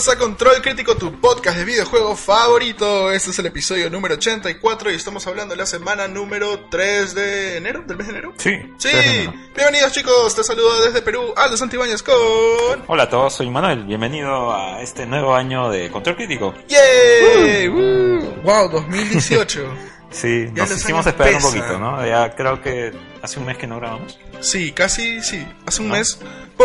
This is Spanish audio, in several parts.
Bienvenidos a Control Crítico, tu podcast de videojuegos favorito. Este es el episodio número 84 y estamos hablando de la semana número 3 de enero, del mes de enero. Sí. Sí. Bienvenidos chicos, te saludo desde Perú, Aldo Santibáñez con... Hola a todos, soy Manuel. Bienvenido a este nuevo año de Control Crítico. ¡Yay! Uh. Wow, 2018. Sí, Ya nos hicimos esperar un poquito, ¿no? Ya creo que hace un mes que no grabamos. Sí, casi, sí, hace un ¿No? mes.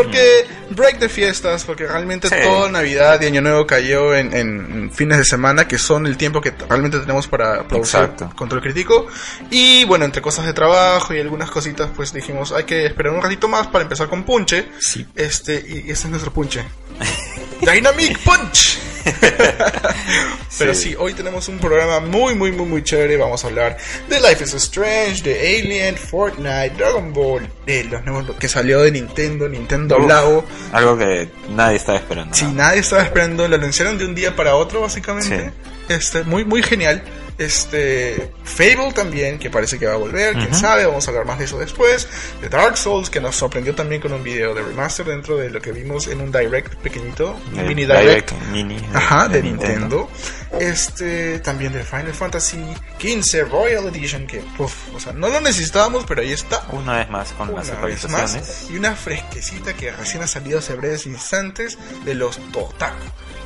Porque break de fiestas, porque realmente Sí. toda Navidad y Año Nuevo cayó en, en fines de semana, que son el tiempo que realmente tenemos para producir Exacto. control crítico. Y bueno, entre cosas de trabajo y algunas cositas, pues dijimos, hay que esperar un ratito más para empezar con Punche. Sí. Este, y ese es nuestro Punche. Dynamic Punch. Pero sí, hoy tenemos un programa muy, muy, muy, muy chévere. Vamos a hablar de Life is Strange, de Alien, Fortnite, Dragon Ball, de los nuevos que salió de Nintendo, Nintendo Uf. Lago. Algo que nadie estaba esperando. Si ¿no? nadie estaba esperando, lo anunciaron de un día para otro, básicamente. Sí. Este, muy, muy genial. Este, Fable también, que parece que va a volver, quién sabe, vamos a hablar más de eso después. De Dark Souls, que nos sorprendió también con un video de remaster dentro de lo que vimos en un direct pequeñito, un Eh, mini direct. mini Ajá, de Nintendo. Este, también de Final Fantasy XV Royal Edition, que, uf, o sea, no lo necesitábamos, pero ahí está. Una vez más con las Una vez actualizaciones. más, y una fresquecita que recién ha salido hace breves instantes de los Totaku.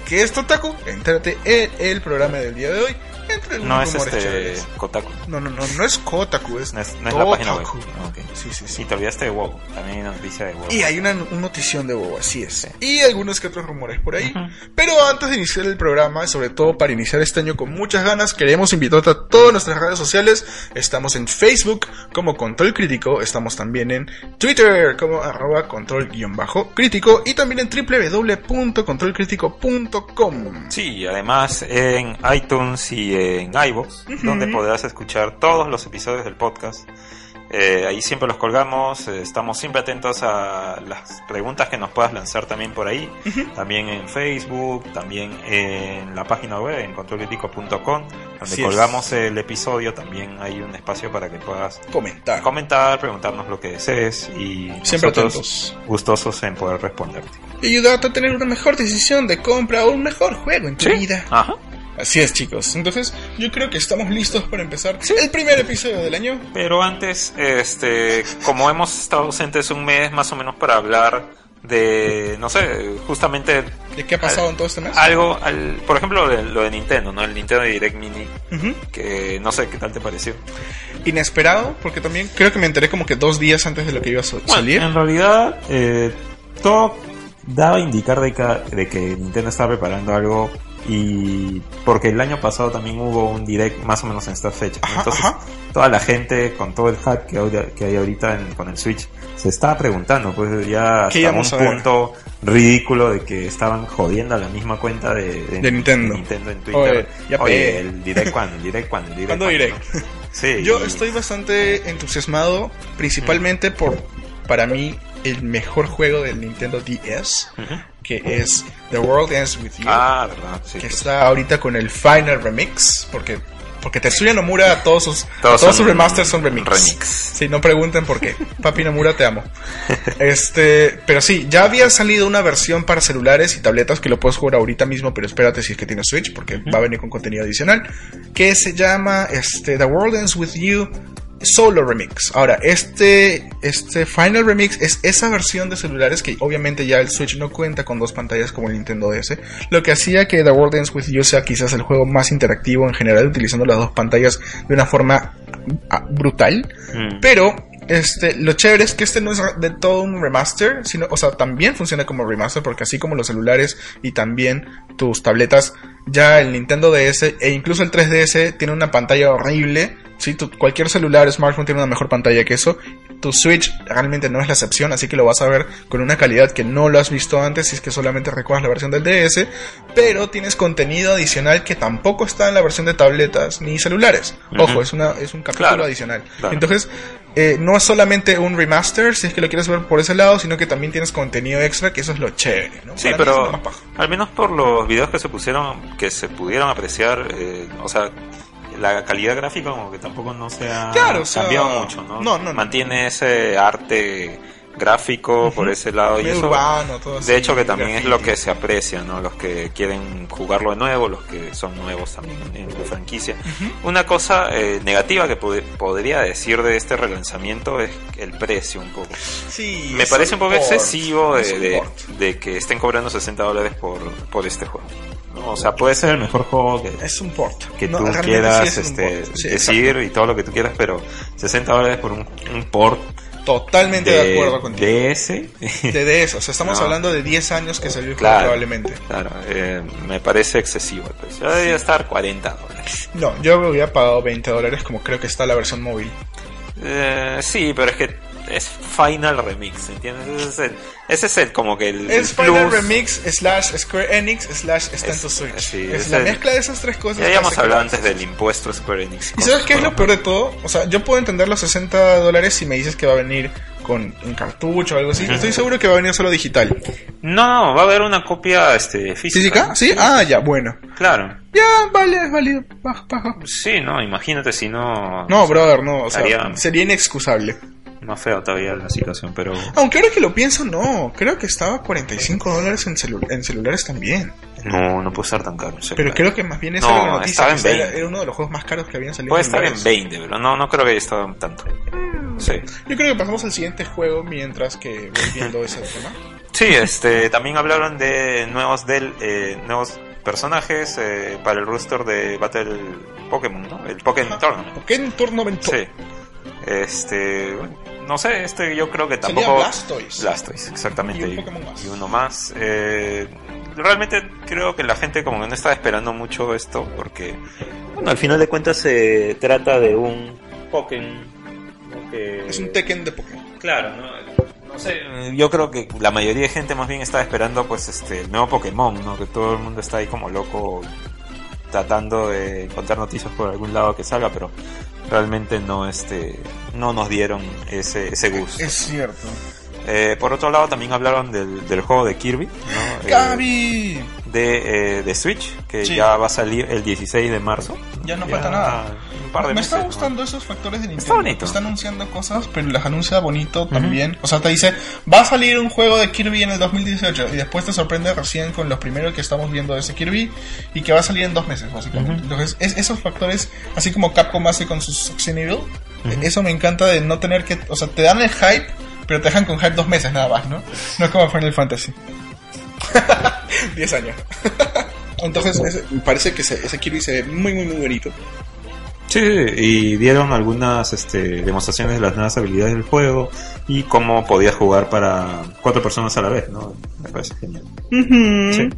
¿Qué es Totaku? Entérate en el programa del día de hoy. Entre No es este chéveres. Kotaku. No, no, no, no es Kotaku, es, No es, no es la página web. Ok. Sí, sí, sí. Y te olvidaste de WoW. También hay una noticia de WoW. Y hay una, una notición de WoW, así es. Y algunos que otros rumores por ahí. Pero antes de iniciar el programa, sobre todo para iniciar este año con muchas ganas, queremos invitarte a todas nuestras redes sociales. Estamos en Facebook como Control Crítico, estamos también en Twitter como arroba control-crítico y también en www.controlcrítico.com. Sí, además en iTunes y en iVoox, donde podrás escuchar todos los episodios del podcast. Eh, ahí siempre los colgamos, eh, estamos siempre atentos a las preguntas que nos puedas lanzar también por ahí, también en Facebook, también en la página web, en controlcrítico.com, donde Así es. colgamos el episodio, también hay un espacio para que puedas Comentar. comentar, preguntarnos lo que desees y Siempre nosotros atentos. gustosos en poder responderte. Y ayudarte a tener una mejor decisión de compra o un mejor juego en tu vida. Ajá. Así es, chicos. Entonces, yo creo que estamos listos para empezar el primer episodio del año. Pero antes, este, como hemos estado ausentes un mes más o menos para hablar de, no sé, justamente ¿De qué ha pasado en todo este mes? algo, al, por ejemplo, lo de, lo de Nintendo, ¿no? El Nintendo Direct Mini, que no sé qué tal te pareció. Inesperado, porque también creo que me enteré como que dos días antes de lo que iba a so- Bueno, salir. en realidad, eh, todo daba a indicar de que, de que Nintendo estaba preparando algo y porque el año pasado también hubo un direct más o menos en esta fecha. Entonces, ajá. toda la gente con todo el hack que, hay- que hay ahorita en- con el Switch se estaba preguntando, pues ya ¿Qué hasta un punto ridículo de que estaban jodiendo a la misma cuenta de, De Nintendo. en Twitter. Oye, ya Oye, pe. el direct cuando, el direct cuando, el direct ¿Cuándo cuándo, direct? ¿no? Sí, Yo y- estoy bastante entusiasmado, principalmente por, para mí, el mejor juego del Nintendo DS. Que es The World Ends With You, Ah, verdad, sí. que pues. está ahorita con el Final Remix, porque porque Tetsuya Nomura todos sus Todos todos, sus remasters son remix. remix. Sí, no pregunten por qué. Papi Nomura te amo. Este, pero sí, ya había salido una versión para celulares y tabletas que lo puedes jugar ahorita mismo, pero espérate si es que tienes Switch porque va a venir con contenido adicional, que se llama este The World Ends With You Solo Remix. Ahora, este, este Final Remix es esa versión de celulares que obviamente ya el Switch no cuenta con dos pantallas como el Nintendo DS, lo que hacía que The World Ends With You sea quizás el juego más interactivo en general, utilizando las dos pantallas de una forma ah, brutal. Mm. Pero este, lo chévere es que este no es de todo un remaster, sino, o sea, también funciona como remaster porque así como los celulares y también tus tabletas, ya el Nintendo DS e incluso el 3DS tiene una pantalla horrible. Sí, tu- cualquier celular, smartphone tiene una mejor pantalla que eso. Tu Switch realmente no es la excepción, así que lo vas a ver con una calidad que no lo has visto antes si es que solamente recuerdas la versión del DS, pero tienes contenido adicional que tampoco está en la versión de tabletas ni celulares. Ojo, es una es un capítulo Claro, adicional. claro. Entonces, eh, no es solamente un remaster, si es que lo quieres ver por ese lado, sino que también tienes contenido extra, que eso es lo chévere, ¿no? Sí, Para pero al menos por los videos que se pusieron, que se pudieron apreciar, eh, o sea, la calidad gráfica como que tampoco no se ha Claro, o sea, cambiado mucho, ¿no? no, no, no. Mantiene ese arte gráfico por ese lado y eso urbano, todo así, de hecho que también es lo que se aprecia no los que quieren jugarlo de nuevo los que son nuevos también en la franquicia una cosa eh, negativa que pod- podría decir de este relanzamiento es el precio un poco Sí, me parece un poco port, excesivo es de, de- de que estén cobrando 60 dólares por, por este juego ¿no? o sea puede ser el mejor juego que, Es un port. que No, tú quieras sí es un este. Sí, decir y todo lo que tú quieras, pero 60 dólares por un, un port. Totalmente de, de, acuerdo contigo. DS. De, de eso, o sea, estamos No. hablando de 10 años que salió el Claro. probablemente. claro, eh, me parece excesivo precio. Ya debería estar 40 dólares. No, yo hubiera pagado 20 dólares como creo que está la versión móvil. Eh, sí, pero es que es Final Remix, ¿entiendes? Ese es el, ese es el como que el, Es el Final plus. Remix slash Square Enix slash Stand to Switch. sí, es es la el- mezcla de esas tres cosas. Ya habíamos hablado la- antes del impuesto Square Enix. ¿Y sabes qué es lo peor de todo? O sea, yo puedo entender los 60 dólares si me dices que va a venir con un cartucho o algo así. Estoy seguro que va a venir solo digital. No, no, va a haber una copia este, física. ¿Física? ¿Sí? Ah, ya, bueno. Claro. Ya, vale, es válido. Baja, baja. Sí, no, imagínate si no... No, brother, no. O sea, Haría- sería inexcusable. Más feo todavía la situación, pero... Aunque ahora que lo pienso, no. Creo que estaba a 45 dólares en, celu- en celulares también. No, no puede estar tan caro. Pero creo que más bien esa No, era la noticia. en que era, 20. era uno de los juegos más caros que habían salido. Puede estar en celulares. 20, pero no, no creo que haya estado tanto. Sí. Yo creo que pasamos al siguiente juego mientras que voy viendo ese tema. Sí, este, también hablaron de nuevos del, eh, nuevos personajes eh, para el roster de Battle Pokémon, ¿no? El Pokémon Tournament. Pokémon Turno Ventura. Sí. Este, bueno, no sé, este yo creo que Sería tampoco... Blastoise. Blastoise, exactamente. Y un Pokémon más. Y uno más. Eh, realmente creo que la gente como que no estaba esperando mucho esto porque, bueno, al final de cuentas se trata de un Pokémon. Es un Tekken de Pokémon. Claro, ¿no? No sé, yo creo que la mayoría de gente más bien estaba esperando pues este el nuevo Pokémon, ¿no? Que todo el mundo está ahí como loco tratando de encontrar noticias por algún lado que salga, pero realmente no este no nos dieron ese, ese gusto. Es cierto. Eh, por otro lado también hablaron del, del juego de Kirby, ¿no? Eh. De, eh, de Switch, que Sí. ya va a salir el 16 de marzo. Ya no falta nada. Un par de Me meses, está ¿no? gustando esos factores de Nintendo. Está bonito. Está anunciando cosas, pero las anuncia bonito también. O sea, te dice, va a salir un juego de Kirby en el 2018 y después te sorprende recién con los primeros que estamos viendo de ese Kirby y que va a salir en dos meses, básicamente. Entonces, es- esos factores, así como Capcom hace con sus Succeed Evil, eso me encanta de no tener que, o sea, te dan el hype, pero te dejan con hype dos meses nada más, ¿no? No es como Final Fantasy. 10 años. Entonces, ese- parece que ese, ese Kirby se ve muy, muy, muy bonito. Sí, y dieron algunas este, demostraciones de las nuevas habilidades del juego y cómo podías jugar para cuatro personas a la vez, ¿no? Me parece genial. Sí.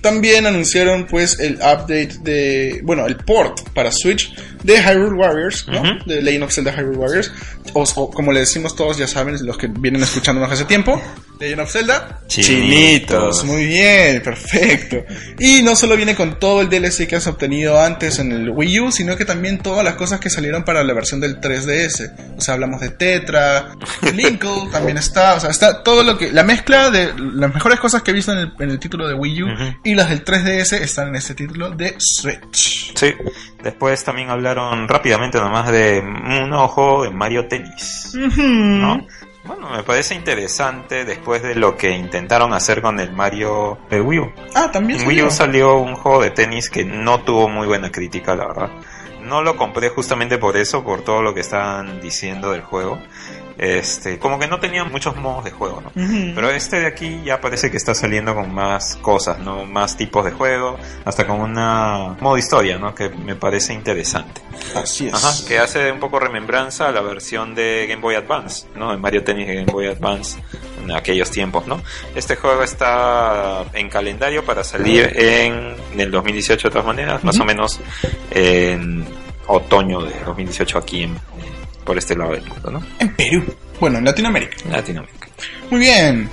También anunciaron pues el update de, bueno, el port para Switch de Hyrule Warriors, ¿no? Ujú. De Legend of Zelda Hyrule Warriors. O, o como le decimos todos, ya saben, los que vienen escuchándonos hace tiempo, Legend of Zelda. Chinitos. Muy bien, perfecto. Y no solo viene con todo el DLC que has obtenido antes en el Wii U, sino que también todas las cosas que salieron para la versión del 3DS. O sea, hablamos de Tetra, Linkle también está, o sea, está todo lo que, la mezcla de las mejores cosas que he visto en el, en el título de Wii U Ujú. y las del 3DS están en este título de Switch. Sí, después también hablaron rápidamente nomás de un juego de Mario Tennis, ¿no? Bueno, me parece interesante después de lo que intentaron hacer con el Mario de Wii U. Ah, también En Wii U salió un juego de tenis que no tuvo muy buena crítica, la verdad. No lo compré justamente por eso, por todo lo que estaban diciendo del juego. Este, como que no tenía muchos modos de juego, ¿no? Pero este de aquí ya parece que está saliendo con más cosas, ¿no? Más tipos de juego, hasta con una modo historia, ¿no? Que me parece interesante. Así es. Ajá, que hace un poco remembranza a la versión de Game Boy Advance, ¿no? De Mario Tennis de Game Boy Advance en aquellos tiempos, ¿no? Este juego está en calendario para salir en, en el 2018 de todas maneras, más o menos en otoño de 2018 aquí en, por este lado del mundo, ¿no? En Perú. Bueno, en Latinoamérica. Latinoamérica. Muy bien.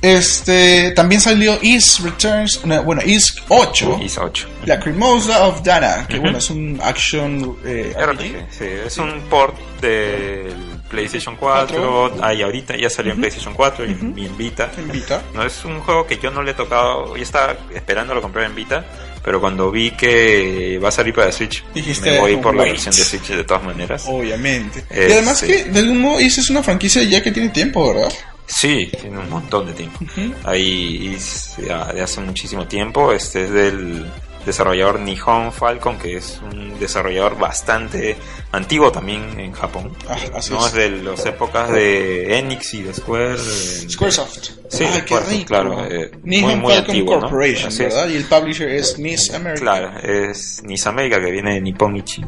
Este, también salió Is Returns, no, bueno, Is 8. ISA 8. La Cremosa of Dana, que bueno, es un action eh, RPG, sí, es un port del PlayStation 4, ahí ahorita ya salió en PlayStation 4 y, en- y en Vita. en Vita. No es un juego que yo no le he tocado, yo estaba esperando lo comprar en Vita, pero cuando vi que va a salir para Switch, Dijiste, me voy por la versión de Switch de todas maneras. Obviamente. Y además sí. que, de algún modo, es una franquicia ya que tiene tiempo, ¿verdad? Sí, tiene un montón de tiempo. Ahí ya de hace muchísimo tiempo. Este es del desarrollador Nihon Falcon, que es un desarrollador bastante antiguo también en Japón. Ah, así no es. es de las épocas de Enix y de Square. eh, Squaresoft. Sí, ah, claro, eh, Nihon muy, muy Falcon antiguo. Corporation. Y el publisher es Miss America. Claro, es Nisamérica que viene de Nippon Ichi.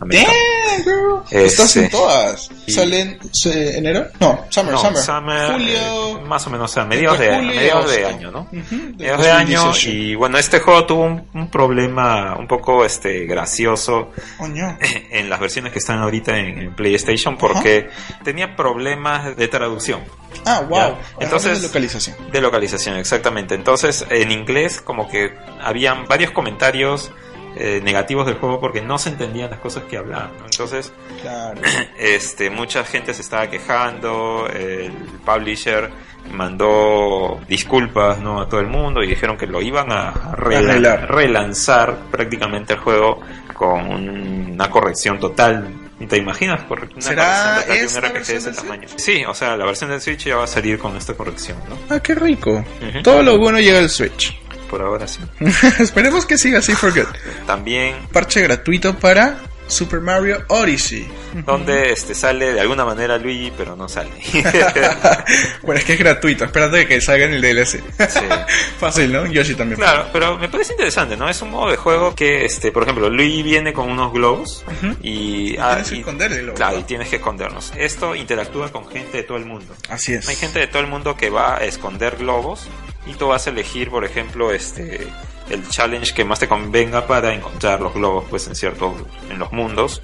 Americano. Damn, girl. Este, Estás en todas. y- ¿Salen enero? No, summer, No, summer. Summer, Julio. eh, más o menos, o sea, mediados de, julio mediados de año, ¿no? Ujú, del mediados de año 2018. y bueno, este juego tuvo un, un problema un poco este gracioso Coño. en las versiones que están ahorita en, en PlayStation porque tenía problemas de traducción, Ah, wow. Ya. Entonces- de localización. de localización, exactamente. Entonces, en inglés como que habían varios comentarios eh, negativos del juego porque no se entendían las cosas que hablaban. ¿no? Entonces, Claro. este, mucha gente se estaba quejando, el publisher mandó disculpas ¿no? a todo el mundo y dijeron que lo iban a, relanzar prácticamente el juego con un- una corrección total. ¿Y ¿Te imaginas? Una ¿Será esta de versión ese del tamaño. Sí, o sea, la versión del Switch ya va a salir con esta corrección, ¿no? Ah, qué rico. Todo lo bueno llega al Switch. Por ahora sí. Esperemos que siga así for good. También Parche gratuito para Super Mario Odyssey. donde este sale de alguna manera Luigi, pero no sale. bueno, es que es gratuito. Espérate que salga en el DLC. Sí. Fácil, ¿no? Yoshi también. Claro, pero me parece interesante, ¿no? Es un modo de juego que, este, por ejemplo, Luigi viene con unos globos y, ah, tienes que y- esconderlo. Claro, y tienes que escondernos. Esto interactúa con gente de todo el mundo. Así es. Hay gente de todo el mundo que va a esconder globos y tú vas a elegir, por ejemplo, este el challenge que más te convenga para encontrar los globos pues en ciertos en los mundos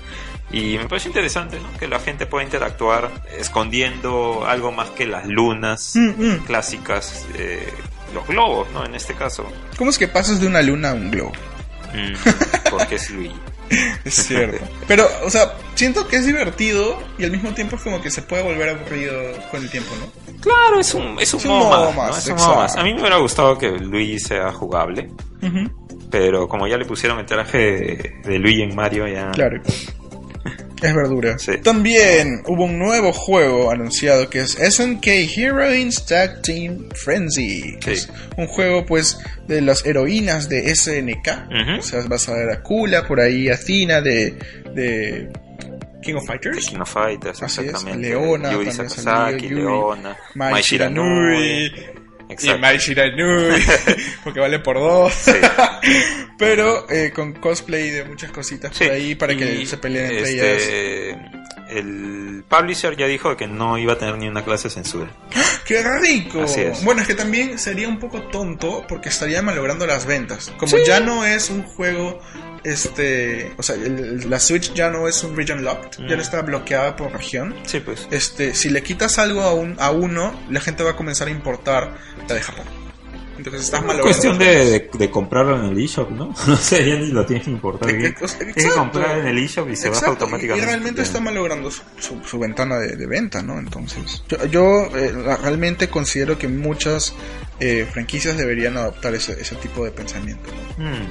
y me parece interesante ¿no? que la gente pueda interactuar escondiendo algo más que las lunas Mm, mm. clásicas eh, los globos no en este caso ¿Cómo es que pasas de una luna a un globo? Mm, porque es Luigi Es cierto. Pero, o sea, siento que es divertido y al mismo tiempo es como que se puede volver aburrido con el tiempo, ¿no? claro es un es un, Es un modo modo más, Es un modo más. exacto. a mí me hubiera gustado que Luigi sea jugable pero como ya le pusieron el traje de, de Luigi en Mario ya Claro. Es verdura. Sí. También hubo un nuevo juego anunciado que es SNK Heroines Tag Team Frenzy. Sí. Es un juego pues de las heroínas de SNK. Ujú. O sea, vas a ver a Kula, por ahí a Tina de, de King of Fighters. King of Fighters, Así es. Leona Yuri Sakazaki, Leona, Mai Shiranui. Y. Mai Shiranui, porque vale por dos. Sí. Pero eh, con cosplay de muchas cositas Sí, por ahí para que se peleen entre ellas. El publisher ya dijo que no iba a tener ni una clase de censura. ¡Qué rico! Así es. Bueno, es que también sería un poco tonto porque estaría malogrando las ventas. Como Sí. ya no es un juego, este, o sea, el- la Switch ya no es un region locked, ya Mm. no está bloqueada por región. Sí, pues. Este, si le quitas algo a, un, a uno, la gente va a comenzar a importar la de Japón. Entonces estás cuestión de, ventas. de, de comprarlo en el eShop, ¿no? No sé, ya ni lo tienes que importar. Que- Tienes o sea, que exacto. comprar en el eShop y se baja Exacto, automáticamente. Y realmente está malogrando su, su- su ventana de, de venta, ¿no? Entonces, yo, yo, eh, realmente considero que muchas eh, franquicias deberían adoptar ese, ese tipo de pensamiento. ¿no? Mm,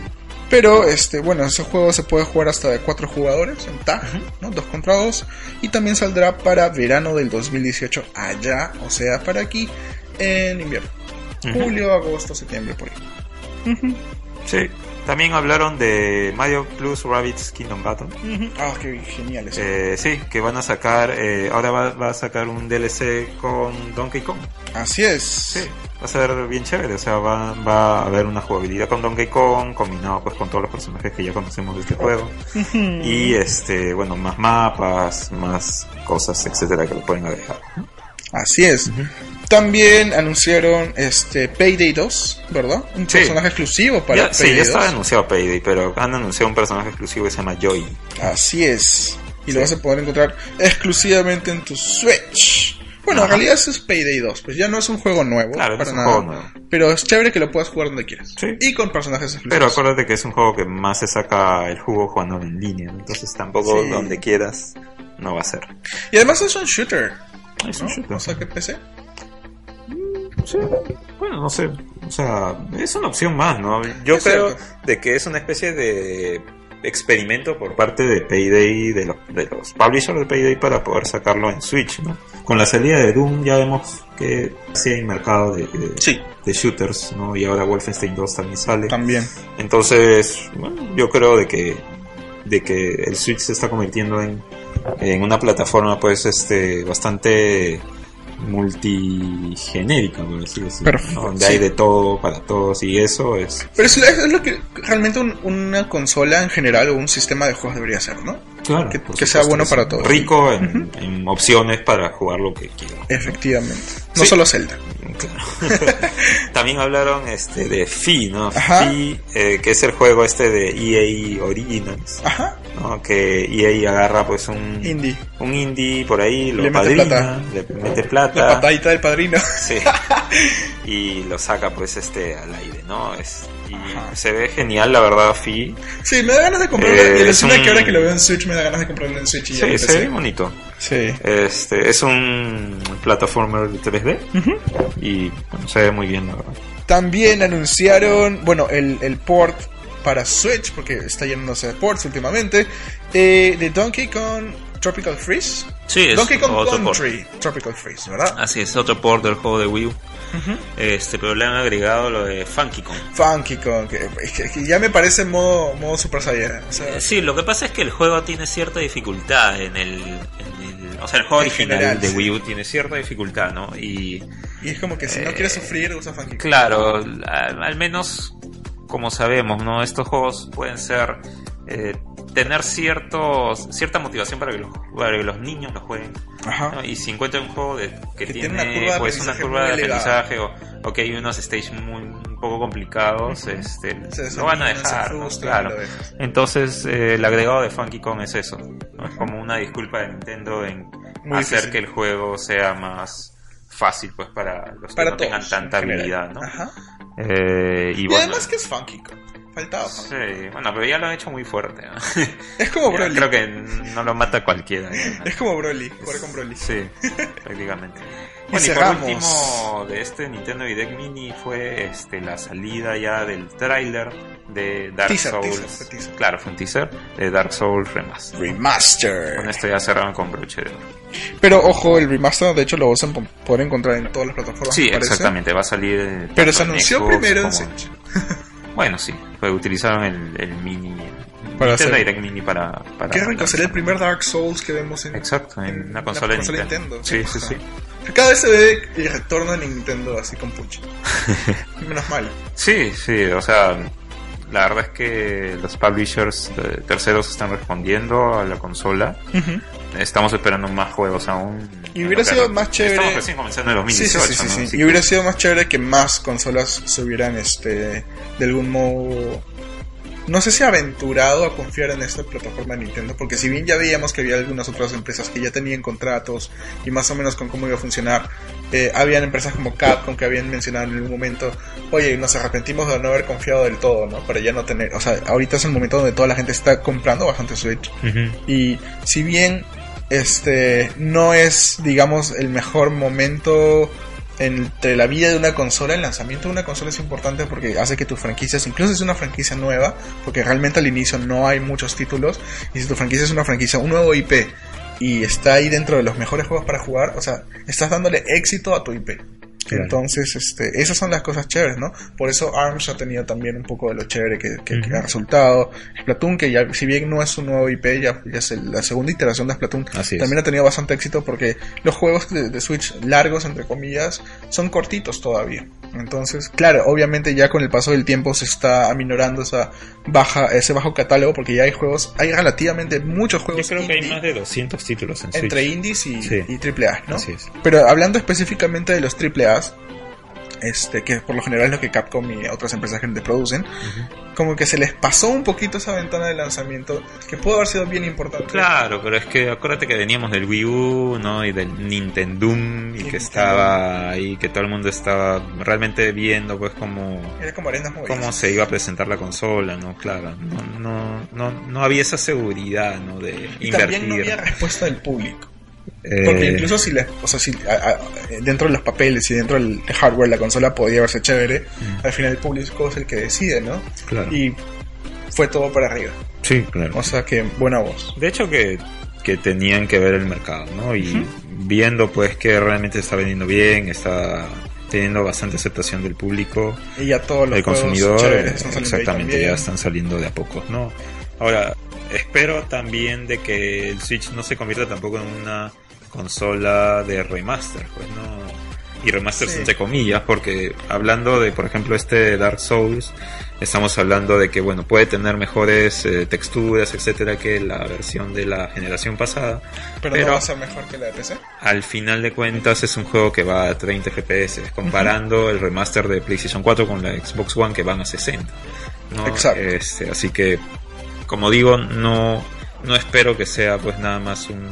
Pero, este, bueno, ese juego se puede jugar hasta de cuatro jugadores en tag, ¿no? Dos contra dos. Y también saldrá para verano del 2018 allá, o sea, para aquí en invierno. Julio, agosto, septiembre, por ahí. Sí. También hablaron de Mario Plus Rabbids Kingdom Battle. Ah, qué genial eso. Eh, sí, que van a sacar, eh, ahora va, va a sacar un DLC con Donkey Kong. Así es. Sí, va a ser bien chévere, o sea, va, va a haber una jugabilidad con Donkey Kong combinado pues con todos los personajes que ya conocemos de este juego. Y este, bueno, más mapas, más cosas, etcétera, que lo pueden agregar. Así es. También anunciaron este Payday 2, ¿verdad? Un Sí. personaje exclusivo para Ya, sí, Payday ya estaba 2. anunciado Payday, pero han anunciado un personaje exclusivo que se llama Joy. Así es. Y lo vas a poder encontrar exclusivamente en tu Switch. Bueno, en realidad eso es Payday 2, pues ya no es un juego nuevo. Claro, para es un nada. juego nuevo. Pero es chévere que lo puedas jugar donde quieras. Sí. Y con personajes exclusivos. Pero acuérdate que es un juego que más se saca el jugo jugando en línea, entonces tampoco Sí. donde quieras no va a ser. Y además es un shooter. ¿No? shooter. O sea, que PC. Sí, bueno, no sé, o sea, es una opción más, ¿no? Yo Es creo cierto. de que es una especie de experimento por parte de Payday, de los, de los publishers de Payday para poder sacarlo en Switch, ¿no? Con la salida de Doom ya vemos que sí hay mercado de, de, Sí, de shooters, ¿no? Y ahora Wolfenstein 2 también sale. también. Entonces, bueno, yo creo de que, de que el Switch se está convirtiendo en, en una plataforma pues este bastante multigenérica, por así decirlo, Perfecto, ¿no? donde sí. hay de todo para todos y eso es Pero es, es lo que realmente un- una consola en general o un sistema de juegos debería ser, ¿no? Claro, que- sea bueno para todos. Rico en, en opciones para jugar lo que quiera. Efectivamente. No Sí. solo Zelda. Claro. También hablaron este de Fi, ¿no? Ajá. Fi, eh, que es el juego este de EA Originals, Ajá. ¿no? Que EA agarra pues un Indie. un indie por ahí, lo Le mete plata. le mete plata, La patadita del padrino. sí, y lo saca pues este al aire, ¿no? Es, y Ajá. se ve genial, la verdad, Fi. Sí, me da ganas de comprarlo. Eh, y es encima que un- ahora que lo veo en Switch me da ganas de comprarlo en Switch y Sí, se ve bonito. Sí. Este, es un plataformer 3D Ujú. y bueno, se ve muy bien, la verdad. También anunciaron, bueno, el, el port para Switch, porque está llenándose de ports últimamente, eh, de Donkey Kong Tropical Freeze. Sí, es Donkey Kong otro port. Country Tropical Freeze, ¿verdad? Así es, otro port del juego de Wii U. Este, pero le han agregado lo de Funky Kong. Funky Kong, que, es que- que ya me parece modo, modo Super Saiyan. O sea, Eh, Sí, lo que pasa es que el juego tiene cierta dificultad en el, en el- o sea, el juego original general, de sí. Wii U tiene cierta dificultad, ¿no? Y y es como que si no eh, quieres sufrir, usa Funky Kong. claro, al, al menos como sabemos, ¿no? Estos juegos pueden ser eh, tener ciertos cierta motivación para que los para que los niños lo jueguen. ¿no? Y si encuentran un juego de, que, Que tiene, tiene una de pues una curva de aprendizaje o, o que hay unos stages muy un poco complicados, este, Se lo van a dejar, ¿no? claro. Entonces, eh, el agregado de Funky Kong es eso. ¿no? Es como una disculpa de Nintendo en Muy hacer difícil. que el juego sea más fácil pues para los que Para no todos. tengan tanta habilidad, ¿no? Ajá. Eh, y Y, bueno, además que es Funky Kong. Faltaba sí, bueno, pero ya lo han hecho muy fuerte. ¿no? Es como Ya Broly. Creo que no lo mata cualquiera. ¿no? Es como Broly, jugar con Broly. Sí, prácticamente. Y Bueno, y por cerramos. último de este Nintendo Direct Mini fue este la salida ya del tráiler de Dark Teaser, Souls. teaser, fue teaser. Claro, fue un teaser de Dark Souls Remastered. Con Remaster. esto ya cerraron con broche de oro. Pero ojo, el remaster de hecho lo vas a po- poder encontrar en todas las plataformas. Sí, exactamente, va a salir. Pero se anunció Xbox primero en Switch. Bueno, sí, pues utilizaron el, el mini. Para Nintendo hacer- Direct Mini para. para Qué rico, sería el primer Dark Souls que vemos en, Exacto, en una la consola de Nintendo. Sí, sí, sí. Cada vez se ve el retorno de Nintendo así con punch. Menos mal. Sí, sí, o sea, la verdad es que los publishers terceros están respondiendo a la consola. Estamos esperando más juegos aún. Y hubiera sido más chévere- Estamos recién comenzando en Sí, sí, 2018, sí, sí, ¿no? sí. Y que- hubiera sido más chévere que más consolas se hubieran, este, de algún modo, no sé si aventurado a confiar en esta plataforma de Nintendo, porque si bien ya veíamos que había algunas otras empresas que ya tenían contratos y más o menos con cómo iba a funcionar, eh, habían empresas como Capcom que habían mencionado en algún momento, oye, nos arrepentimos de no haber confiado del todo, ¿no? Para ya no tener, o sea, ahorita es el momento donde toda la gente está comprando bastante Switch. Ujú. Y si bien este no es, digamos, el mejor momento entre la vida de una consola, el lanzamiento de una consola es importante porque hace que tu franquicia, incluso si es una franquicia nueva, porque realmente al inicio no hay muchos títulos, y si tu franquicia es una franquicia, un nuevo IP, y está ahí dentro de los mejores juegos para jugar, o sea, estás dándole éxito a tu IP. Claro. Entonces, este, esas son las cosas chéveres, ¿no? Por eso ARMS ha tenido también un poco de lo chévere que, que- que ha resultado. Splatoon, que ya, si bien no es un nuevo IP, ya, ya es el- la segunda iteración de Splatoon, Así también ha tenido bastante éxito porque los juegos de, de Switch largos, entre comillas, son cortitos todavía. Entonces, claro, obviamente ya con el paso del tiempo se está aminorando esa baja, ese bajo catálogo porque ya hay juegos, hay relativamente muchos Yo juegos creo que hay indie más de 200 títulos en Switch. entre indies y, Sí. y AAA, ¿no? Así es. Pero hablando específicamente de los AAA, este, que por lo general es lo que Capcom y otras empresas grandes producen, como que se les pasó un poquito esa ventana de lanzamiento que pudo haber sido bien importante. Claro, pero es que acuérdate que veníamos del Wii U, ¿no? Y del Nintendo y que estaba ahí, que todo el mundo estaba realmente viendo pues cómo, Era como cómo se iba a presentar la consola, ¿no? Claro, no, no, no, no había esa seguridad, ¿no? De y invertir. también no había respuesta del público. Eh, Porque incluso si, la- o sea, si a- a- dentro de los papeles y dentro del hardware la consola podía verse chévere, Mm. al final el público es el que decide, ¿no? claro. Y fue todo para arriba. Sí, claro. O sea que buena voz. De hecho que, que tenían que ver el mercado, ¿no? Y viendo pues que realmente está vendiendo bien, está teniendo bastante aceptación del público, Y ya todos los el consumidor, exactamente, ya están saliendo de a pocos, ¿no? Ahora, espero también de que el Switch no se convierta tampoco en una consola de remaster, pues, ¿no? Y remasters Sí. entre comillas, porque hablando de, por ejemplo, este Dark Souls, estamos hablando de que, bueno, puede tener mejores eh, texturas, etcétera, que la versión de la generación pasada, Pero, pero- no va a ser mejor que la de PC. al final de cuentas es un juego que va a 30 FPS, comparando el remaster de PlayStation 4 con la Xbox One que van a 60. ¿no? Exacto. Este, así que, como digo, no, no espero que sea pues nada más un-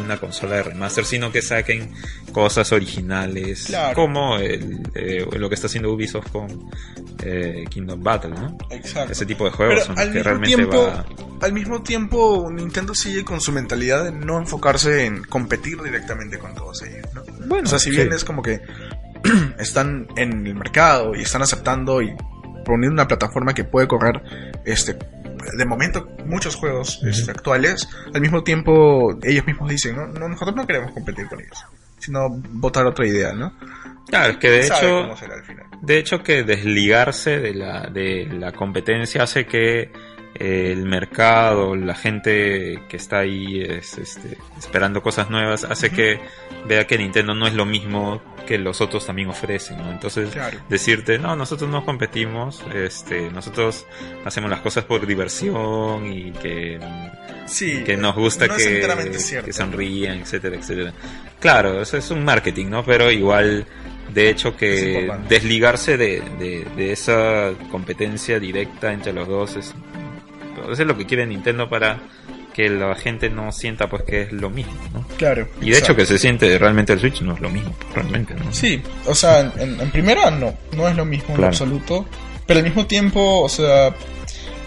una consola de remaster, sino que saquen cosas originales, Claro. como el, eh, lo que está haciendo Ubisoft con eh, Kingdom Battle, ¿no? Exacto. Ese tipo de juegos son al que mismo, realmente tiempo, va... al mismo tiempo, Nintendo sigue con su mentalidad de no enfocarse en competir directamente con todos ellos. ¿no? Bueno, o sea, si sí. bien es como que están en el mercado y están aceptando y poniendo una plataforma que puede correr, este, de momento, muchos juegos este, actuales, al mismo tiempo ellos mismos dicen, ¿no? No, nosotros no queremos competir con ellos, sino votar otra idea, ¿no? Claro, es que de hecho... cómo será al final. De hecho que desligarse de la, de la competencia hace que el mercado, la gente que está ahí es, este, esperando cosas nuevas, hace que vea que Nintendo no es lo mismo que los otros también ofrecen, ¿no? Entonces, Claro. decirte, no, nosotros no competimos, este, nosotros hacemos las cosas por diversión y que, Sí, que nos gusta no que, que sonrían, etcétera, etcétera. Claro, eso es un marketing, ¿no? Pero igual, de hecho que desligarse de, de, de esa competencia directa entre los dos es, eso es lo que quiere Nintendo para que la gente no sienta pues que es lo mismo, ¿no? Claro. Y de hecho que se siente realmente el Switch no es lo mismo, realmente, ¿no? Sí, o sea, en, en primera no, no es lo mismo en Claro. absoluto, pero al mismo tiempo, o sea,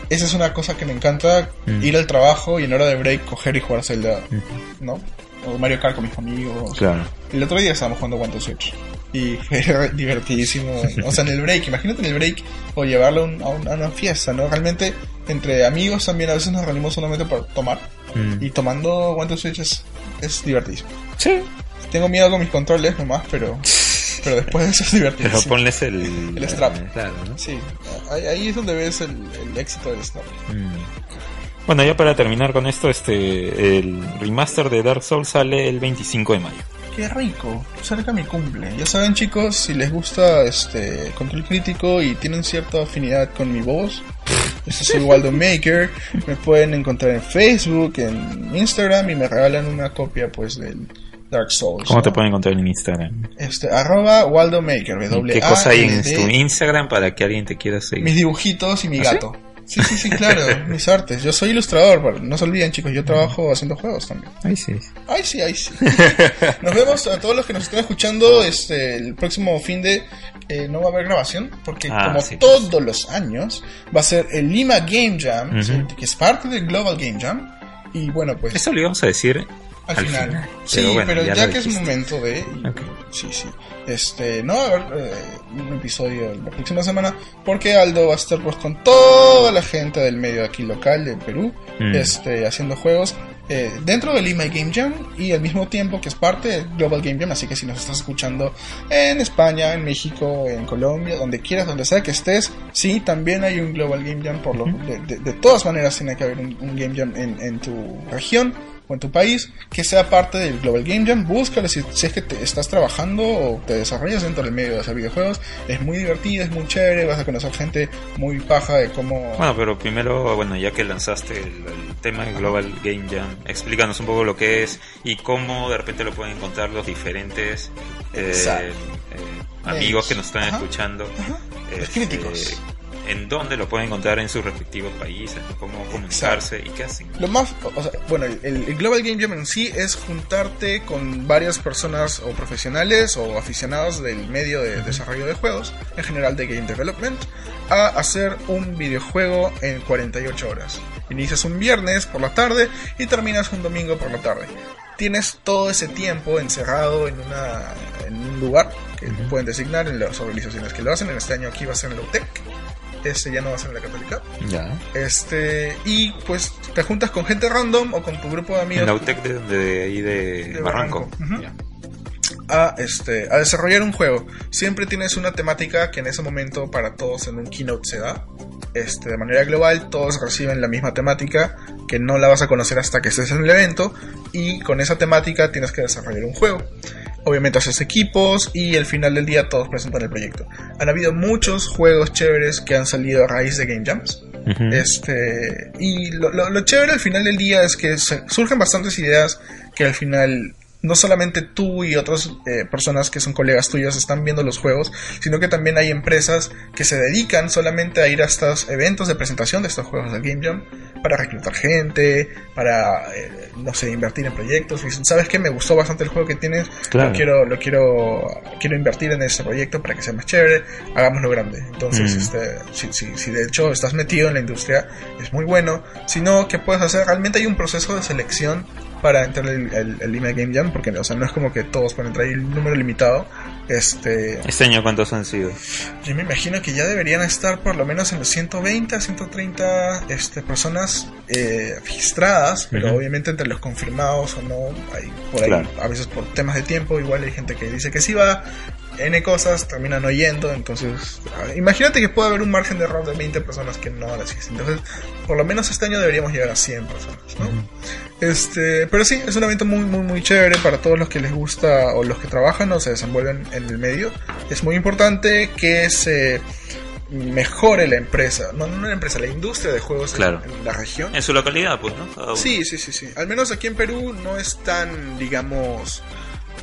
esa es una cosa que me encanta, Mm. ir al trabajo y en hora de break coger y jugar Zelda, Ujú. ¿no? O Mario Kart con mis amigos. Claro. El otro día estábamos jugando One to Switch y fue divertidísimo, o sea, en el break, imagínate en el break o llevarlo a, un- a un- a una fiesta, ¿no? Realmente entre amigos también a veces nos reunimos solamente para tomar Mm. y tomando One to Switch es, es divertidísimo. Sí. Tengo miedo con mis controles nomás, pero, pero después de eso es divertido. Pero ponles el... El strap. eh, Claro, ¿no? Sí, ahí, ahí es donde ves el, el éxito del snap. Mm. Bueno, ya para terminar con esto, este el remaster de Dark Souls sale el 25 de mayo. Qué rico, cerca mi cumple. Ya saben chicos, si les gusta este control crítico y tienen cierta afinidad con mi voz, este soy Waldo Maker, me pueden encontrar en Facebook, en Instagram y me regalan una copia pues del Dark Souls. ¿Cómo te pueden encontrar en Instagram? Este, arroba Waldo Maker, ¿Qué cosa hay en tu Instagram para que alguien te quiera seguir? Mis dibujitos y mi ¿Ah, gato. Sí, sí, sí, claro, mis artes. Yo soy ilustrador, no se olviden chicos, yo trabajo haciendo juegos también. Ay, sí. Ay, sí, ay, sí. Nos vemos a todos los que nos estén escuchando este el próximo fin de eh, no va a haber grabación porque Ah, como sí. todos los años va a ser el Lima Game Jam, Ujú. ¿sí? que es parte del Global Game Jam y bueno, pues Eso lo íbamos a decir al, al final. final. Sí, Pero ya que es momento de Ok. sí, sí. Este, no a haber eh, un episodio la próxima semana porque Aldo va a estar pues con toda la gente del medio aquí local de Perú, Mm. este, haciendo juegos eh, dentro del Lima Game Jam y al mismo tiempo que es parte del Global Game Jam, así que si nos estás escuchando en España, en México, en Colombia, donde quieras, donde sea que estés, sí, también hay un Global Game Jam, por lo, de, de- de todas maneras tiene que haber un, un Game Jam en, en tu región o en tu país que sea parte del Global Game Jam, búscalo si, si es que te estás trabajando o te desarrollas dentro del medio de hacer videojuegos, es muy divertido, es muy chévere, vas a conocer gente muy paja de cómo... Bueno, pero primero, bueno, ya que lanzaste el, el tema de Global Game Jam, explícanos un poco lo que es y cómo de repente lo pueden encontrar los diferentes eh, eh, amigos que nos están Ajá. escuchando. Ajá. Los Este, críticos. En dónde lo pueden encontrar en sus respectivos países, cómo comunicarse y qué hacen. Lo más, o sea, bueno, el, el Global Game Jam en sí es juntarte con varias personas o profesionales o aficionados del medio de desarrollo de juegos, en general de Game Development, a hacer un videojuego en 48 horas. Inicias un viernes por la tarde y terminas un domingo por la tarde. Tienes todo ese tiempo encerrado en, una, en un lugar que pueden designar en las organizaciones que lo hacen. En este año aquí va a ser en la UTEC. Este ya no va a ser en la Católica. Ya. Este, y pues te juntas con gente random o con tu grupo de amigos. En la UTEC de, de ahí de, De Barranco. Barranco, ujú. Ya. a, este, a desarrollar un juego. Siempre tienes una temática que en ese momento para todos en un keynote se da. Este, de manera global, todos reciben la misma temática que no la vas a conocer hasta que estés en el evento y con esa temática tienes que desarrollar un juego. Obviamente haces equipos y al final del día todos presentan el proyecto. Han habido muchos juegos chéveres que han salido a raíz de Game Jams. Este, y lo, lo- lo chévere al final del día es que surgen bastantes ideas que al final no solamente tú y otras eh, personas que son colegas tuyas están viendo los juegos, sino que también hay empresas que se dedican solamente a ir a estos eventos de presentación de estos juegos del Game Jam para reclutar gente, para, eh, no sé, invertir en proyectos. Y dicen, ¿sabes qué? Me gustó bastante el juego que tienes, Claro. lo quiero, lo quiero, quiero invertir en este proyecto para que sea más chévere, hagámoslo grande. Entonces, Mm. este, si, si, si de hecho estás metido en la industria, es muy bueno. Si no, ¿qué puedes hacer? Realmente hay un proceso de selección para entrar el, el, el Lima Game Jam, porque o sea, no es como que todos pueden entrar, hay un número limitado. Este, Este año, ¿cuántos han sido? yo me imagino que ya deberían estar por lo menos en los 120 a 130 este, personas eh, registradas, pero obviamente entre los confirmados o no, hay por ahí, Claro. a veces por temas de tiempo, igual hay gente que dice que sí va, N cosas, terminan oyendo, entonces ah, imagínate que puede haber un margen de error de 20 personas que no asistir. Entonces, por lo menos este año deberíamos llegar a 100 personas, ¿no? Este, pero sí, es un evento muy, muy, muy chévere para todos los que les gusta o los que trabajan o se desenvuelven en el medio. Es muy importante que se mejore la empresa, no, no la empresa, la industria de juegos en- Claro. en, la región. En su localidad, pues, ¿no? Sí, sí, sí, sí. Al menos aquí en Perú no es tan, digamos,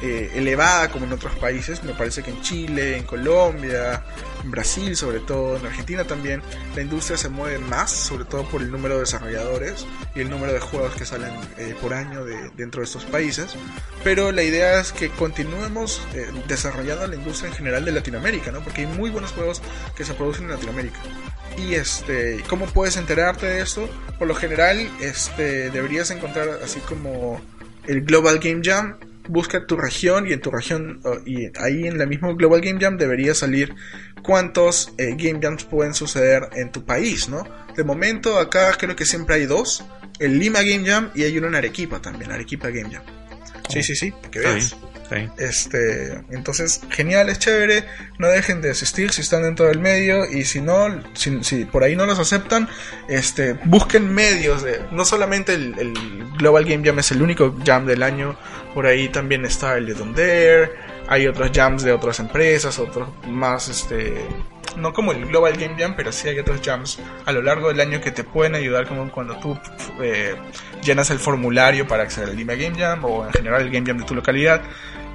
eh, elevada como en otros países. Me parece que en Chile, en Colombia, en Brasil sobre todo, en Argentina también, la industria se mueve más, sobre todo por el número de desarrolladores y el número de juegos que salen eh, por año de, dentro de estos países. Pero la idea es que continuemos eh, desarrollando la industria en general de Latinoamérica, ¿no? Porque hay muy buenos juegos que se producen en Latinoamérica. Y este, ¿cómo puedes enterarte de esto? Por lo general, este, deberías encontrar así como el Global Game Jam. Busca tu región y en tu región y ahí en la misma Global Game Jam debería salir cuántos eh, Game Jams pueden suceder en tu país, ¿no? De momento acá creo que siempre hay dos, el Lima Game Jam y hay uno en Arequipa también, Arequipa Game Jam. Sí, sí, sí, para que veas. Este, entonces, genial, es chévere. No dejen de asistir si están dentro del medio. Y si no, si, por ahí no los aceptan, este, busquen medios. De, no solamente el, Global Game Jam es el único jam del año. Por ahí también está el de Dare. Hay otros jams de otras empresas, otros más, este, no como el Global Game Jam, pero sí hay otros jams a lo largo del año que te pueden ayudar, como cuando tú eh, llenas el formulario para acceder al Lima Game Jam o en general el Game Jam de tu localidad.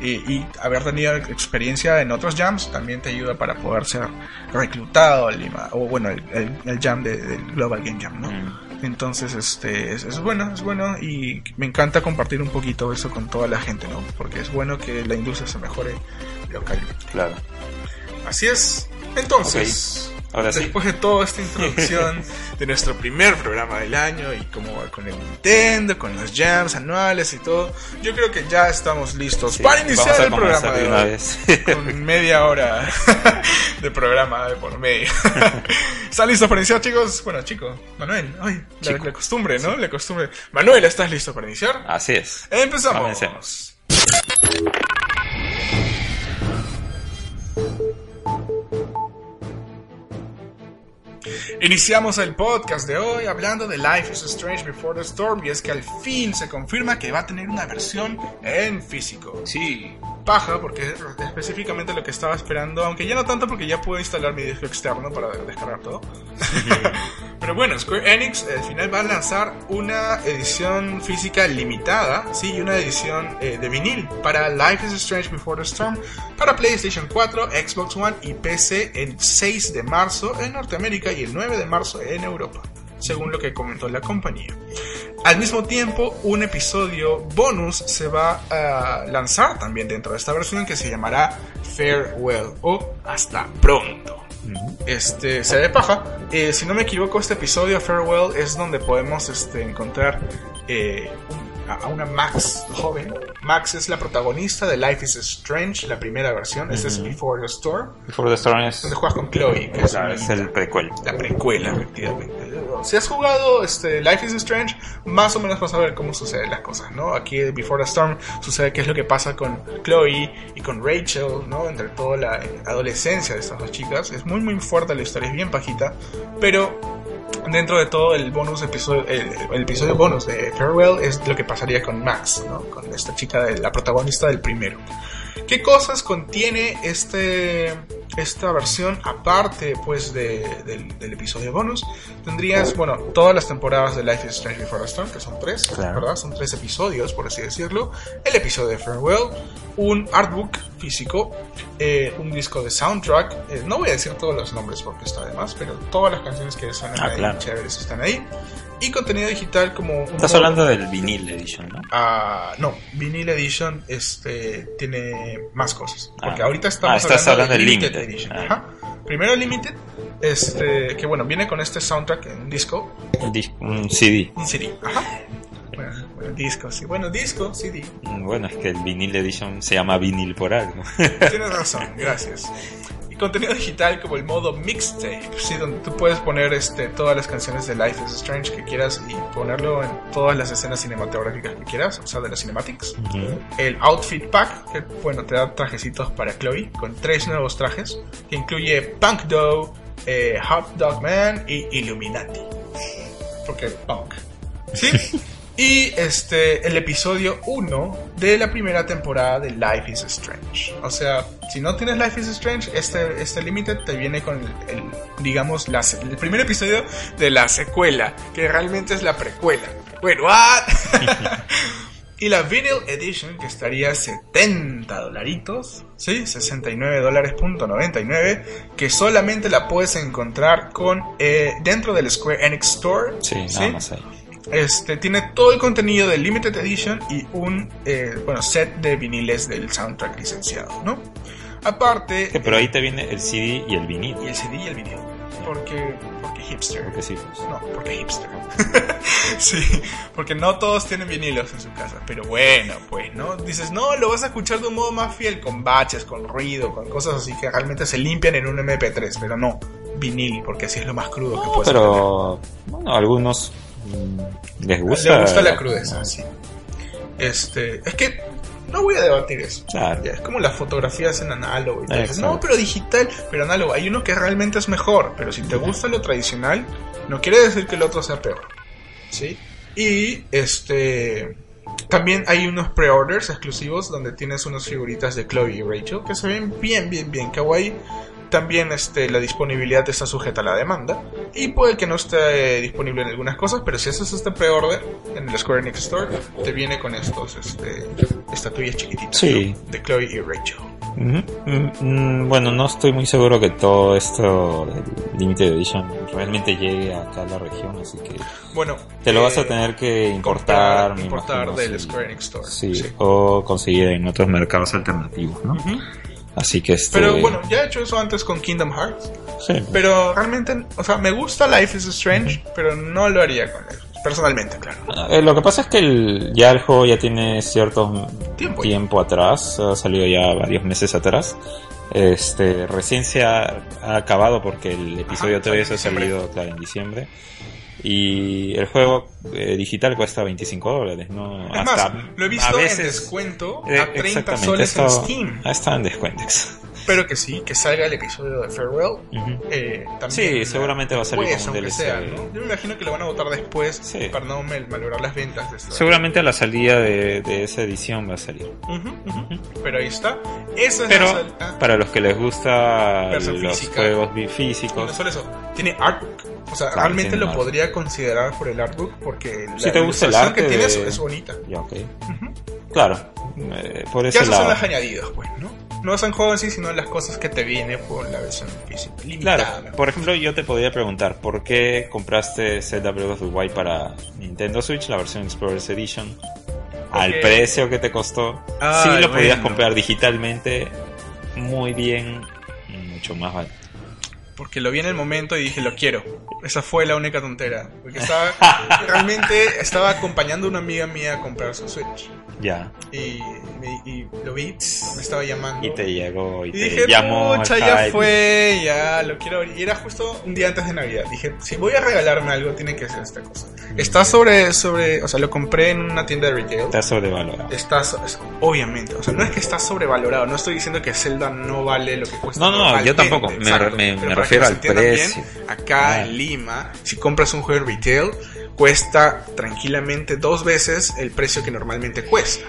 Y, y haber tenido experiencia en otros jams también te ayuda para poder ser reclutado al Lima, o bueno, el, el- el jam de- del Global Game Jam, ¿no? Mm. Entonces, este, es, es bueno, es bueno y me encanta compartir un poquito eso con toda la gente, ¿no? Porque es bueno que la industria se mejore localmente. Claro. Así es. Entonces, Ahora sí. después de toda esta introducción de nuestro primer programa del año y cómo va con el Nintendo, con los jams anuales y todo, yo creo que ya estamos listos Sí, para iniciar el programa de hoy. vez. Con media hora de programa de por medio. ¿Están listos para iniciar, chicos? Bueno, chico, Manuel, ay, la, Chico. la costumbre, ¿no? La costumbre. Manuel, ¿estás listo para iniciar? Así es. Empezamos. Comencemos. Iniciamos el podcast de hoy hablando de Life is Strange Before the Storm y es que al fin se confirma que va a tener una versión en físico. Sí. Paja, porque es específicamente lo que estaba esperando, aunque ya no tanto porque ya puedo instalar mi disco externo para descargar todo. Pero bueno, Square Enix al final va a lanzar una edición física limitada, sí, y una edición eh, de vinil para Life is Strange Before the Storm para PlayStation 4, Xbox One y PC el 6 de marzo en Norteamérica y el 9 de marzo en Europa, según lo que comentó la compañía. Al mismo tiempo, un episodio bonus se va a lanzar también dentro de esta versión que se llamará Farewell o Hasta pronto. Este, se ve paja. Eh, si no me equivoco, este episodio Farewell es donde podemos este, encontrar eh, a una Max joven. Max es la protagonista de Life is Strange, la primera versión. Este es Before the Storm. Before the Storm es... Donde juegas con Chloe, que es, es el prequel. La precuela, efectivamente. Si has jugado este, Life is Strange, más o menos vas a ver cómo suceden las cosas, ¿no? Aquí Before the Storm sucede qué es lo que pasa con Chloe y con Rachel, ¿no? Entre toda la adolescencia de estas dos chicas. Es muy muy fuerte la historia, es bien pajita, pero dentro de todo el bonus episodio, el, episodio bonus de Farewell es lo que pasaría con Max, ¿no? Con esta chica, la protagonista del primero. ¿Qué cosas contiene este, esta versión aparte pues del, episodio bonus? Tendrías, bueno, todas las temporadas de Life is Strange Before the Storm, que son tres, ¿verdad? Son tres episodios, por así decirlo. El episodio de Farewell, un artbook físico, eh, un disco de soundtrack. Eh, no voy a decir todos los nombres porque está de más, pero todas las canciones que suenan ah, ahí, chéveres, están ahí y contenido digital como... Estás hablando del vinil edition, ¿no? Ah, no, vinil edition este, tiene más cosas. Porque ah. ahorita estamos ah, estás hablando, del limited, edition. Ah. Ajá. Primero limited, este, que bueno, viene con este soundtrack en disco. Un, CD. Un CD, ajá. Disco, sí. Bueno, disco, CD. Mm, bueno, es que el vinil edition se llama vinil por algo. Tienes razón, gracias contenido digital como el modo mixtape, ¿sí? donde tú puedes poner este, todas las canciones de Life is Strange que quieras y ponerlo en todas las escenas cinematográficas que quieras, o sea, de las cinematics. El outfit pack, que bueno, te da trajecitos para Chloe, con tres nuevos trajes, que incluye Punk Dough, eh, Hot Dog Man y Illuminati. Porque punk. ¿Sí? Y este, el episodio 1 de la primera temporada de Life is Strange. O sea, si no tienes Life is Strange, este, este Limited te viene con el, digamos, el primer episodio de la secuela, que realmente es la precuela. Bueno, what? y la Vinyl Edition, que estaría 70 dolaritos, ¿sí? 69 dólares punto 99, que solamente la puedes encontrar con, eh, dentro del Square Enix Store. Sí, nada más ahí. Este, tiene todo el contenido del Limited Edition y un eh, bueno, set de viniles del soundtrack licenciado, ¿no? Aparte... pero ahí te viene el CD y el vinil. Y el CD y el vinil. Porque, porque hipster. Porque sí, pues. No, porque hipster. sí, porque no todos tienen vinilos en su casa. Pero bueno, pues, ¿no? Dices, no, lo vas a escuchar de un modo más fiel, con baches, con ruido, con cosas así que realmente se limpian en un MP3. Pero no, vinil, porque así es lo más crudo que puedes Pero, bueno, algunos les gusta. Les gusta la crudeza, sí. Este, es que no voy a debatir eso. Es como las fotografías en análogo. no, pero digital, pero análogo. Hay uno que realmente es mejor, pero si te gusta lo tradicional, no quiere decir que el otro sea peor. ¿Sí? Y este también hay unos pre-orders exclusivos donde tienes unas figuritas de Chloe y Rachel que se ven bien, bien, bien kawaii. También este, la disponibilidad está sujeta a la demanda. Y puede que no esté disponible en algunas cosas, pero si haces este pre-order en el Square Enix Store, te viene con estos este, estatuillas chiquititas de Chloe y Rachel. Mm, mm, bueno, no estoy muy seguro que todo esto Limited Edition realmente llegue acá a la región, así que bueno, te lo vas a eh, tener que importar, importar del Square Enix Store, sí, o conseguir en otros mercados alternativos, ¿no? Así que este... Pero bueno, ya he hecho eso antes con Kingdom Hearts. Sí. Pero realmente, o sea, me gusta Life is Strange, pero no lo haría con él. Personalmente, claro. Eh, lo que pasa es que el, ya el juego ya tiene cierto tiempo, atrás, ha salido ya varios meses atrás. Este, recién se ha, acabado porque el episodio 3 ha salido en diciembre. Y el juego eh, digital cuesta 25 dólares, ¿no? Hasta lo he visto en descuento a 30 eh, soles en Steam. Está en descuento. Espero que sí, que salga el episodio de Farewell. Eh, sí, seguramente va a salir como un Sea, ¿no? Yo me imagino que lo van a votar después para no malograr las ventas. De seguramente a la salida de, esa edición va a salir. Pero ahí está. Esa Pero para los que les gusta los juegos físicos. no solo eso, tiene artbook. O sea, realmente lo podría considerar por el artbook porque la si te gusta el arte que tiene es, bonita. Ya, ok. Claro, eh, por eso. Ya son los añadidos, pues, ¿no? No es en juego en sí, sino las cosas que te viene por la versión física. Claro, por ejemplo, yo te podría preguntar, ¿por qué compraste Zelda Breath of the Wild para Nintendo Switch, la versión Explorers Edition? Al precio que te costó. sí lo podías comprar digitalmente muy bien, mucho más barato porque lo vi en el momento y dije, lo quiero. Esa fue la única tontera. Porque estaba, realmente estaba acompañando a una amiga mía a comprar su Switch. Ya. Y, y lo vi, me estaba llamando. Y te llegó y, Y te dije, llamó. pucha, ya fue, ya lo quiero abrir. Y era justo un día antes de Navidad. Dije, si voy a regalarme algo, tiene que ser esta cosa. Está sobre, sobre, o sea, lo compré en una tienda de retail. Está sobrevalorado. Está, so- es- obviamente, o sea, no es que está sobrevalorado, no estoy diciendo que Zelda no vale lo que cuesta. No, no, yo tampoco, me re- me- me refiero al precio. acá Ah. en Lima, si compras un juego en retail, cuesta tranquilamente dos veces el precio que normalmente cuesta.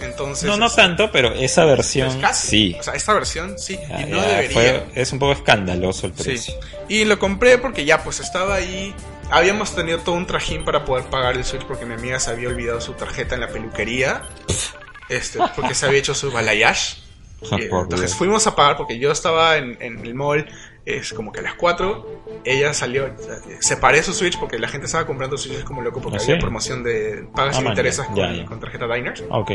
Entonces, No, no es- tanto, pero esa es versión casi. sí. O sea, esta versión sí, y no ya, debería. fue- es un poco escandaloso el Sí. precio. Y lo compré porque ya pues estaba ahí. Habíamos tenido todo un trajín para poder pagar el Switch porque mi amiga se había olvidado su tarjeta en la peluquería. Este, porque se había hecho su balayage. Ah, Entonces fuimos a pagar porque yo estaba en, en el mall, es como que a las 4. Ella salió, separé su Switch porque la gente estaba comprando Switches como loco porque ¿Ah, había sí? promoción de pagas Ah, sin intereses con, ya, ya. con tarjeta Diners. Ah, Ok.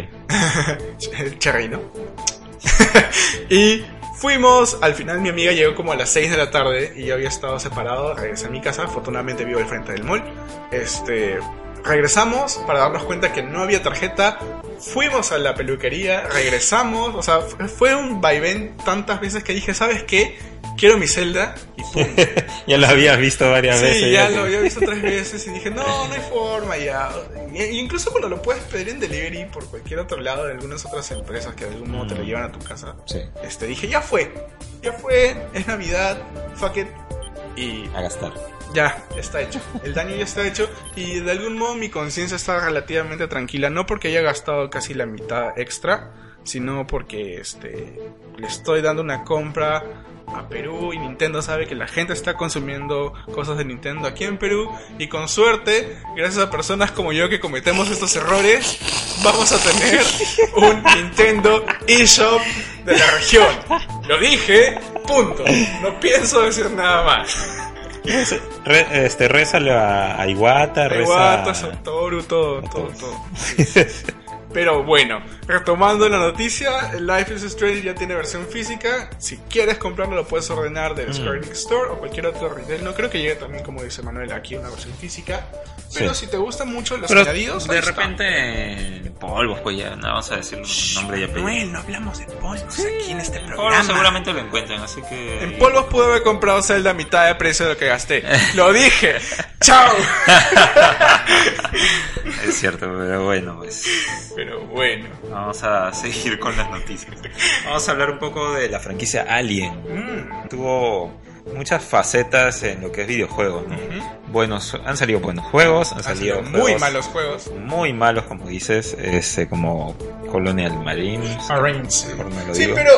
el cherry, ¿no? y fuimos, al final mi amiga llegó como a las 6 de la tarde y yo había estado separado, regresé a mi casa, afortunadamente vivo al frente del mall. Este, regresamos para darnos cuenta que no había tarjeta, fuimos a la peluquería, regresamos, o sea, fue- un vaivén tantas veces que dije, ¿sabes qué? Quiero mi celda y pum. ya lo habías visto varias Sí, veces. ya que- lo había visto tres veces y dije, no, no hay forma ya. E- incluso cuando lo puedes pedir en delivery por cualquier otro lado de algunas otras empresas que de algún modo te lo Mm. llevan a tu casa, Sí, este, dije, ya fue, ya fue, es Navidad, fuck it. Y a gastar. Ya, está hecho. El daño ya está hecho y de algún modo mi conciencia está relativamente tranquila, no porque haya gastado casi la mitad extra, sino porque este le estoy dando una compra a Perú y Nintendo sabe que la gente está consumiendo cosas de Nintendo aquí en Perú y con suerte, gracias a personas como yo que cometemos estos errores, vamos a tener un Nintendo eShop de la región. Lo dije, punto. No pienso decir nada más. Re- este, rézale a, a Iwata, reza... Iwata, Satoru, todo, todo, todo. Pero bueno, retomando la noticia, el Life is Strange ya tiene versión física. Si quieres comprarlo, lo puedes ordenar del Mm. Square Enix Store o cualquier otro retail. No creo que llegue también, como dice Manuel, aquí una versión física. Pero Sí. si te gustan mucho los Pero añadidos, de ahí está. repente polvos, pues ya, no vamos a decir nombre y apellido. Manuel, no hablamos de polvos aquí en este En programa. polvos seguramente lo encuentran, así que... En polvos pude haber comprado Zelda a mitad de precio de lo que gasté. Lo dije. ¡Chao! Es cierto, pero bueno, pues Pero bueno. vamos a seguir con las noticias. Vamos a hablar un poco de la franquicia Alien. Mm. Tuvo muchas facetas en lo que es videojuegos, ¿no? Ujú. Buenos, han salido buenos juegos, han Han salido salido muy juegos malos juegos. muy malos, como dices, este, como Colonial Marines. Lo Sí, digo. pero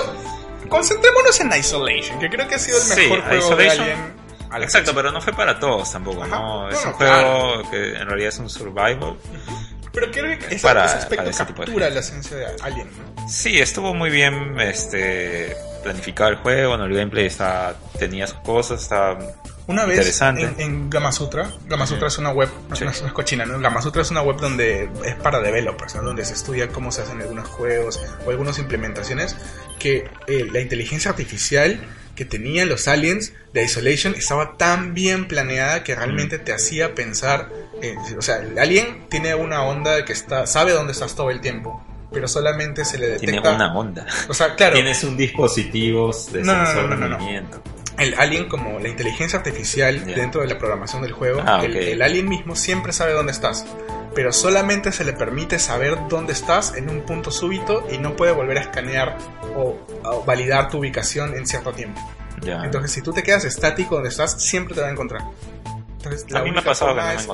concentrémonos en Isolation, que creo que ha sido el Sí, mejor juego de Isolation- Alien. a la Exacto, fecha. pero no fue para todos tampoco, Ajá. ¿no? Es no, un juego que en realidad es un survival. Pero creo que ese, para- ese aspecto para ese captura la esencia de Alien, ¿no? Sí, estuvo muy bien este planificado el juego, no el gameplay está, tenía sus cosas, estaba Una vez en, en Gamasutra, Gamasutra es una web, no, Sí. no es es cochina, ¿no? Gamasutra es una web donde es para developers, ¿no? donde se estudia cómo se hacen algunos juegos o algunas implementaciones, que eh, la inteligencia artificial que tenían los aliens de Isolation estaba tan bien planeada que realmente te hacía pensar, eh, o sea, el alien tiene una onda de que está, sabe dónde estás todo el tiempo, pero solamente se le detecta... tiene una onda. O sea, claro, Tienes un dispositivo de No, no, no, sensor no, no, de no. movimiento. el alien como la inteligencia artificial dentro de la programación del juego, Ah, el alien mismo siempre sabe dónde estás, pero solamente se le permite saber dónde estás en un punto súbito y no puede volver a escanear o, o validar tu ubicación en cierto tiempo. Ya. Entonces, si tú te quedas estático donde estás, siempre te va a encontrar. Entonces, A mí me ha pasado que no me es-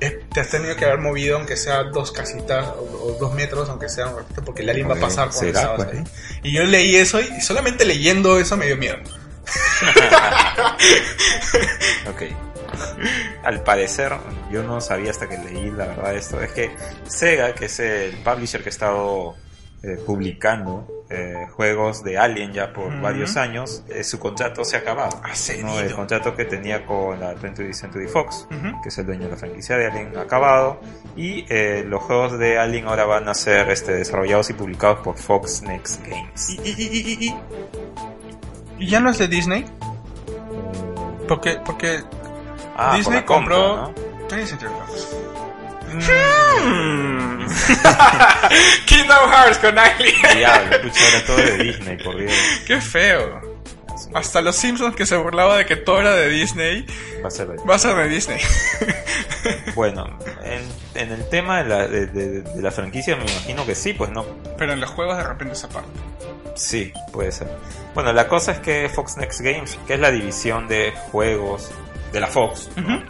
es te has tenido que haber movido aunque sea dos casitas o, o dos metros, aunque sea un ratito, porque el alien va a pasar será, estabas pues. ahí. Y yo leí eso y solamente leyendo eso me dio miedo. Ok. Al parecer, yo no sabía hasta que leí la verdad esto, es que Sega, que es el publisher que ha estado eh, publicando eh, juegos de Alien ya por varios años, eh, su contrato se ha acabado. ¿Ha ¿no? El contrato que tenía con la 20th Century Fox, que es el dueño de la franquicia de Alien, ha acabado. Y eh, los juegos de Alien ahora van a ser este, desarrollados y publicados por Fox Next Games. Y, y- y- y- y- ¿Y ya no es de Disney? Porque, porque Ah, por Disney la compra, compró ¿no? 20th Century Fox. Hmm. Kingdom Hearts con Ailey. Diablo, era todo de Disney, por Dios. Qué feo. Hasta los Simpsons que se burlaba de que todo era de Disney, Va a ser de- va a ser de Disney. Bueno, en, en el tema de la, de, de- de la franquicia me imagino que sí, pues no. Pero en los juegos de repente esa parte. Sí, puede ser. Bueno, la cosa es que Fox Next Games, que es la división de juegos de la Fox, ¿no?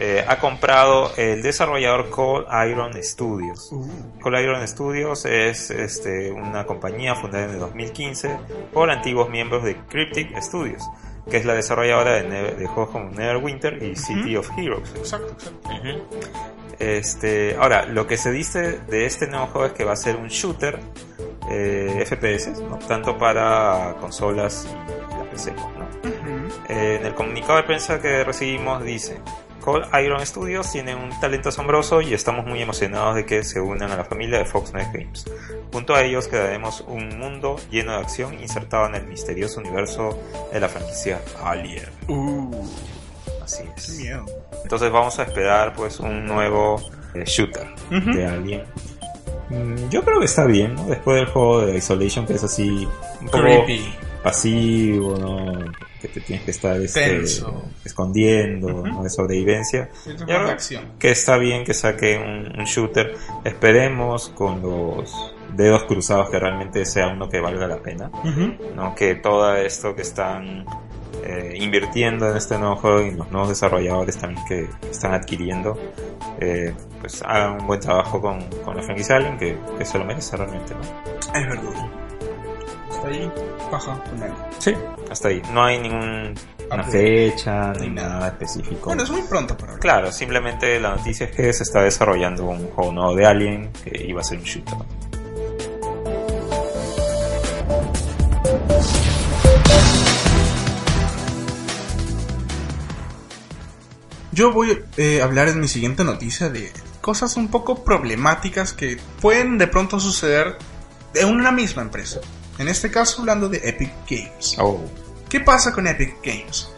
Eh, ha comprado el desarrollador Cold Iron Studios. Cold Iron Studios es este, una compañía fundada en el 2015 por antiguos miembros de Cryptic Studios, que es la desarrolladora de, Ne- de juegos como Neverwinter y City of Heroes. Exacto, exacto. Este, ahora, lo que se dice de este nuevo juego es que va a ser un shooter eh, FPS, ¿no? tanto para consolas y la PC. ¿no? Eh, en el comunicado de prensa que recibimos dice, Cold Iron Studios tiene un talento asombroso y estamos muy emocionados de que se unan a la familia de Fox Next Games. Junto a ellos crearemos un mundo lleno de acción insertado en el misterioso universo de la franquicia Alien. Uh, Así es. miedo. Entonces vamos a esperar pues un nuevo eh, shooter de Alien. Mm, Yo creo que está bien, ¿no? Después del juego de Isolation que es así un poco Creepy. pasivo, ¿no? Que te tienes que estar este, escondiendo, Ujú. ¿no? De sobrevivencia. Veo. acción. Que está bien que saque un, un shooter. Esperemos con los dedos cruzados que realmente sea uno que valga la pena. ¿no? Que todo esto que están eh, invirtiendo en este nuevo juego y los nuevos desarrolladores también que están adquiriendo, eh, pues hagan un buen trabajo con, con la franquicia Alien que, que se lo merece realmente, ¿no? Es verdad. Está ahí, baja con él. Sí, hasta ahí. No hay ninguna Update. fecha Ni ni nada. nada específico. Bueno, es muy pronto para hablar. Claro, simplemente la noticia es que se está desarrollando un juego nuevo de Alien que iba a ser un shooter. Yo voy eh, a hablar en mi siguiente noticia de cosas un poco problemáticas que pueden de pronto suceder en una misma empresa. En este caso hablando de Epic Games. Oh, ¿Qué pasa con Epic Games?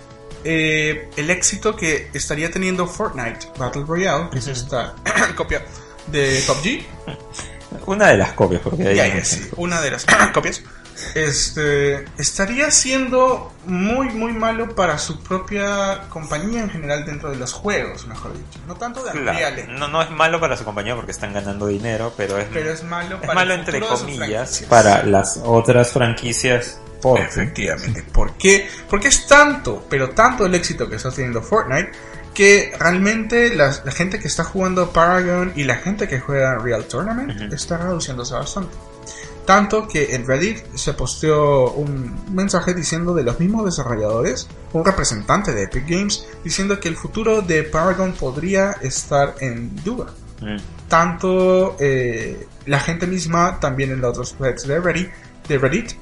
Eh, el éxito que estaría teniendo Fortnite Battle Royale, que es esta copia de PUBG, una de las copias, porque hay sí, una de las copias, este, estaría siendo muy, muy malo para su propia compañía en general dentro de los juegos, mejor dicho. No tanto de Claro, no, no es malo para su compañía porque están ganando dinero, pero es, pero es malo es para malo el entre comillas para las otras franquicias. Porque Efectivamente. ¿Por qué? Porque es tanto, pero tanto el éxito que está teniendo Fortnite que realmente la, gente que está jugando Paragon y la gente que juega Real Tournament está reduciéndose bastante. Tanto que en Reddit se posteó un mensaje diciendo de los mismos desarrolladores, un representante de Epic Games, diciendo que el futuro de Paragon podría estar en duda Mm, tanto eh, la gente misma, también en los otros threads de Reddit, de Reddit,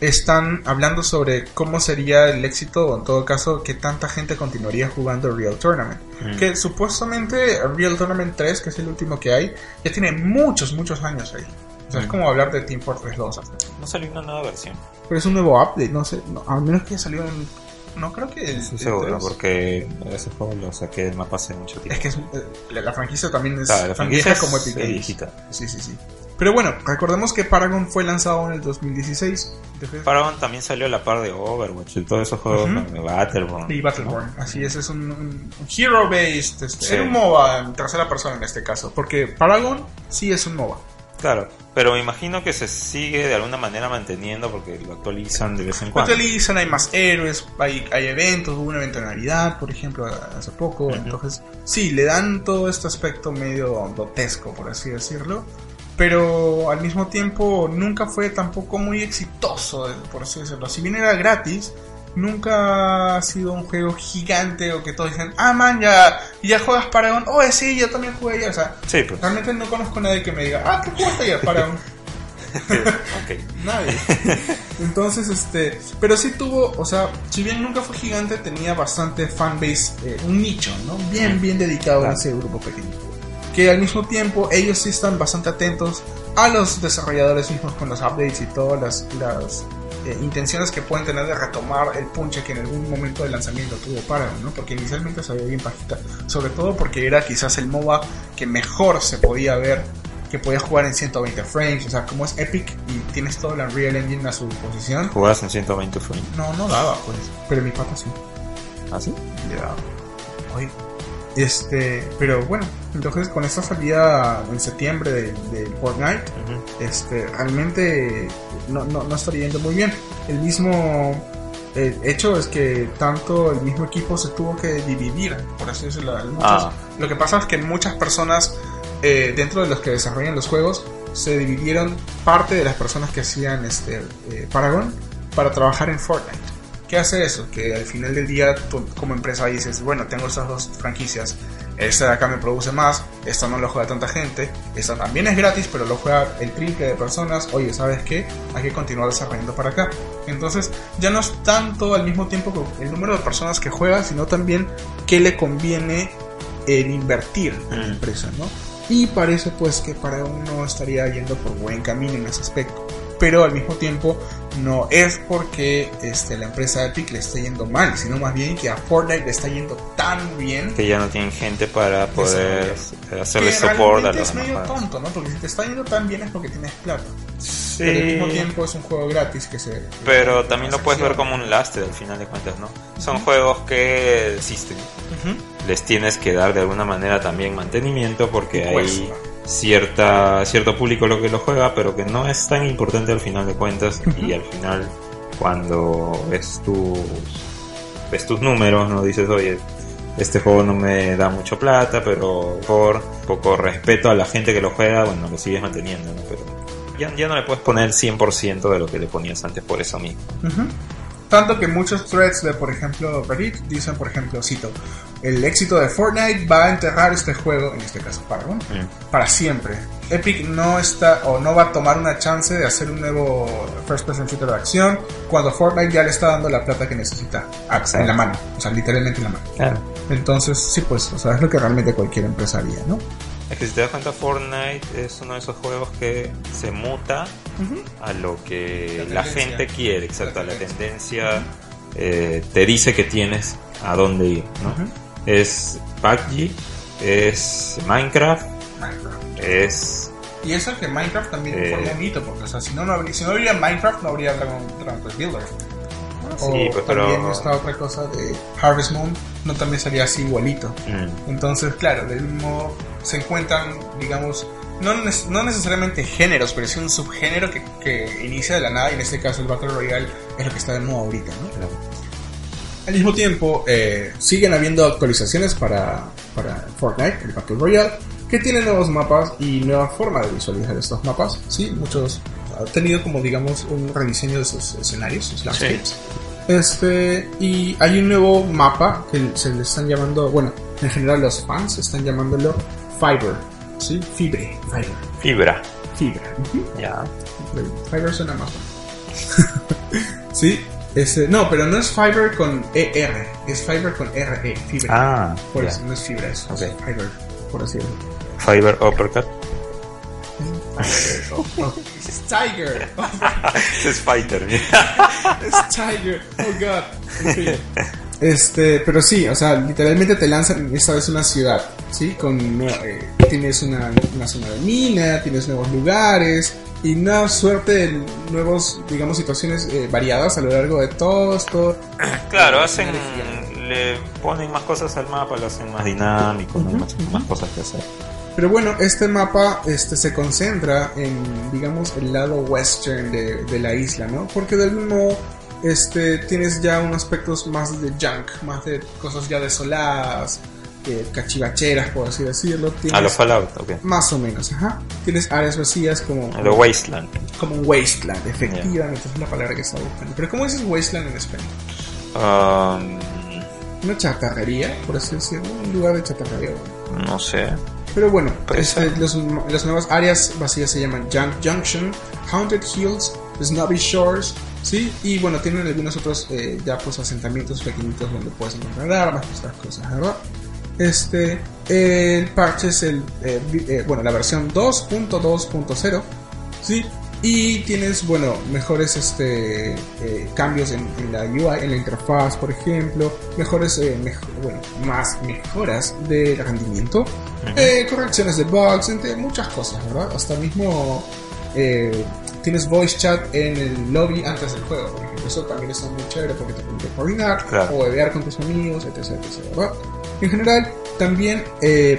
están hablando sobre cómo sería el éxito, o en todo caso, que tanta gente continuaría jugando Real Tournament. Mm. Que supuestamente Real Tournament 3, que es el último que hay, ya tiene muchos, muchos años ahí. O sea, es como hablar de Team Fortress 2. hasta. no salió una nueva versión. Pero es un nuevo update, no sé, no, a menos que salió en... No creo que... Estoy el seguro, 3. porque ese juego lo saqué del mapa hace mucho tiempo. Es que es, eh, la, la franquicia también es Claro, la tan franquicia vieja es- como Epic viejita. Sí, sí, sí. Pero bueno, recordemos que Paragon fue lanzado en el 2016. Entonces- Paragon también salió a la par de Overwatch y todos esos juegos Ujú. de Battleborn. Y Battleborn, así es, es un, un- un hero-based, este, Sí. era un MOBA en tercera persona en este caso, porque Paragon sí es un MOBA. Claro, pero me imagino que se sigue de alguna manera manteniendo porque lo actualizan de vez en Lo cuando. utilizan, hay más héroes, hay, hay eventos, hubo un evento de Navidad, por ejemplo, hace poco, Ujú. entonces sí, le dan todo este aspecto medio grotesco, por así decirlo, pero al mismo tiempo nunca fue tampoco muy exitoso, por así decirlo. Si bien era gratis, nunca ha sido un juego gigante o que todos dicen, ah man, ya, ya juegas Paragon, oh sí, yo también jugué ya, o sea, Sí, pues. realmente no conozco a nadie que me diga, ah, ¿qué jugaste ayer Paragon? ok. Nadie. Entonces, este. Pero sí tuvo, o sea, si bien nunca fue gigante, tenía bastante fanbase, eh, un nicho, ¿no? Bien, bien dedicado a ese grupo pequeño. Que al mismo tiempo, ellos sí están bastante atentos a los desarrolladores mismos con los updates y todas las, las eh, intenciones que pueden tener de retomar el punche que en algún momento de lanzamiento tuvo Paragon, ¿no? Porque inicialmente se veía bien pajita, sobre todo porque era quizás el MOBA que mejor se podía ver, que podía jugar en 120 frames, o sea, como es Epic y tienes todo el Unreal Engine a su disposición. ¿Jugabas en 120 frames? No, no daba, pues, pero mi pata sí. ¿Ah, sí? Ya. Oye. Este, pero bueno, entonces con esta salida en septiembre de, de Fortnite, este, realmente no, no, no estaría yendo muy bien. El mismo el hecho es que tanto el mismo equipo se tuvo que dividir, por así decirlo. Muchos- Ah. Lo que pasa es que muchas personas eh, dentro de los que desarrollan los juegos se dividieron parte de las personas que hacían este eh, Paragon para trabajar en Fortnite. ¿Qué hace eso? Que al final del día tú como empresa dices, bueno, tengo esas dos franquicias, esta de acá me produce más, esta no lo juega tanta gente, esta también es gratis, pero lo juega el triple de personas, oye, ¿sabes qué? Hay que continuar desarrollando para acá. Entonces ya no es tanto al mismo tiempo que el número de personas que juega, sino también qué le conviene el invertir en la Mm. empresa, ¿no? Y parece pues que para uno estaría yendo por buen camino en ese aspecto. Pero al mismo tiempo no es porque este, la empresa Epic le esté yendo mal, sino más bien que a Fortnite le está yendo tan bien Que ya no tienen gente para poder hacerle support a los es medio tonto, ¿no? Porque si te está yendo tan bien es porque tienes plata. Pero al mismo Sí, tiempo es un juego gratis que se... pero también lo puedes ver como un lastre al final de cuentas, ¿no? Son juegos que existen. Ujú. Les tienes que dar de alguna manera también mantenimiento porque hay cierta cierto público lo que lo juega, pero que no es tan importante al final de cuentas y al final cuando ves tus ves tus números, no dices, "Oye, este juego no me da mucho plata, pero por poco respeto a la gente que lo juega, bueno, lo sigues manteniendo, ¿no? Pero ya, ya no le puedes poner el 100% de lo que le ponías antes por eso mismo. Ujú. Tanto que muchos threads de, por ejemplo, Reddit dicen, por ejemplo, cito, el éxito de Fortnite va a enterrar este juego, en este caso Paragon, para siempre. Epic no está o no va a tomar una chance de hacer un nuevo first person shooter de acción cuando Fortnite ya le está dando la plata que necesita ah, en la mano, o sea, literalmente en la mano. Claro. Entonces, sí, pues, o sea, es lo que realmente cualquier empresa haría, ¿no? Es que si te das cuenta, Fortnite es uno de esos juegos que se muta a lo que La la, tendencia. gente quiere, exacto, La la tendencia eh, te dice que tienes a dónde ir, ¿no? Es PUBG, es Minecraft, Minecraft. es... Y eso que Minecraft también Eh. formó un hito, porque, o sea, si no, no habría, si no habría Minecraft, no habría Dragon, Dragon Quest Builder. O Sí, pues, pero... también esta otra cosa de Harvest Moon, no también sería así igualito. Mm, Entonces, claro, del mismo modo se encuentran, digamos, no, no necesariamente géneros, pero sí un subgénero que, que inicia de la nada, y en este caso el Battle Royale es lo que está de moda ahorita, ¿no? claro. Al mismo tiempo, eh, siguen habiendo actualizaciones para, para Fortnite, el Battle Royale, que tiene nuevos mapas y nueva forma de visualizar estos mapas. Sí, muchos han tenido como, digamos, un rediseño de sus escenarios, sus landscapes. Este, y hay un nuevo mapa que se le están llamando, bueno, en general los fans están llamándolo Fiber. ¿Sí? Fibre. Fiber. Fibra, Fibra. Ujú. ya. Fiverr suena más sí, este, no, pero no es Fiverr con ER, es Fiverr con RE, Fibra. Ah, por eso no es fibra, es Ok. Fiverr, por así decirlo. Fiber Uppercut. Es Tiger, oh, es Fighter, es Tiger, oh god. En fin. Este, pero sí, o sea, literalmente te lanzan esta vez una ciudad, ¿sí? Con, eh, tienes una, una zona de mina, tienes nuevos lugares y una suerte de nuevos, digamos, situaciones eh, variadas a lo largo de todo esto. Claro, hacen, le ponen más cosas al mapa, lo hacen más dinámico, más, más cosas que hacer. Pero bueno, este mapa este, se concentra en, digamos, el lado western de, de la isla, ¿no? Porque de algún modo este, tienes ya unos aspectos más de junk, más de cosas ya desoladas, eh, cachivacheras, por así decirlo. Tienes, A los Fallout, ok. Más o menos, ajá. Tienes áreas vacías como, A los Wasteland. como un wasteland, efectivamente, es la palabra que estaba buscando. Pero ¿cómo dices wasteland en español? Um, Una chatarrería, por así decirlo, un lugar de chatarrería. ¿no? sé. Pero bueno, este, los- las nuevas áreas vacías se llaman Junk Junction, Haunted Hills, Snobby Shores, ¿sí? Y bueno, tienen algunos otros eh, ya pues asentamientos pequeñitos donde puedes encontrar armas estas cosas, ¿verdad? Este, el parche es el, eh, eh, bueno, la versión 2.2.0, ¿sí? Y tienes, bueno, mejores este, eh, cambios en, la UI, en la interfaz, por ejemplo, mejores, eh, bueno, más mejoras de rendimiento, eh, correcciones de bugs, entre muchas cosas, ¿verdad? Hasta mismo tienes voice chat en el lobby antes del juego, por ejemplo. Eso también está muy chévere porque te permite coordinar o bebear con tus amigos, etc, etc, ¿verdad? En general, también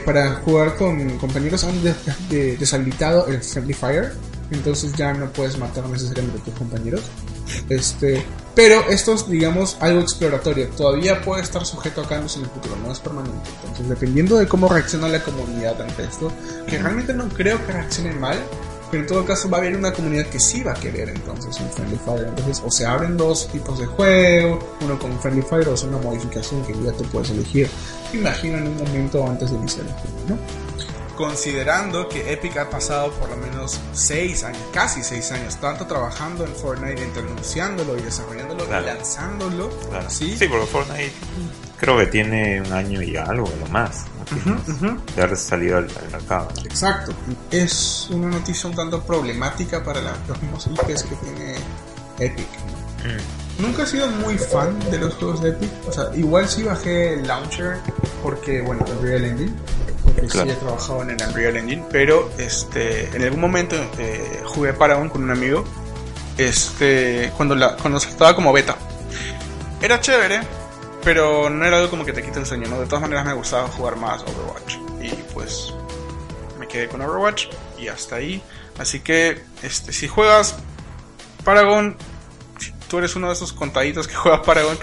para jugar con compañeros han deshabilitado el Friendly Fire entonces ya no puedes matar necesariamente a tus compañeros. Este, pero esto es, digamos, algo exploratorio. Todavía puede estar sujeto a cambios en el futuro, no es permanente. Entonces, dependiendo de cómo reacciona la comunidad ante esto, que realmente no creo que reaccione mal, pero en todo caso va a haber una comunidad que sí va a querer entonces un Friendly Fire. Entonces, o se abren dos tipos de juego, uno con Friendly Fire o sea una modificación que ya te puedes elegir. Imagino en un momento antes de iniciar el juego, ¿no? considerando que Epic ha pasado por lo menos 6 años, casi 6 años, tanto trabajando en Fortnite, entre anunciándolo y desarrollándolo y lanzándolo. ¿sí? sí, porque Fortnite creo que tiene un año y algo, lo más, de haber salido al, mercado. Exacto. Es una noticia un tanto problemática para los mismos IPs que tiene Epic. Mm. Nunca he sido muy fan de los juegos de Epic. O sea, igual sí bajé el launcher porque, bueno, el Real Engine porque sí he trabajado en el Unreal Engine, pero este, en algún momento eh, jugué Paragon con un amigo, este, cuando, la, cuando estaba como beta. Era chévere, pero no era algo como que te quita el sueño, ¿no? De todas maneras me gustaba jugar más Overwatch. Y pues me quedé con Overwatch y hasta ahí. Así que este, si juegas Paragon, si tú eres uno de esos contaditos que juegas Paragon,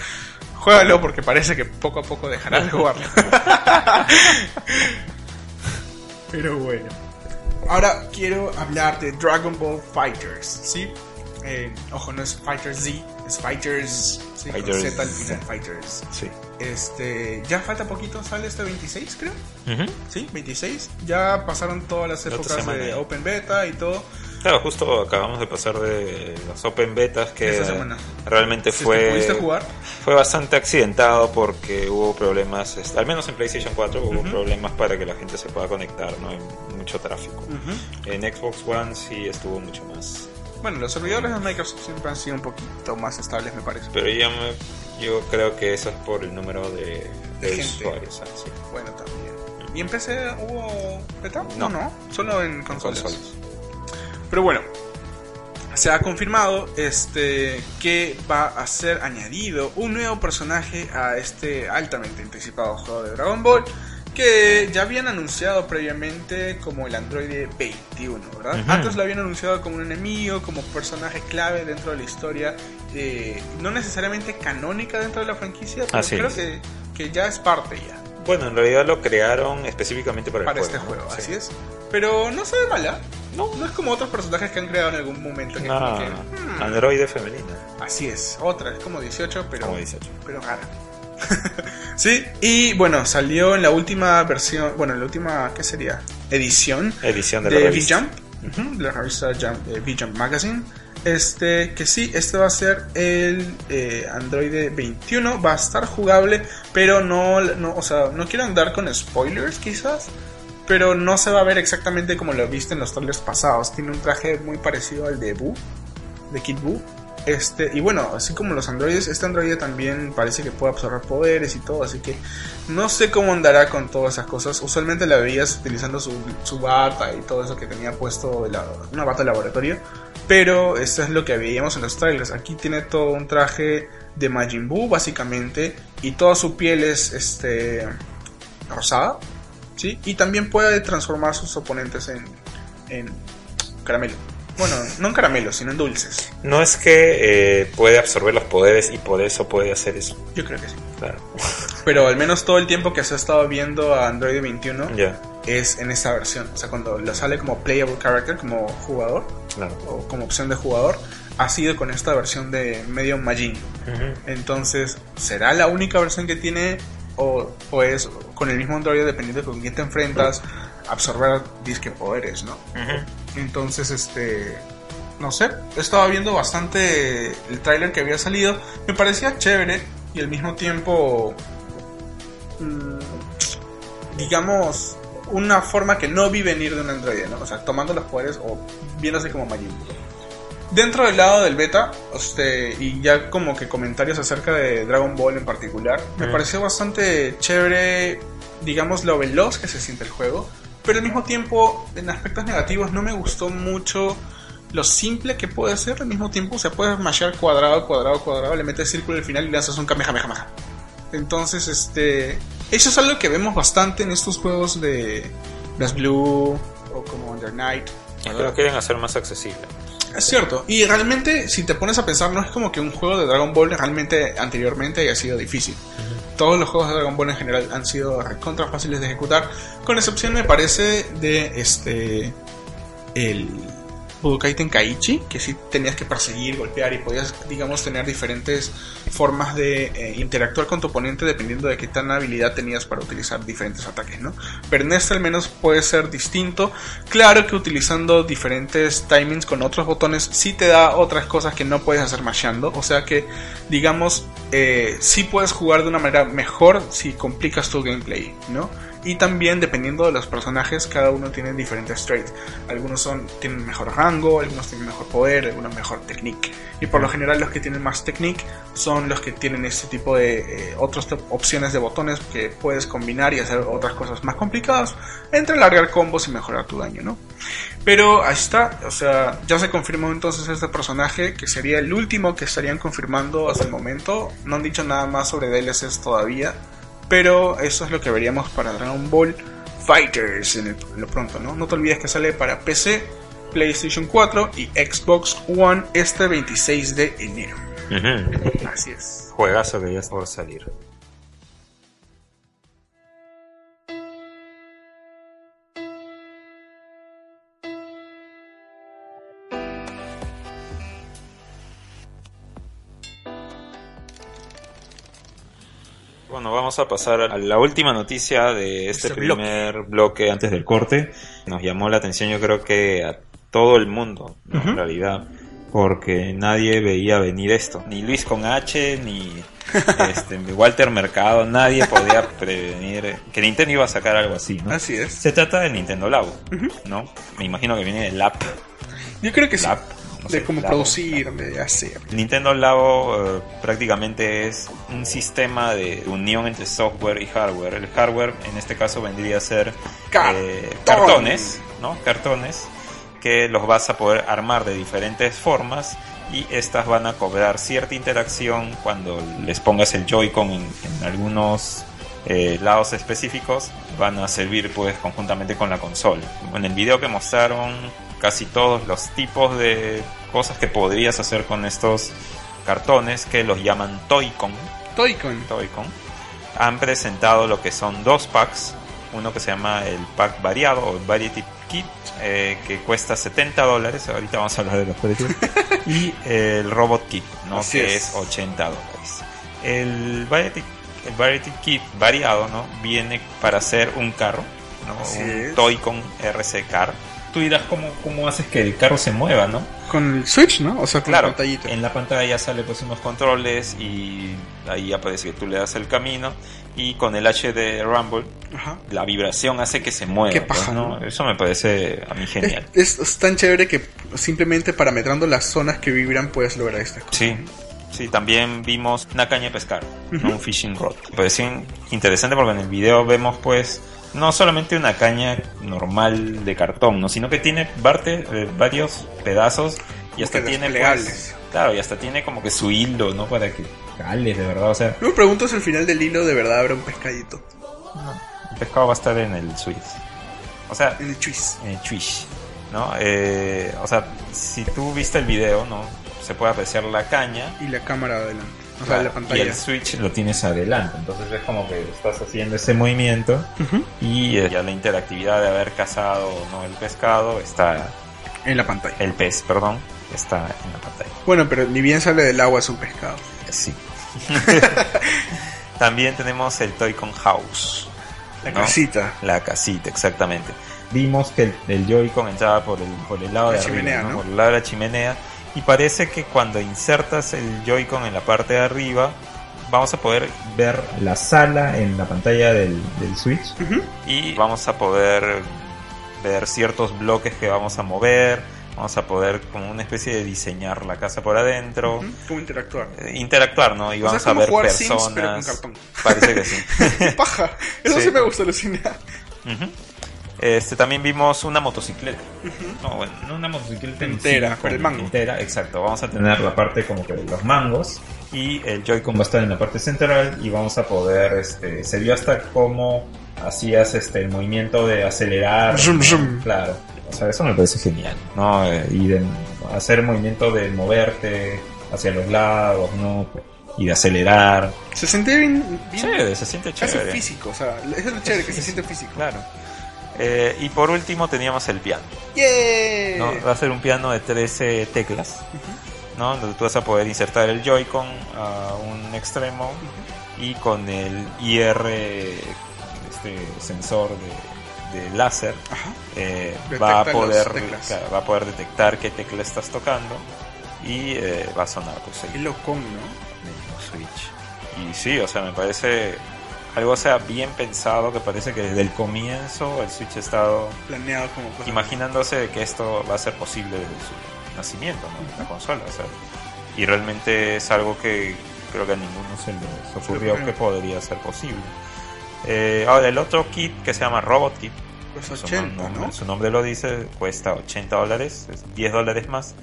juégalo porque parece que poco a poco dejarás de jugarlo. Pero bueno. Ahora quiero hablar de Dragon Ball Fighters, ¿sí? Eh, ojo, no es Fighters Z, es Fighters, ¿sí? Fighters. Con Z al final, Fighters. Sí. Este, ya falta poquito, sale este 26, creo. Sí, 26. Ya pasaron todas las épocas de Open Beta y todo. Claro, justo acabamos de pasar de los Open Betas que realmente fue fue bastante accidentado porque hubo problemas, al menos en PlayStation 4 hubo problemas para que la gente se pueda conectar, no hay mucho tráfico. En Xbox One sí estuvo mucho más. Bueno, los servidores de Microsoft siempre han sido un poquito más estables, me parece. Pero yo, yo creo que eso es por el número de, usuarios. Ah, bueno, también. ¿Y en PC hubo beta? No, no, solo en consolas. Pero bueno, se ha confirmado este, que va a ser añadido un nuevo personaje a este altamente anticipado juego de Dragon Ball que ya habían anunciado previamente como el androide 21, ¿verdad? Antes lo habían anunciado como un enemigo, como personaje clave dentro de la historia, eh, no necesariamente canónica dentro de la franquicia, pero creo que, que, ya es parte ya. Bueno, en realidad lo crearon específicamente para, para este juego, así es. Pero no se ve mala. No, no es como otros personajes que han creado en algún momento. Que, no, hmm. androide femenina. Así es, otra, es como 18, pero, como 18. pero rara. sí, y bueno, salió en la última versión, bueno, en la última, ¿qué sería? Edición, Edición de, de la V-Jump, la revista V-Jump Magazine. Este, que sí, este va a ser el eh, Android 21, va a estar jugable, pero no, no, o sea, no quiero andar con spoilers quizás, pero no se va a ver exactamente como lo viste en los trailers pasados. Tiene un traje muy parecido al de Boo, de Kid Boo. Este, y bueno, así como los androides, este androide también parece que puede absorber poderes y todo, así que no sé cómo andará con todas esas cosas. Usualmente la veías utilizando su, su bata y todo eso que tenía puesto, la, una bata de laboratorio, pero esto es lo que veíamos en los trailers. Aquí tiene todo un traje de Majin Buu, básicamente, y toda su piel es este, rosada, ¿sí? Y también puede transformar sus oponentes en, en caramelo. Bueno, no en caramelo, sino en dulces. No es que eh, puede absorber los poderes y por eso puede hacer eso. Yo creo que sí. Claro. Pero al menos todo el tiempo que se ha estado viendo a Android 21 es en esa versión. O sea, cuando lo sale como playable character, como jugador, o como opción de jugador, ha sido con esta versión de medio Majin. Entonces, ¿será la única versión que tiene o, es con el mismo Android, dependiendo de con quién te enfrentas, absorber disque poderes, ¿no? Entonces, este. No sé, estaba viendo bastante el tráiler que había salido. Me parecía chévere y al mismo tiempo. Mm, digamos, una forma que no vi venir de un androide, ¿no? O sea, tomando los poderes o viéndose como Majin Dentro del lado del beta, este, y ya como que comentarios acerca de Dragon Ball en particular, me pareció bastante chévere, digamos, lo veloz que se siente el juego, pero al mismo tiempo, en aspectos negativos, no me gustó mucho lo simple que puede ser al mismo tiempo. O sea, puedes mashear cuadrado, cuadrado, cuadrado, le metes círculo al final y lanzas un Kamehameha. Entonces, este. Eso es algo que vemos bastante en estos juegos de Blast Blue o como Under Night. Lo quieren hacer más accesible. Es cierto. Y realmente, si te pones a pensar, no es como que un juego de Dragon Ball realmente anteriormente haya sido difícil. Todos los juegos de Dragon Ball en general han sido recontra fáciles de ejecutar. Con excepción, me parece, de este. El. Budokai Tenkaichi, que sí tenías que perseguir, golpear y podías, digamos, tener diferentes formas de eh, interactuar con tu oponente dependiendo de qué tan habilidad tenías para utilizar diferentes ataques, ¿no? Pero en este al menos puede ser distinto. Claro que utilizando diferentes timings con otros botones sí te da otras cosas que no puedes hacer mashando. O sea que, digamos, eh, sí puedes jugar de una manera mejor si complicas tu gameplay, ¿no? Y también dependiendo de los personajes, cada uno tiene diferentes traits. Algunos son, tienen mejor rango, algunos tienen mejor poder, algunos mejor technique. Y por lo general los que tienen más technique son los que tienen este tipo de eh, otras opciones de botones que puedes combinar y hacer otras cosas más complicadas entre largar combos y mejorar tu daño, ¿no? Pero ahí está, o sea, ya se confirmó entonces este personaje que sería el último que estarían confirmando hasta el momento. No han dicho nada más sobre DLCs todavía, pero eso es lo que veríamos para Dragon Ball Fighters en, el, en lo pronto, ¿no? No te olvides que sale para PC, PlayStation 4 y Xbox One este 26 de enero. Ujú. Así es. Juegazo que ya está por salir. Vamos a pasar a la última noticia de este Este primer bloque. antes del corte. Nos llamó la atención yo creo que a todo el mundo, en realidad, porque nadie veía venir esto. Ni Luis con H, ni este, Walter Mercado, nadie podía prevenir que Nintendo iba a sacar algo así, ¿no? Así es. Se trata de Nintendo Labo, ¿no? Me imagino que viene del app. Yo creo que sí. No de sé, cómo Labo. producir, de hacer. Nintendo Labo eh, prácticamente es un sistema de unión entre software y hardware. El hardware en este caso vendría a ser Cartón. eh, cartones, ¿no? Cartones que los vas a poder armar de diferentes formas y estas van a cobrar cierta interacción cuando les pongas el Joy-Con en, en algunos eh, lados específicos van a servir pues conjuntamente con la consola. En el video que mostraron casi todos los tipos de cosas que podrías hacer con estos cartones que los llaman Toy-Con. Toy-Con. Toy-Con, han presentado lo que son dos packs. Uno que se llama el pack variado o Variety Kit, eh, que cuesta 70 dólares. Ahorita vamos a hablar de los precios. y el Robot Kit, ¿no? Así que es. es 80 dólares. El Variety, el Variety Kit variado, ¿no? Viene para hacer un carro, ¿no? Así un es. Toy-Con RC Car. Tú dirás cómo, cómo haces que el carro se mueva, ¿no? Con el Switch, ¿no? O sea, con Claro, la pantallita. en la pantalla sale pues unos controles y ahí aparece que tú le das el camino y con el HD Rumble Ajá. la vibración hace que se mueva. Qué pues, paja, ¿no? ¿no? Eso me parece a mí genial. Es, es tan chévere que simplemente parametrando las zonas que vibran puedes lograr estas cosas. Sí, sí, también vimos una caña de pescar, ¿no? Ujú. un fishing rod. Me pareció interesante porque en el video vemos pues no solamente una caña normal de cartón, ¿no? sino que tiene parte, eh, varios pedazos y hasta tiene pues, claro, y hasta tiene como que su hilo, ¿no? Para que cales de verdad, o sea, Yo me pregunto si al final del hilo de verdad habrá un pescadito. el pescado va a estar en el Switch. O sea, En el chuis. en el Twitch, ¿no? Eh, o sea, si tú viste el video, ¿no? Se puede apreciar la caña. Y la cámara adelante. O sea, y el Switch lo tienes adelante, entonces es como que estás haciendo ese movimiento y eh, ya la interactividad de haber cazado o no el pescado está, En la pantalla. el pez, perdón, está en la pantalla. Bueno, pero ni bien sale del agua es un pescado. Sí. También tenemos el Toy-Con House. La ¿no? casita. La casita, exactamente. Vimos que el, el Joy-Con entraba por el, por el lado La de arriba, chimenea, ¿no? ¿no? por el lado de la chimenea. Y parece que cuando insertas el Joy-Con en la parte de arriba, vamos a poder ver la sala en la pantalla del, del Switch. Y vamos a poder ver ciertos bloques que vamos a mover. Vamos a poder como una especie de diseñar la casa por adentro. Ujú, ¿Cómo interactuar? eh, interactuar, ¿no? Y O sea, vamos a como ver jugar Sims, personas. pero con cartón. Parece que sí. Paja. Eso sí, Sí. me gusta, Lucina. Ujú. Este también vimos una motocicleta. No, bueno, no una motocicleta en Entera, sí, con el mango. Entera, exacto. Vamos a tener la parte como que de los mangos y el Joy-Con va a estar en la parte central y vamos a poder, este, se vio hasta cómo hacías este el movimiento de acelerar. Zoom, ¿no? zoom. Claro. O sea, eso me parece genial, ¿no? Eh, Y de hacer movimiento de moverte hacia los lados, ¿no? Y de acelerar. Se siente bien. bien Chévere, se siente chévere. físico, o sea, es lo chévere, que se siente físico. Claro. Eh, y por último teníamos el piano. ¡Yeah! ¿no? Va a ser un piano de 13 teclas, ¿no? Donde tú vas a poder insertar el Joy-Con a un extremo y con el IR, este sensor de, de láser, eh, va a poder claro, va a poder detectar qué tecla estás tocando y eh, va a sonar pues Qué el locón, ¿no? Switch. Y sí, o sea, me parece algo sea bien pensado que parece que desde el comienzo el Switch ha estado Planeado como cosa. imaginándose que esto va a ser posible desde su nacimiento, ¿no? La consola, o sea, y realmente es algo que creo que a ninguno se les ocurrió que podría ser posible. Eh, ahora, el otro kit que se llama Robot Kit, Pues su 80, nombre, ¿no? su nombre lo dice, cuesta 80 dólares, es 10 dólares más.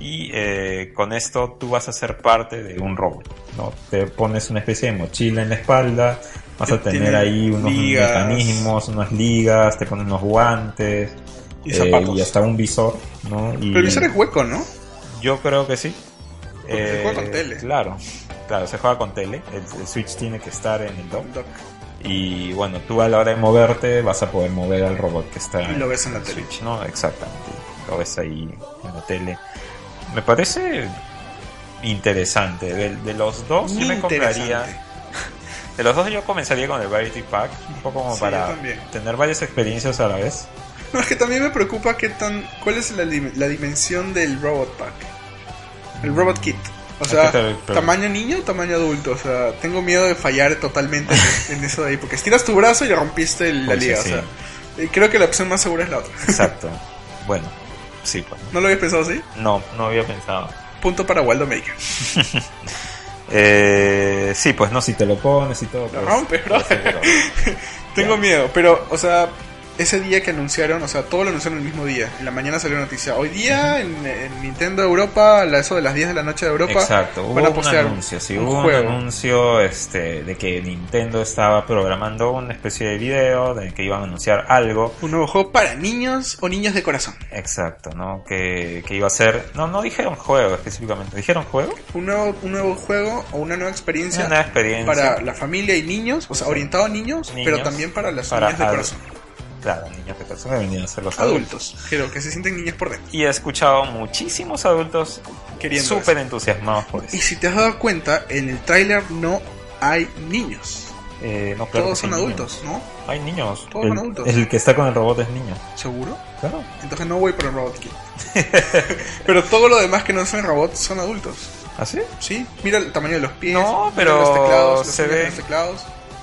Y eh, con esto tú vas a ser parte de un robot, ¿no? Te pones una especie de mochila en la espalda, vas a tener ahí unos ligas. mecanismos, unas ligas, te pones unos guantes, Y eh, zapatos. y hasta un visor, ¿no? Y Pero el visor es hueco, ¿no? Yo creo que sí. Porque se juega con tele. Claro, claro, se juega con tele. El, el Switch tiene que estar en el dock. Doc. Y bueno, tú a la hora de moverte vas a poder mover al robot que está Y lo ves en la el tele. Switch, ¿no? Exactamente. Lo ves ahí en la tele. Me parece interesante. De, de los dos, yo me compraría. De los dos, yo comenzaría con el Variety Pack. Un poco como Sí, para tener varias experiencias a la vez. No, es que también me preocupa qué tan. ¿Cuál es la, la dimensión del Robot Pack? El Robot Kit. O ¿A sea? ¿tamaño niño o tamaño adulto? O sea, tengo miedo de fallar totalmente en, eso de ahí. Porque estiras tu brazo y rompiste el- la Pues sí, liga. sí. O sea, eh, creo que la opción más segura es la otra. Exacto. bueno, sí, pues. ¿No lo habías pensado así? No, no había pensado. Punto para Waldo Maker. Eh, sí, pues no, si te lo pones y todo. Lo pues, rompes, bro. seguro. Tengo miedo, pero, o sea, ese día que anunciaron, o sea, todo lo anunciaron el mismo día. En la mañana salió noticia. Hoy día en, en Nintendo Europa, a la- eso de las 10 de la noche de Europa, Exacto, hubo van a un anuncio, sí, un hubo juego. un anuncio este, de que Nintendo estaba programando una especie de video de que iban a anunciar algo. Un nuevo juego para niños o niños de corazón. Exacto, ¿no? Que, que iba a ser... No, no dijeron juego específicamente. ¿Dijeron juego? Un nuevo, un nuevo juego o una nueva experiencia Una nueva experiencia. para la familia y niños, o sea, orientado a niños, Niños, pero también para las para niñas de corazón. Claro, niños de personas venían a ser los adultos. Adultos, creo que se sienten niños por dentro. Y he escuchado muchísimos adultos Queriendo súper entusiasmados por eso. Y si te has dado cuenta, en el tráiler no hay niños. Eh, no, claro Todos son adultos, ¿no? Hay niños. Todos el, son adultos. El que está con el robot es niño. ¿Seguro? Claro. Entonces no voy por el Robot Kit. pero todo lo demás que no son robots son adultos. ¿Ah, sí? ¿Sí? Mira el tamaño de los pies. No, mira pero los teclados, los se los teclados.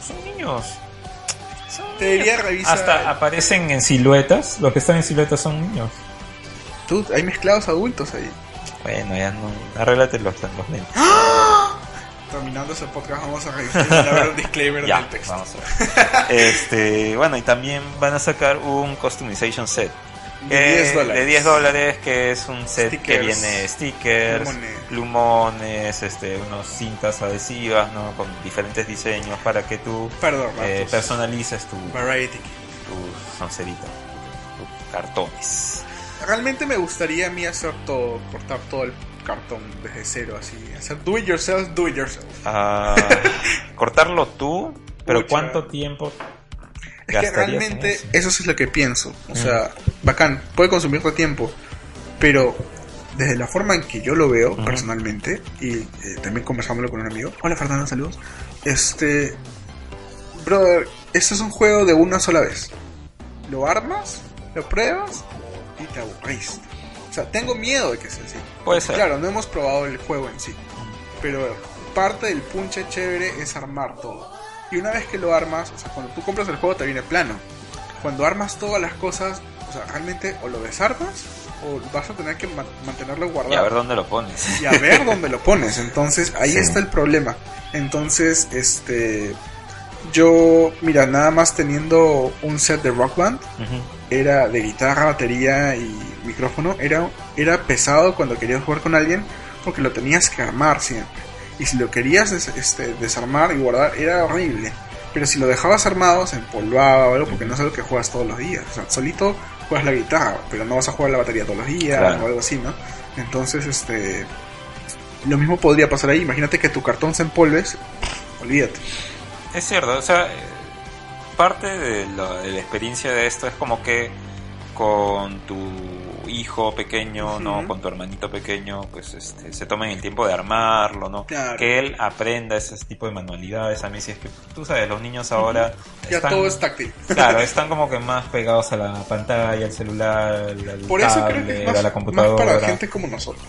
Son niños. Te diría revisar. Hasta aparecen en siluetas. Los que están en siluetas son niños. Tú, hay mezclados adultos ahí. Bueno, ya no. Arréglate los, los lentes. Terminando ese podcast vamos a revisar un disclaimer Ya, del texto. vamos a ver. este, bueno, y también van a sacar un customization set. De que- 10 dólares. De 10 dólares, que es un set que viene stickers, plumones. plumones, este, unos cintas adhesivas, ¿no? Con diferentes diseños para que tú Perdón, eh, personalices tu, Variety tu soncerita, tus cartones. Realmente me gustaría a mí hacer todo, cortar todo el cartón desde cero, así. Hacer do it yourself, do it yourself. Ah, cortarlo tú, pero. ¿cuánto tiempo Es que realmente eso? eso es lo que pienso. O sea, bacán, puede consumirte tiempo, pero desde la forma en que yo lo veo personalmente, y eh, también conversándolo con un amigo. Hola Fernando, saludos. Este, brother, este es un juego de una sola vez. Lo armas, lo pruebas y te aburriste. O sea, tengo miedo de que sea así. Puede ser. Claro, no hemos probado el juego en sí. Pero parte del punche chévere es armar todo. Y una vez que lo armas, o sea, cuando tú compras el juego te viene plano. Cuando armas todas las cosas, o sea, realmente o lo desarmas o vas a tener que ma- mantenerlo guardado. Y a ver dónde lo pones. y a ver dónde lo pones. Entonces, ahí Sí. está el problema. Entonces, este. Yo, mira, nada más teniendo un set de rock band, era de guitarra, batería y micrófono, era, era pesado cuando querías jugar con alguien porque lo tenías que armar siempre. Y si lo querías des- este, desarmar y guardar, era horrible. Pero si lo dejabas armado, se empolvaba o algo porque no es algo que juegas todos los días. O sea, solito juegas la guitarra, pero no vas a jugar la batería todos los días Claro. o algo así, ¿no? Entonces, este. Lo mismo podría pasar ahí. Imagínate que tu cartón se empolves, olvídate. Es cierto, o sea, parte de la, de la experiencia de esto es como que con tu hijo pequeño, ¿no? Con tu hermanito pequeño, pues este, se tomen el tiempo de armarlo, ¿no? Claro. Que él aprenda ese tipo de manualidades. A mí sí es que, tú sabes, los niños ahora... Ya están- todo es táctil. Claro, están como que más pegados a la pantalla, al celular, al Por eso creo que tablet, es más, a la más computadora. para gente como nosotros.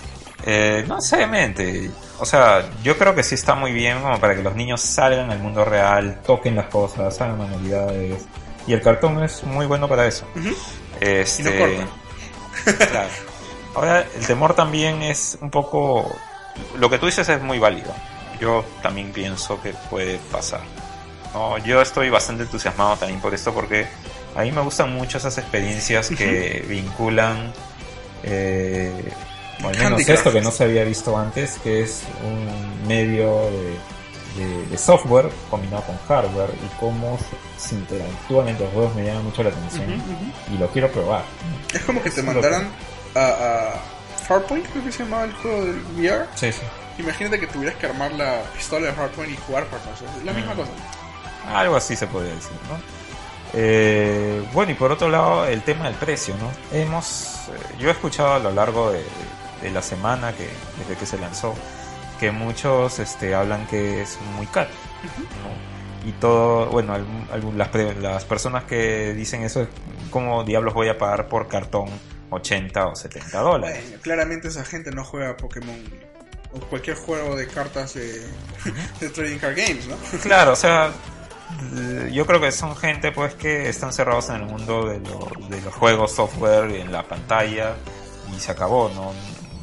Eh, no necesariamente. O sea, yo creo que sí está muy bien como para que los niños salgan al mundo real, toquen las cosas, hagan manualidades. Y el cartón es muy bueno para eso. Ujú. Este, Y no corta. Claro. Ahora, el temor también es un poco... Lo que tú dices es muy válido. Yo también pienso que puede pasar. No, yo estoy bastante entusiasmado también por esto porque a mí me gustan mucho esas experiencias que vinculan... Eh, o al menos Handicraft. esto que no se había visto antes, que es un medio de, de- de software combinado con hardware y cómo se, interactúan entre los juegos me llama mucho la atención y lo quiero probar. Es como que te mandaran a, a Farpoint, creo que se llamaba el juego del VR. Sí, sí. Imagínate que tuvieras que armar la pistola de Farpoint y jugar sea, es la misma Mm. cosa. Algo así se podría decir, ¿no? Eh, bueno, y por otro lado, el tema del precio, ¿no? Hemos, eh, yo he escuchado a lo largo de, de la semana, que desde que se lanzó, que muchos este, hablan que es muy caro, ¿no? Y todo, bueno, algún- las, las personas que dicen eso, es ¿cómo diablos voy a pagar por cartón 80 o 70 dólares? Bueno, claramente esa gente no juega Pokémon o cualquier juego de cartas de, de Trading Card Games, ¿no? Claro, o sea, yo creo que son gente pues que están cerrados en el mundo de, lo- de los juegos, software, en la pantalla y se acabó, ¿no?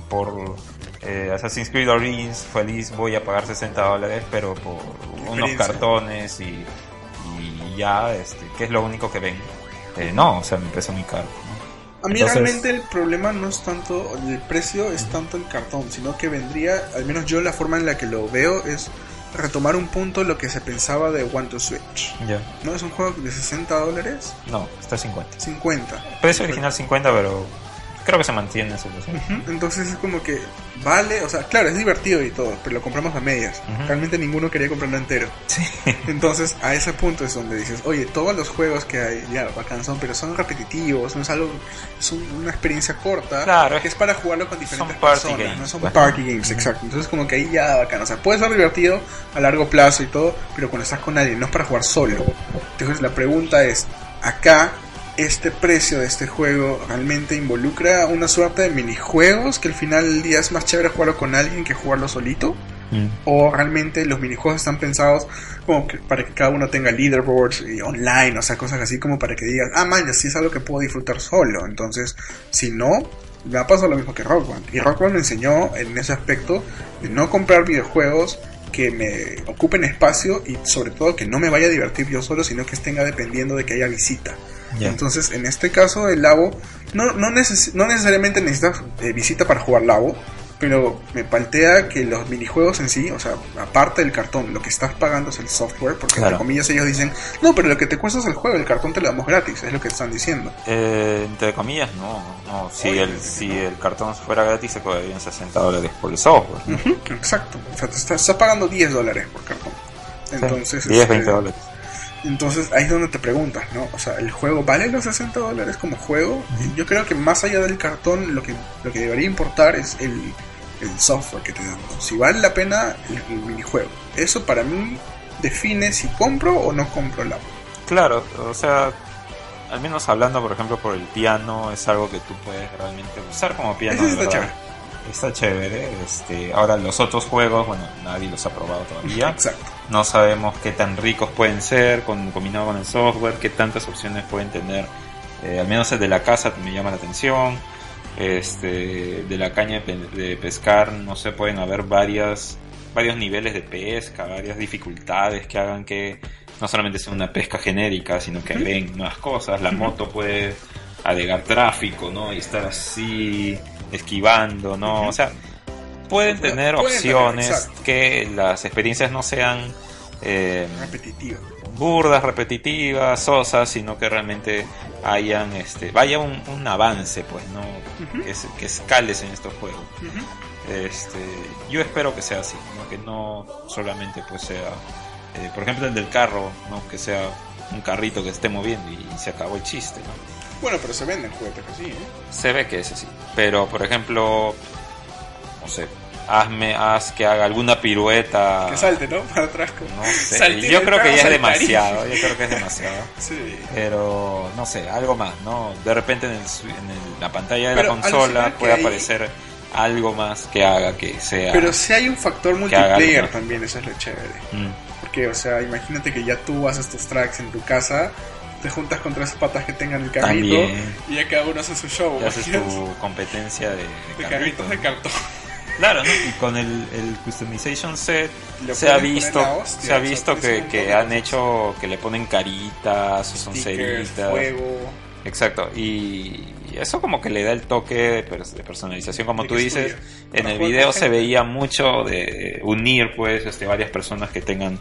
Por eh, Assassin's Creed Origins, feliz voy a pagar 60 dólares, pero por unos Experiencia. cartones y, y ya, este, que es lo único que ven. Eh, no, o sea, me parece muy caro. ¿no? A mí Entonces- realmente el problema no es tanto el precio, es tanto el cartón, sino que vendría, al menos yo la forma en la que lo veo es retomar un punto lo que se pensaba de One to Switch. Ya. ¿No? Es un juego de 60 dólares, No, está 50. 50. Precio original 50, pero creo que se mantiene. Ujú, Entonces es como que vale, o sea, claro, es divertido y todo, pero lo compramos a medias. Realmente ninguno quería comprarlo entero. Sí. Entonces a ese punto es donde dices, oye, todos los juegos que hay, ya, bacán son, pero son repetitivos, no es algo, es un- una experiencia corta, Claro, que es para jugarlo con diferentes party personas, games, no son pues. party games, exacto. Entonces como que ahí ya bacán, o sea, puede ser divertido a largo plazo y todo, pero cuando estás con alguien, no es para jugar solo. Entonces la pregunta es, acá este precio de este juego realmente involucra una suerte de minijuegos que al final del día es más chévere jugarlo con alguien que jugarlo solito Mm. o realmente los minijuegos están pensados como que para que cada uno tenga leaderboards y online, o sea, cosas así como para que digas, ah, man, así es algo que puedo disfrutar solo. Entonces, si no, me ha pasado lo mismo que Rock Band. Y Rock Band me enseñó en ese aspecto de no comprar videojuegos que me ocupen espacio y sobre todo que no me vaya a divertir yo solo, sino que tenga dependiendo de que haya visita. Entonces, en este caso, el Labo, no, no, neces- no necesariamente necesitas eh, visita para jugar Labo, pero me paltea que los minijuegos en sí, o sea, aparte del cartón, lo que estás pagando es el software, porque Claro. entre comillas ellos dicen, no, pero lo que te cuesta es el juego, el cartón te lo damos gratis, es lo que están diciendo. Eh, entre comillas, no. no. Si, Oye, el, si el cartón fuera gratis, se cobrarían 60 dólares por el software. Exacto, o sea, te estás, estás pagando 10 dólares por cartón. Entonces, 10, este, 20 dólares. Entonces ahí es donde te preguntas, ¿no? O sea, ¿el juego vale los 60 dólares como juego? Yo creo que más allá del cartón, lo que, lo que debería importar es el, el software que te dan. Si vale la pena el, el minijuego. Eso para mí define si compro o no compro la Claro, o sea, al menos hablando, por ejemplo, por el piano, es algo que tú puedes realmente usar como piano. De está chévere. Está chévere. Este, ahora, los otros juegos, bueno, nadie los ha probado todavía. Exacto. No sabemos qué tan ricos pueden ser con, combinado con el software, qué tantas opciones pueden tener Eh, al menos el de la casa me llama la atención. Este, de la caña de, pescar, no sé, pueden haber varias, varios niveles de pesca, varias dificultades que hagan que no solamente sea una pesca genérica, sino que ven nuevas cosas. La moto puede alegar tráfico, ¿no? Y estar así esquivando, ¿no? O sea, pueden tener opciones que las experiencias no sean eh, repetitivas burdas, repetitivas, sosas, sino que realmente hayan este vaya un, avance, pues, ¿no? que, escales en estos juegos. Este, yo espero que sea así, ¿no? que no solamente pues sea, eh, por ejemplo el del carro, ¿no? que sea un carrito que esté moviendo y, se acabó el chiste, ¿no? Bueno, pero se venden juguetes así, ¿eh? Se ve que es así. Pero, por ejemplo, no sé, hazme, haz que haga alguna pirueta. Que salte, ¿no? Para atrás. No sé, yo creo que ya es demasiado, yo creo que es demasiado. sí. Pero, no sé, algo más, ¿no? De repente en, la pantalla de la consola puede aparecer algo más que haga que sea... Pero si hay un factor multiplayer también, eso es lo chévere. Mm. Porque, o sea, imagínate que ya tú haces tus tracks en tu casa te juntas con tres patas que tengan el carrito y ya cada uno hace su show. Haces tu competencia de, de carritos de cartón. Claro, ¿no? Y con el, el customization set se ha visto, se ha visto que, que han hecho que le ponen caritas, son ceritas. Exacto, y eso como que le da el toque de, personalización, como tú dices. En el video se veía mucho de unir, pues, este, varias personas que tengan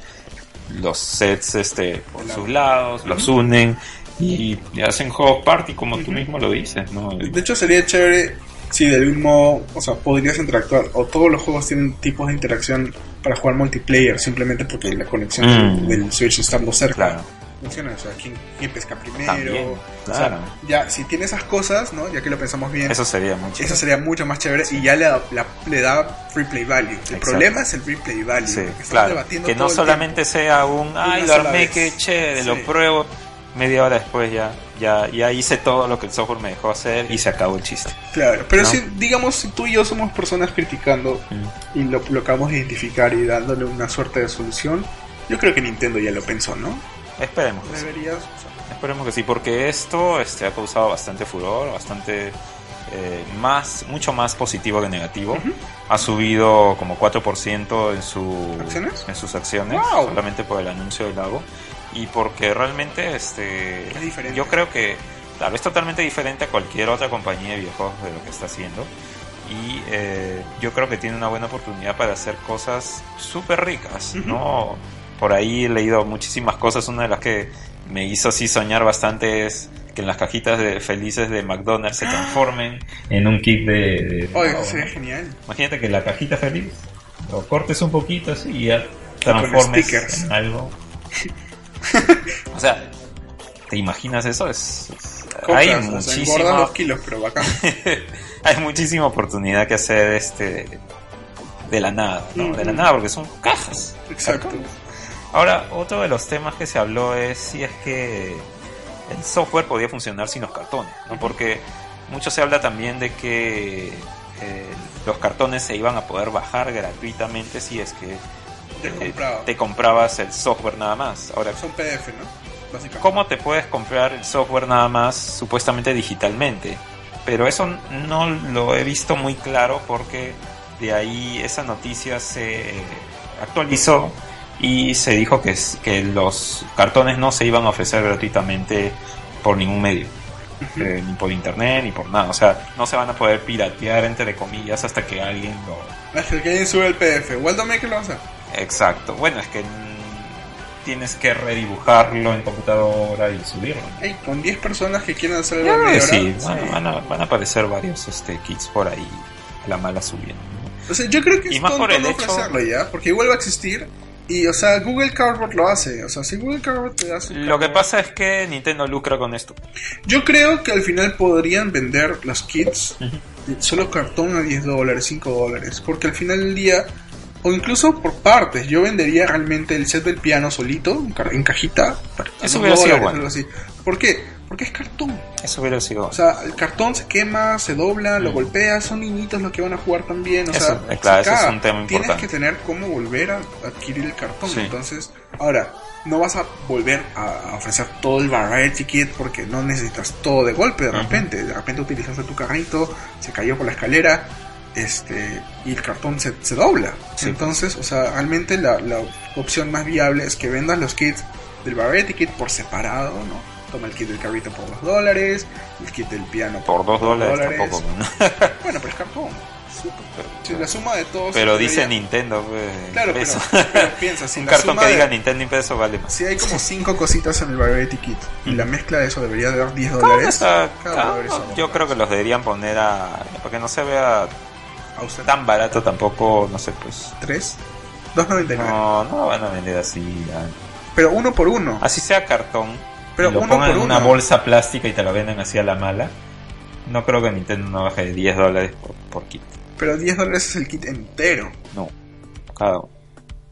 los sets este por sus lados, los unen y, hacen juego party como tú mismo lo dices, ¿no? De hecho sería chévere si del mismo, o sea, podrías interactuar, o todos los juegos tienen tipos de interacción para jugar multiplayer, simplemente porque la conexión del, mm. Switch estando cerca. Funciona, o sea, ¿quién, pesca primero? claro. ya, si tiene esas cosas, ¿no? Ya que lo pensamos bien. Eso sería mucho. Eso sería mucho más chévere y ya le da, le da free play value. El problema es el free play value. Sí, claro. Que no solamente sea un, ay, lo armé, que chévere, lo pruebo media hora después ya, ya, ya hice todo lo que el software me dejó hacer y se acabó el chiste. Claro, pero si, digamos, si tú y yo somos personas criticando mm. y lo, lo acabamos de identificar y dándole una suerte de solución, yo creo que Nintendo ya lo pensó, ¿no? Esperemos. Que Deberías, Esperemos que sí, porque esto este, ha causado bastante furor, bastante eh, más, mucho más positivo que negativo. Ha subido como 4% en, su, en sus acciones, solamente por el anuncio del lago y porque realmente este yo creo que tal vez totalmente diferente a cualquier otra compañía de videojuegos de lo que está haciendo. Y eh, yo creo que tiene una buena oportunidad para hacer cosas súper ricas no por ahí he leído muchísimas cosas. Una de las que me hizo así soñar bastante es que en las cajitas de felices de McDonald's se transformen en un kit de, Oye, sería genial. Imagínate que la cajita feliz lo cortes un poquito así y ya transformes en algo o sea, ¿te imaginas eso? Es, hay muchísimo. kilos, pero hay muchísima oportunidad que hacer este de la nada, ¿no? De la nada, porque son cajas. Exacto. Ahora, otro de los temas que se habló es si es que el software podía funcionar sin los cartones, ¿no? Porque mucho se habla también de que eh, los cartones se iban a poder bajar gratuitamente si es que te, comprabas el software nada más. Ahora, son PDF, ¿no? Básicamente. ¿Cómo te puedes comprar el software nada más supuestamente digitalmente? Pero eso no lo he visto muy claro porque de ahí esa noticia se actualizó y se dijo que, que los cartones no se iban a ofrecer gratuitamente por ningún medio. Eh, ni por internet ni por nada. O sea, no se van a poder piratear entre comillas hasta que alguien lo. Hasta que alguien sube el PDF. Waldo que lo hace. Exacto. Bueno, es que tienes que redibujarlo en computadora y subirlo. con 10 personas que quieran hacer el sí, Van, a, van, a, aparecer varios este, kits por ahí, la mala subiendo. O sea, yo creo que es más por el hecho... ya, porque igual va a existir. Y, o sea, Google Cardboard lo hace. O sea, si Google Cardboard te hace. Lo que pasa es que Nintendo lucra con esto. Yo creo que al final podrían vender los kits solo cartón a 10 dólares, 5 dólares. Porque al final del día o incluso por partes. Yo vendería realmente el set del piano solito, en cajita. Eso hubiera sido bueno. Así. ¿Por qué? Porque es cartón. Eso hubiera sido. O sea, el cartón se quema, se dobla, lo mm. golpea, son niñitos los que van a jugar también. O sea, claro, eso es un tema importante. Tienes que tener cómo volver a adquirir el cartón. Entonces, ahora, no vas a volver a ofrecer todo el variety kit porque no necesitas todo de golpe de repente. De repente utilizaste tu carrito, se cayó por la escalera, este y el cartón se, se dobla. Entonces, o sea, realmente la, la opción más viable es que vendas los kits del variety kit por separado, ¿no? Toma el kit del carrito por 2 dólares, el kit del piano por 2 dólares, tampoco. bueno, pero es cartón. Si la suma de todos. Pero dice Nintendo, pues, Claro, pero, pero, piensa, si un la cartón suma que de- diga Nintendo y peso vale más. Si hay como 5 cositas en el Variety Kit y la mezcla de eso debería de dar 10 Cada dólares. está- cada cada- dólar es yo creo que los deberían poner a. para que no se vea tan barato tampoco, no sé, pues. 3, 2.99. No, no lo van a vender así. ya. Pero uno por uno. Así sea cartón. Pero lo uno pongan por en una uno. bolsa plástica y te lo venden así a la mala. No creo que Nintendo no baje de 10 dólares por, por kit. Pero 10 dólares es el kit entero. No, cada uno.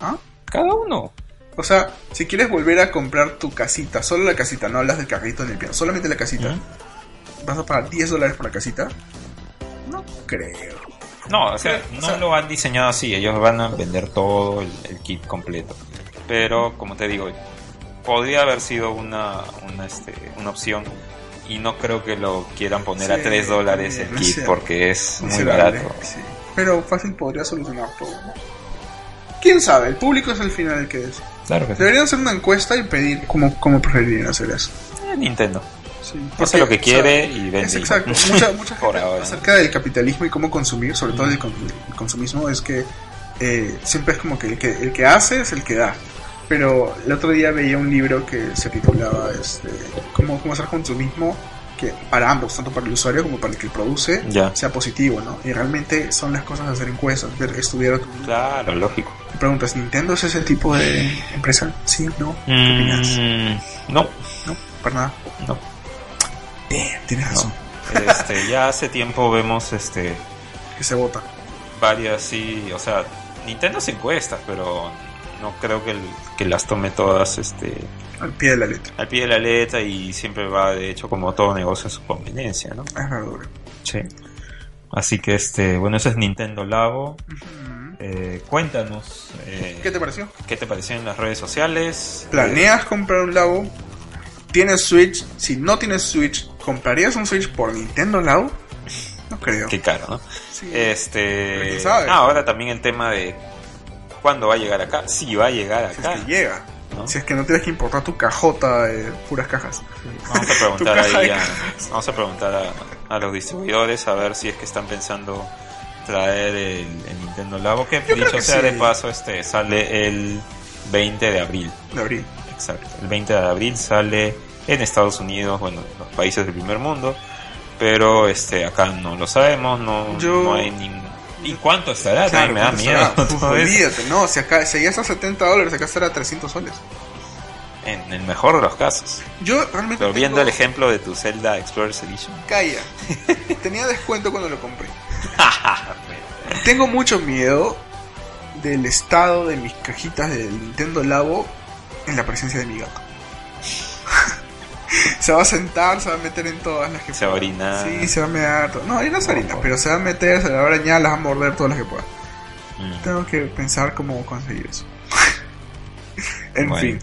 ¿Ah? Cada uno. O sea, si quieres volver a comprar tu casita, solo la casita, no hablas del carrito en el piano, solamente la casita, ¿Mm? ¿vas a pagar 10 dólares por la casita? No creo. No, o sea, o no sea- lo han diseñado así. Ellos van a vender todo el, el kit completo. Pero, como te digo, podría haber sido una, una, este, una opción. Y no creo que lo quieran poner a Sí, 3 dólares el kit porque es muy barato. sí. Pero fácil podría solucionar todo. ¿Quién sabe? El público es el final el que es. Claro que sí. Deberían hacer una encuesta y pedir cómo, cómo preferirían hacer eso. Eh, Nintendo. Sí, Hace lo que o sea, quiere y vende. Es exacto. Mucha, mucha gente acerca del capitalismo y cómo consumir, sobre todo el, el consumismo, es que eh, siempre es como que el, que el que hace es el que da. Pero el otro día veía un libro que se titulaba este, cómo, cómo hacer consumismo que para ambos, tanto para el usuario como para el que produce, Ya. sea positivo, ¿no? Y realmente son las cosas de hacer encuestas, ver, estudiar Claro, lógico. Me preguntas, ¿Nintendo es ese tipo de empresa? Sí, no. ¿Qué opinas? Mm, no, No, para nada. no. Tienes razón. Este, ya hace tiempo vemos este Que se vota. varias sí, o sea, Nintendo hace encuestas, pero no creo que, el- que las tome todas este Al pie de la letra. al pie de la letra y siempre va de hecho como todo negocio a su conveniencia, ¿no? Es verdura. Sí. Así que este, bueno, eso es Nintendo Labo. Eh, cuéntanos eh, ¿Qué te pareció? qué te pareció en las redes sociales. ¿Planeas comprar un Labo? ¿Tienes Switch? Si no tienes Switch, ¿comprarías un Switch por Nintendo Labo? No creo. Qué caro, ¿no? Sí. Este, quién sabe. ah, ahora también el tema de cuándo va a llegar acá. Si va a llegar si es acá. que llega. ¿no? Si es que no tienes que importar tu cajota de puras cajas. Vamos a preguntar ahí a, cajas. vamos a preguntar a, a los distribuidores a ver si es que están pensando traer el, el Nintendo Labo que dicho sea de sí. paso este sale el 20 de abril De abril. Exacto el 20 de abril sale en Estados Unidos bueno los países del primer mundo pero este acá no lo sabemos no, Yo- no hay ni y cuánto estará Claro, me da ¿cuánto miedo olvídate, no, si acá si allá está a 70 dólares, acá estará a 300 soles. en el mejor de los casos Yo realmente pero viendo tengo- el ejemplo de tu Zelda Explorers Edition Calla. Tenía descuento cuando lo compré. Tengo mucho miedo del estado de mis cajitas del Nintendo Labo en la presencia de mi gato. se va a sentar, se va a meter en todas las que Se va a pueda. orinar. Sí, se va a meter. to- No, ahí no se orina, pero se va a meter, se va a arañar, las va a morder todas las que pueda. Mm. Tengo que pensar cómo conseguir eso. en Bueno. fin,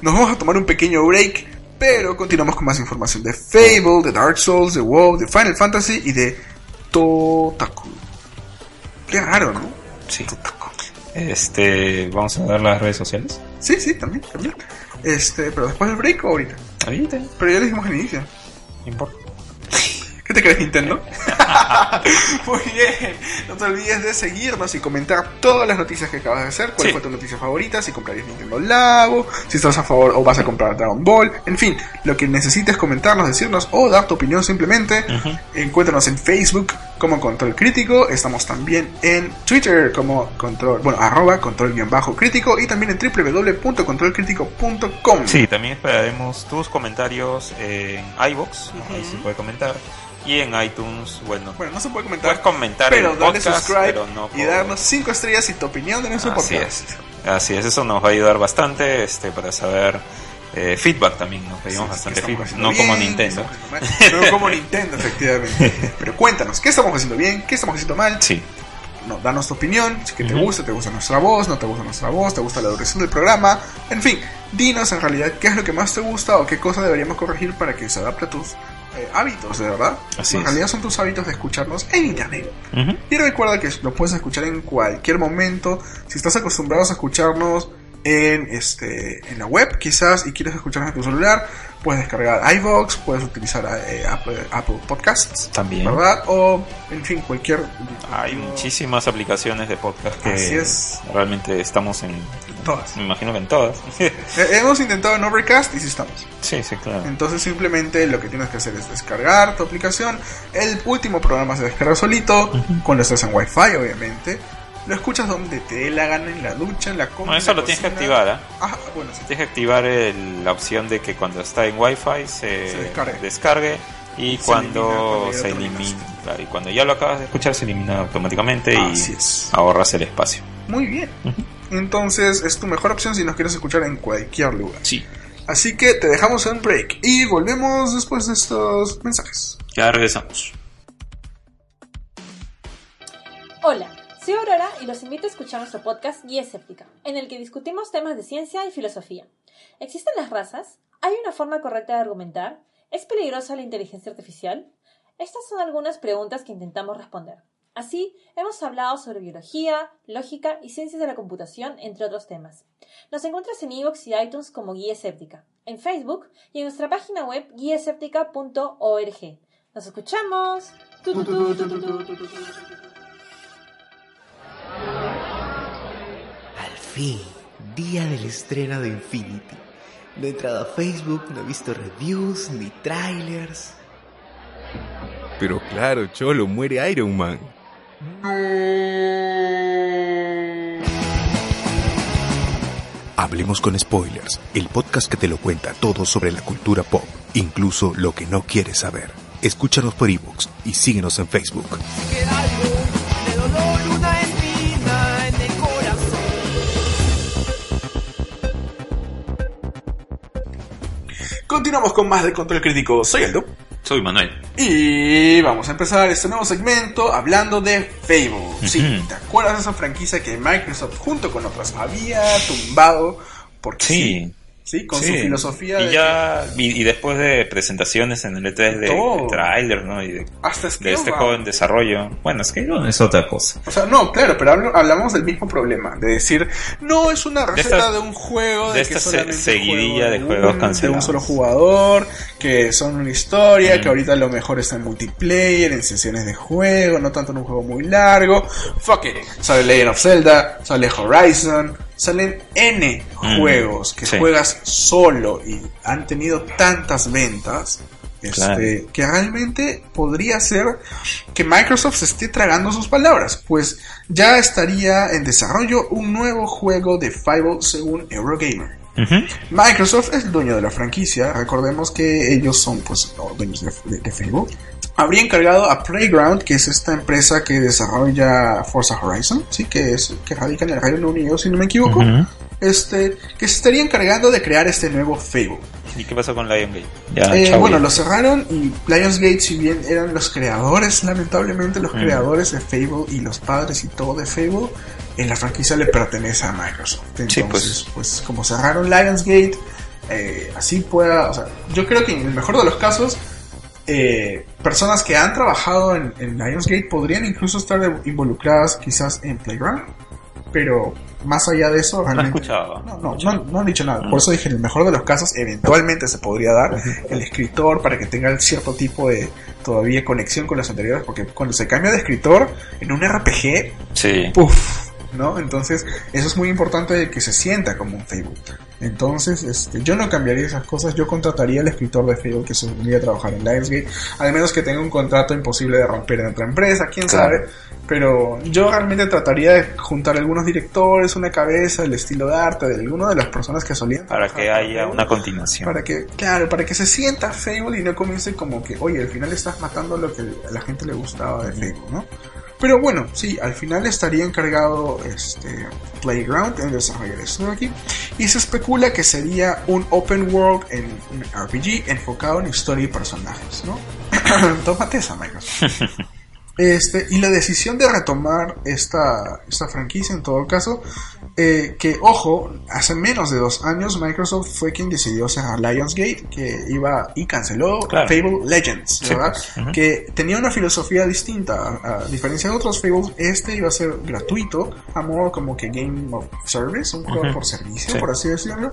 nos vamos a tomar un pequeño break, pero continuamos con más información de Fable, de Dark Souls, de WoW, de Final Fantasy y de Totaku. Qué raro, ¿no? Sí. Totaku. Este, vamos a ver las redes sociales. Sí, sí, también, también. Este, pero después del break o ahorita. Ahorita, Pero ya le dijimos al inicio. no importa. ¿Qué te crees, Nintendo? Muy bien. No te olvides de seguirnos y comentar todas las noticias que acabas de hacer. ¿Cuál Sí. fue tu noticia favorita? Si comprarías Nintendo Labo, si estás a favor o vas a comprar Dragon Ball. En fin, lo que necesites comentarnos, decirnos o dar tu opinión simplemente. Encuéntranos en Facebook como Control Crítico. Estamos también en Twitter como Control, bueno, arroba Control guion bajo crítico y también en www.controlcrítico.com. Sí, también esperaremos tus comentarios en iBox, ¿no? ahí se puede comentar. Y en iTunes, bueno, Bueno, no se puede comentar. puedes comentar pero el dale podcast, subscribe pero no y darnos 5 estrellas y tu opinión de nuestro Así podcast. es. Así es, eso nos va a ayudar bastante este para saber eh, feedback también, nos pedimos Sí, bastante ¿qué feedback, no como? Nintendo. No como Nintendo, efectivamente. Pero cuéntanos, ¿qué estamos haciendo bien? ¿Qué estamos haciendo mal? Sí, no, danos tu opinión, si que te gusta, te gusta nuestra voz, no te gusta nuestra voz, te gusta la duración del programa, en fin, dinos en realidad qué es lo que más te gusta o qué cosa deberíamos corregir para que se adapte a tus eh, hábitos, de verdad. en realidad son tus hábitos de escucharnos en internet. Y recuerda que lo puedes escuchar en cualquier momento. Si estás acostumbrado a escucharnos en, este, en la web, quizás, y quieres escucharnos en tu celular, puedes descargar iVoox, puedes utilizar eh, Apple, Podcasts, también, ¿verdad? O, en fin, cualquier. Hay muchísimas aplicaciones de podcast que realmente estamos en todas. Me imagino que en todas. Eh, hemos intentado en Overcast y sí estamos. Sí, sí, claro. Entonces simplemente lo que tienes que hacer es descargar tu aplicación. El último programa se descarga solito, cuando estás en Wi-Fi, obviamente. Lo escuchas donde te dé la gana, en la ducha, en la comida. eso lo tienes que activar, ¿eh? Ah, bueno, sí. Tienes que activar la opción de que cuando está en Wi-Fi se, descargue. y cuando se elimina, y cuando ya lo acabas de escuchar se elimina automáticamente y ahorras el espacio. Muy bien. Entonces es tu mejor opción si nos quieres escuchar en cualquier lugar. Sí. Así que te dejamos en break y volvemos después de estos mensajes. Ya regresamos. Hola. Soy Aurora y los invito a escuchar nuestro podcast Guía Escéptica, en el que discutimos temas de ciencia y filosofía. ¿Existen las razas? ¿Hay una forma correcta de argumentar? ¿Es peligrosa la inteligencia artificial? Estas son algunas preguntas que intentamos responder. Así, hemos hablado sobre biología, lógica y ciencias de la computación, entre otros temas. Nos encuentras en iVoox y iTunes como Guía Escéptica, en Facebook y en nuestra página web guiaescéptica.org. ¡Nos escuchamos! Al fin, día del estreno de Infinity. No he entrado a Facebook, no he visto reviews ni trailers. Pero claro, Cholo, muere Iron Man. Hablemos con Spoilers, el podcast que te lo cuenta todo sobre la cultura pop, incluso lo que no quieres saber. Escúchanos por ebooks y síguenos en Facebook. Continuamos con más de Control Crítico. Soy Aldo. Soy Manuel. Y vamos a empezar este nuevo segmento hablando de Fable. Sí, ¿te acuerdas de esa franquicia que Microsoft junto con otras había tumbado? Porque sí. ¿sí? Con su filosofía. Y ya, y, después de presentaciones en el E3 de, trailer, ¿no? Y de, Hasta de este juego en desarrollo. Bueno, es que no es otra cosa. O sea, no, claro, pero hablamos del mismo problema. De decir, no es una receta de, un juego. De, esta seguidilla de juegos cancelados. De un solo jugador, que son una historia, que ahorita lo mejor está en multiplayer, en sesiones de juego, no tanto en un juego muy largo. Fuck it. Sale Legend of Zelda, sale Horizon salen N mm, juegos que juegas solo y han tenido tantas ventas este, que realmente podría ser que Microsoft se esté tragando sus palabras, pues ya estaría en desarrollo un nuevo juego de Fable según Eurogamer. Microsoft es el dueño de la franquicia, recordemos que ellos son pues dueños de, de Fable habría encargado a Playground, que es esta empresa que desarrolla Forza Horizon, sí, que es que radica en el Reino Unido, si no me equivoco, este, que se estaría encargando de crear este nuevo Fable. ¿Y qué pasó con Lionsgate? Eh, bueno, lo cerraron y Lionsgate, si bien eran los creadores, lamentablemente los creadores de Fable y los padres y todo de Fable, en la franquicia le pertenece a Microsoft. Entonces, sí, pues. pues. como cerraron Lionsgate, eh, así pueda, o sea, yo creo que en el mejor de los casos eh, personas que han trabajado en, Lionsgate podrían incluso estar involucradas quizás en Playground, pero más allá de eso, realmente. No, no, no, no, han dicho nada. Por eso dije, en el mejor de los casos, eventualmente se podría dar el escritor para que tenga cierto tipo de todavía conexión con los anteriores, porque cuando se cambia de escritor en un RPG, sí. ¿No? Entonces, eso es muy importante de que se sienta como un Facebook. Entonces, este, yo no cambiaría esas cosas, yo contrataría al escritor de Facebook que se uniría a trabajar en Lionsgate, al menos que tenga un contrato imposible de romper en otra empresa, quién sabe. Pero yo realmente trataría de juntar algunos directores, una cabeza, el estilo de arte de alguna de las personas que solían. Para que haya una continuación. Para que, claro, para que se sienta Facebook y no comience como que, oye, al final estás matando lo que a la gente le gustaba de Facebook, ¿no? Pero bueno, sí, al final estaría encargado este Playground en desarrollar esto de aquí. Y se especula que sería un open world en un RPG enfocado en historia y personajes, ¿no? Tómate esa, Microsoft. Este, y la decisión de retomar esta, esta franquicia, en todo caso, eh, que, ojo, hace menos de dos años Microsoft fue quien decidió cerrar Lionsgate, que iba y canceló Claro. Fable Legends, Sí, ¿verdad? pues. Que tenía una filosofía distinta. A, a diferencia de otros Fables, este iba a ser gratuito, a modo como que Game of Service, un juego por servicio, Sí. por así decirlo.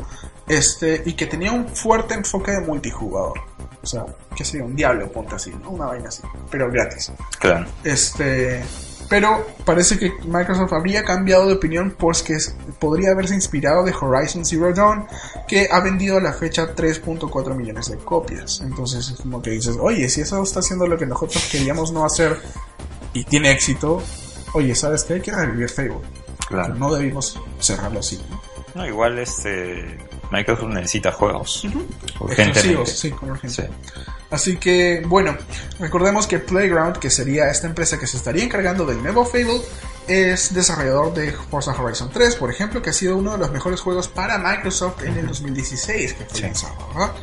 Este, y que tenía un fuerte enfoque de multijugador. O sea, que sería un diablo, ponte así, ¿no? Una vaina así, pero gratis. Claro. Este, pero parece que Microsoft habría cambiado de opinión porque podría haberse inspirado de Horizon Zero Dawn, que ha vendido a la fecha 3.4 millones de copias. Entonces es como que dices, oye, si eso está haciendo lo que nosotros queríamos no hacer y tiene éxito, oye, ¿sabes qué? Hay que revivir Fable. Claro. No debimos cerrarlo así. ¿no? No, igual este Microsoft necesita juegos. Urgentemente. Exclusivos, sí, con urgencia. Sí. Así que, bueno, recordemos que Playground, que sería esta empresa que se estaría encargando del nuevo Fable, es desarrollador de Forza Horizon 3, por ejemplo, que ha sido uno de los mejores juegos para Microsoft en el 2016, que fue Sí. lanzado, ¿verdad?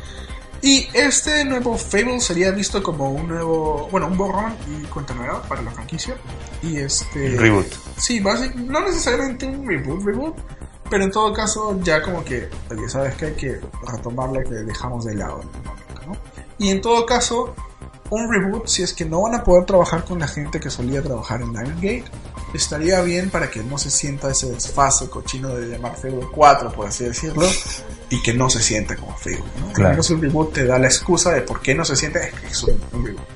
Y este nuevo Fable sería visto como un nuevo, bueno, un borrón y cuenta nueva para la franquicia. Y este... Reboot. Sí, básic- no necesariamente un reboot, reboot, pero en todo caso ya como que, oye, sabes que hay que retomar lo que dejamos de lado. Y en todo caso, un reboot, si es que no van a poder trabajar con la gente que solía trabajar en Lionsgate, estaría bien para que no se sienta ese desfase cochino de llamar Fable 4, por así decirlo, y que no se sienta como Fable, ¿no? Claro. Menos un reboot te da la excusa de por qué no se siente, es que es un, un reboot.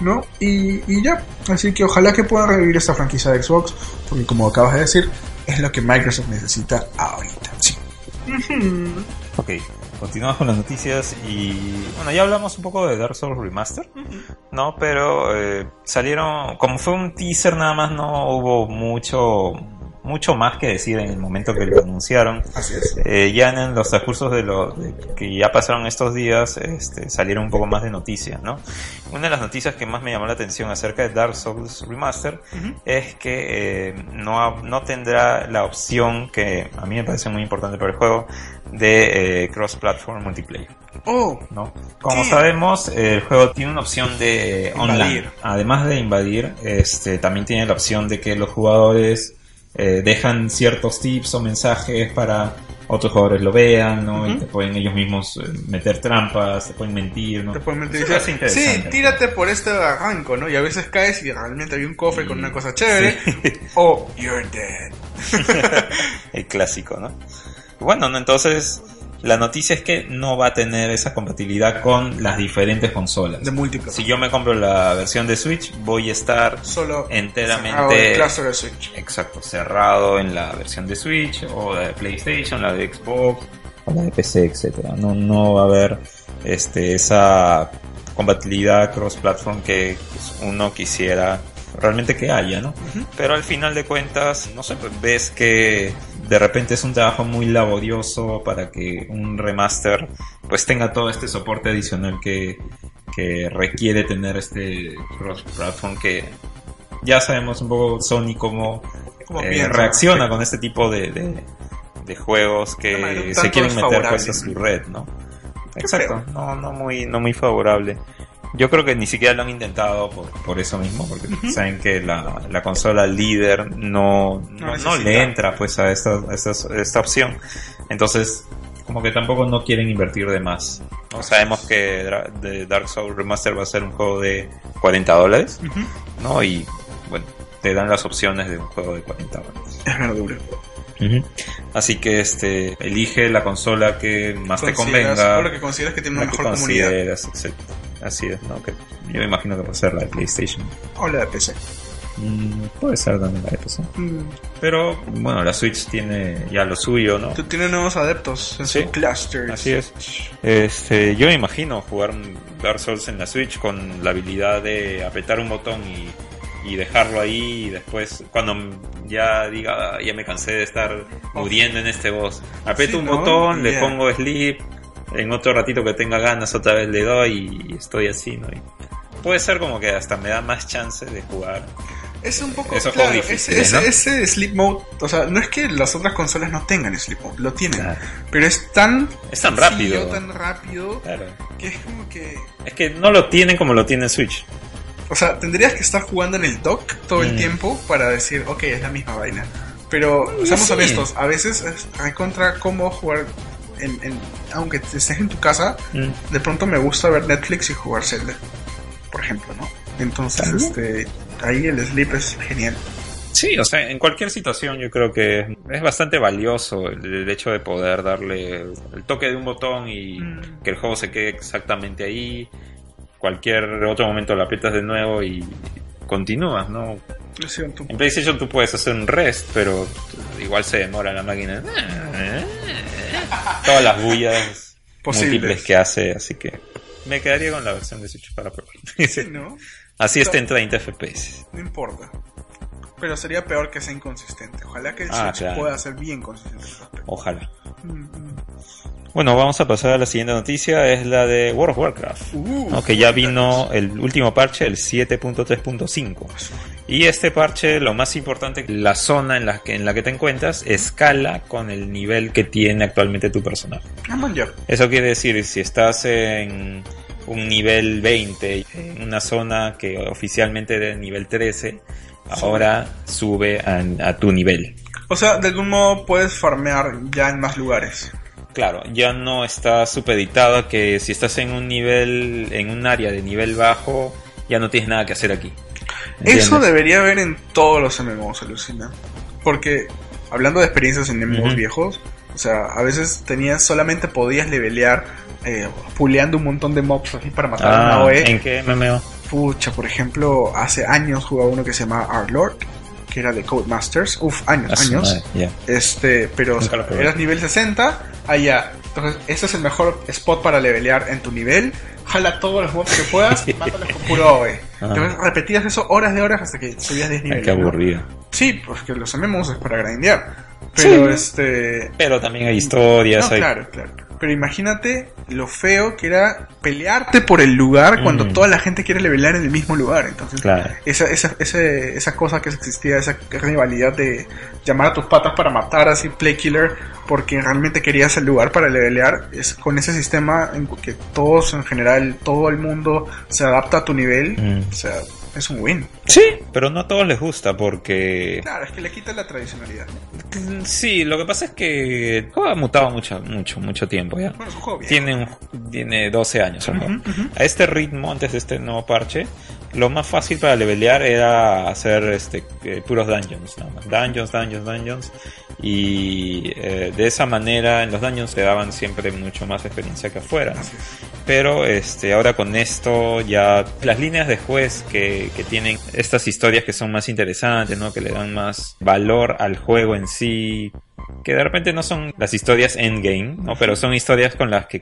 ¿no? Y, y ya, así que ojalá que puedan revivir esta franquicia de Xbox, porque como acabas de decir, es lo que Microsoft necesita ahorita. Sí. Ok, continuamos con las noticias y bueno, ya hablamos un poco de Dark Souls Remaster, ¿no? Pero eh, salieron, como fue un teaser nada más, no hubo mucho, mucho más que decir en el momento que lo anunciaron. Así es. Eh, ya en los transcursos de lo de que ya pasaron estos días, este, salieron un poco más de noticias, ¿no? Una de las noticias que más me llamó la atención acerca de Dark Souls Remaster es que eh, no, no tendrá la opción que a mí me parece muy importante para el juego de eh, cross-platform multiplayer. Oh, ¿no? Como ¿Qué? sabemos, el juego tiene una opción de online. Invadir. Además de invadir, este, también tiene la opción de que los jugadores eh, dejan ciertos tips o mensajes para otros jugadores lo vean, ¿no? Y te pueden ellos mismos eh, meter trampas, te pueden mentir, ¿no? te pueden Eso interesante. sí, tírate por este barranco, ¿no? Y a veces caes y realmente había un cofre con una cosa chévere. O, you're dead. el clásico, ¿no? Bueno, ¿no? entonces la noticia es que no va a tener esa compatibilidad con las diferentes consolas. De múltiples. Si yo me compro la versión de Switch, voy a estar Solo enteramente- cerrado de Switch. exacto cerrado en la versión de Switch o de PlayStation, la de Xbox o la de PC, etcétera. No, no va a haber este esa compatibilidad cross-platform que pues, uno quisiera realmente que haya, ¿no? Pero al final de cuentas, no sé, pues ves que de repente es un trabajo muy laborioso para que un remaster pues tenga todo este soporte adicional que, que requiere tener este cross-platform que ya sabemos un poco Sony cómo Como eh, reacciona con este tipo de, de, de juegos que se quieren meter pues a su red, ¿no? Exacto, no, no muy, no muy favorable. Yo creo que ni siquiera lo han intentado por, por eso mismo, porque saben que la, la consola líder no, no, le entra pues a esta, a esta, a esta opción. Entonces, como que tampoco no quieren invertir de más. ¿no? Sabemos que Dra- de Dark Souls Remaster va a ser un juego de 40 dólares, ¿no? Y bueno, te dan las opciones de un juego de 40 dólares. Es verdura. Así que este elige la consola que más te convenga. O lo que consideras que tiene la una mejor comunidad. Así es, ¿no? Que yo me imagino que puede ser la de PlayStation. O la de PC. Mm, puede ser también la de PC. Mm, Pero bueno, la Switch tiene ya lo suyo, ¿no? tú- Tiene nuevos adeptos en Sí. su cluster. Así es. Este, yo me imagino jugar Dark Souls en la Switch con la habilidad de apretar un botón y, y dejarlo ahí y después cuando ya diga "Ah, ya me cansé de estar muriendo en este boss, aprieto Sí, un ¿no? botón, le pongo sleep, en otro ratito que tenga ganas otra vez le doy y estoy así, ¿no? Y puede ser como que hasta me da más chance de jugar. Es un poco Esos claro, ese, difíciles, ese, ¿no? ese sleep mode, o sea, no es que las otras consolas no tengan sleep mode, lo tienen, Claro. pero es tan Es tan sencillo, rápido. tan rápido Claro. que es como que Es que no lo tienen como lo tiene Switch. O sea, tendrías que estar jugando en el dock todo el Mm. tiempo para decir, ok, es la misma vaina. Pero, seamos sí. honestos, a veces es contra cómo jugar, en, en- aunque estés en tu casa, Mm. de pronto me gusta ver Netflix y jugar Zelda, por ejemplo, ¿no? Entonces, este, ahí el sleep es genial. Sí, o sea, en cualquier situación yo creo que es bastante valioso el, el hecho de poder darle el toque de un botón y Mm. que el juego se quede exactamente ahí. Cualquier otro momento lo aprietas de nuevo y continúas, ¿no? En PlayStation tú puedes hacer un rest, pero igual se demora la máquina. Todas las bullas Posibles. múltiples que hace, así que me quedaría con la versión de Switch para probar. Así está en 30 FPS. No importa. Pero sería peor que sea inconsistente. Ojalá que el Ah, Switch claro. pueda ser bien consistente. Ojalá. Mm, mm. Bueno, vamos a pasar a la siguiente noticia, es la de World of Warcraft. Uh, ¿no? que ya vino el último parche, el 7.3.5. Y este parche, lo más importante, la zona en la, que, en la que te encuentras escala con el nivel que tiene actualmente tu personaje. Ah. Eso quiere decir, si estás en un nivel 20, en una zona que oficialmente era de nivel 13, ahora sube a, a tu nivel. O sea, de algún modo puedes farmear ya en más lugares. Claro, ya no está supeditado que si estás en un nivel, en un área de nivel bajo, ya no tienes nada que hacer aquí. ¿Entiendes? Eso debería haber en todos los MMOs, alucina. Porque, hablando de experiencias en MMOs viejos, o sea, a veces tenías, solamente podías levelear eh, puleando un montón de mobs así para matar a una Ah, OE. ¿En qué MMO? Pucha, por ejemplo, hace años jugaba uno que se llamaba Our Lord, que era de Codemasters. Uf, años, Ah, años. Este, pero o sea, eras nivel 60, allá. Entonces, ese es el mejor spot para levelear en tu nivel. Jala todos los mobs que puedas y mátalos con puro OE. Ah. Entonces, repetías eso horas de horas hasta que subías 10 Ay, niveles. qué ¿no? aburrido. Sí, porque los MMOs es para grindear. Pero Sí. este. Pero también hay historias, No, hay... claro, claro. Pero imagínate lo feo que era pelearte por el lugar cuando Mm. toda la gente quiere levelear en el mismo lugar. Entonces, Claro. esa, esa, ese- esa cosa que existía, esa rivalidad de llamar a tus patas para matar así, play killer, porque realmente querías el lugar para levelear, es con ese sistema en que todos en general, todo el mundo se adapta a tu nivel, Mm. o sea, es un win. Sí, pero no a todos les gusta porque... Claro, es que le quita la tradicionalidad. Sí, lo que pasa es que el juego ha mutado mucho, mucho, mucho tiempo ya. Bueno, es un juego bien. Tiene, un- tiene 12 años. ¿no? A este ritmo, antes de este nuevo parche, lo más fácil para levelear era hacer este eh, puros dungeons. nada más. Dungeons, dungeons, dungeons. Y eh, de esa manera en los dungeons te daban siempre mucho más experiencia que afuera. Pero este, ahora con esto ya las líneas de juez que, que tienen estas historias que son más interesantes, ¿no? que le dan más valor al juego en sí, que de repente no son las historias endgame, ¿no? pero son historias con las que,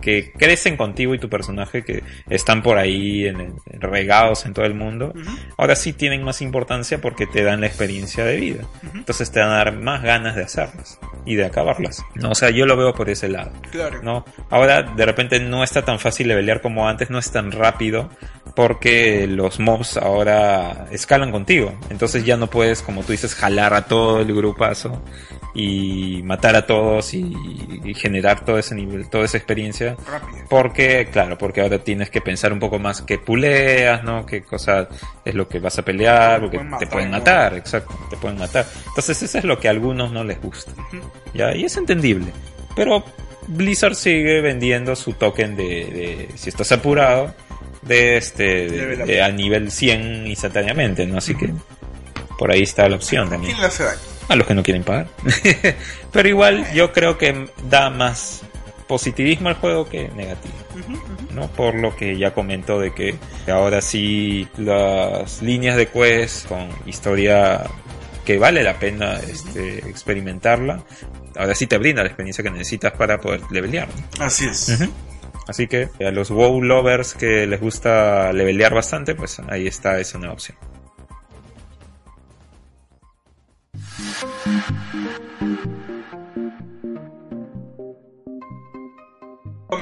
que crecen contigo y tu personaje que están por ahí en regados en todo el mundo. Ahora sí tienen más importancia porque te dan la experiencia de vida. Entonces te van a dar más ganas de hacerlas y de acabarlas. ¿no? O sea, yo lo veo por ese lado. Claro. ¿no? Ahora de repente no está tan fácil levelear como antes, no es tan rápido porque los mobs ahora escalan contigo. Entonces ya no puedes, como tú dices, jalar a todo el grupazo y matar a todos y, y generar todo ese nivel, toda esa experiencia. Rápido. Porque, claro, porque ahora tienes que pensar un poco más qué puleas, ¿no? Qué cosa es lo que vas a pelear, porque te pueden matar, exacto, te pueden matar. Entonces eso es lo que a algunos no les gusta. ¿ya? Y es entendible. Pero Blizzard sigue vendiendo su token de, de si estás apurado, de este de- nivel 100 instantáneamente, ¿no? Así que por ahí está la opción también. ¿Quién le hace daño? A los que no quieren pagar. Pero igual yo creo que da más positivismo al juego que negativo. ¿no? Por lo que ya comentó de que ahora sí las líneas de quest con historia que vale la pena este, experimentarla, ahora sí te brinda la experiencia que necesitas para poder levelear. ¿no? Así es. Así que a los WoW lovers que les gusta levelear bastante, pues ahí está esa nueva opción.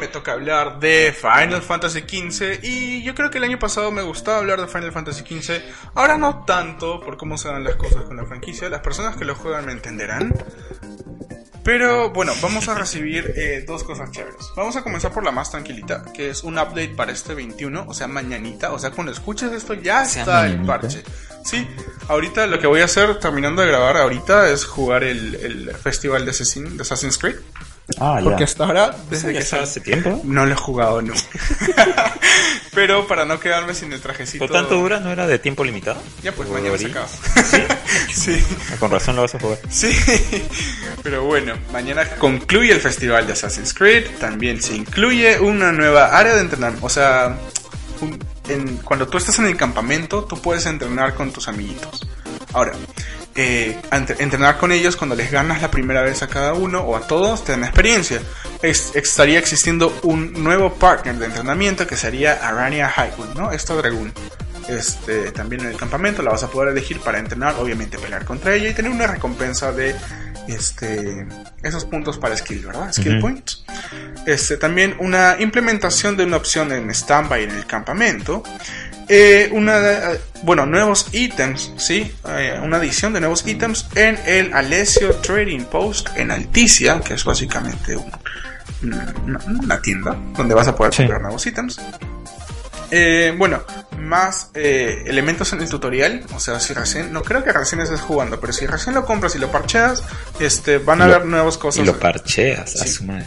Me toca hablar de Final Fantasy XV y yo creo que el año pasado me gustaba hablar de Final Fantasy XV. Ahora no tanto por cómo se dan las cosas con la franquicia. Las personas que lo juegan me entenderán. Pero bueno, vamos a recibir eh, dos cosas chéveres. Vamos a comenzar por la más tranquilita, que es un update para este 21, o sea, mañanita. O sea, cuando escuches esto ya está el parche. Sí, ahorita lo que voy a hacer terminando de grabar ahorita es jugar el, el festival de, Assassin- de Assassin's Creed. Ah, Porque hasta ahora, desde que está sal- hace tiempo. no lo he jugado, no. Pero para no quedarme sin el trajecito. ¿Por tanto dura? ¿No era de tiempo limitado? Ya pues ¿O mañana se acaba. sí. Ah, Con razón lo vas a jugar. Sí, pero bueno, mañana concluye el festival de Assassin's Creed. También se incluye una nueva área de entrenamiento. O sea, un- en- cuando tú estás en el campamento, tú puedes entrenar con tus amiguitos. Ahora, eh, entrenar con ellos cuando les ganas la primera vez a cada uno o a todos, te dan experiencia. Es- estaría existiendo un nuevo partner de entrenamiento que sería Arania Highwood, ¿no? Esta dragón este, también en el campamento, la vas a poder elegir para entrenar, obviamente pelear contra ella y tener una recompensa de este, esos puntos para skill, ¿verdad? Skill points. Este, también una implementación de una opción en standby en el campamento. Eh, una, bueno, nuevos ítems, ¿sí? Eh, una adición de nuevos ítems en el Alessio Trading Post en Alticia, que es básicamente un- una, una tienda donde vas a poder Sí. comprar nuevos ítems. Eh, bueno, más eh, elementos en el tutorial. O sea, si recién, no creo que recién estés jugando, pero si recién lo compras y lo parcheas, este, van a haber nuevas cosas. Y lo parcheas a Sí. su madre.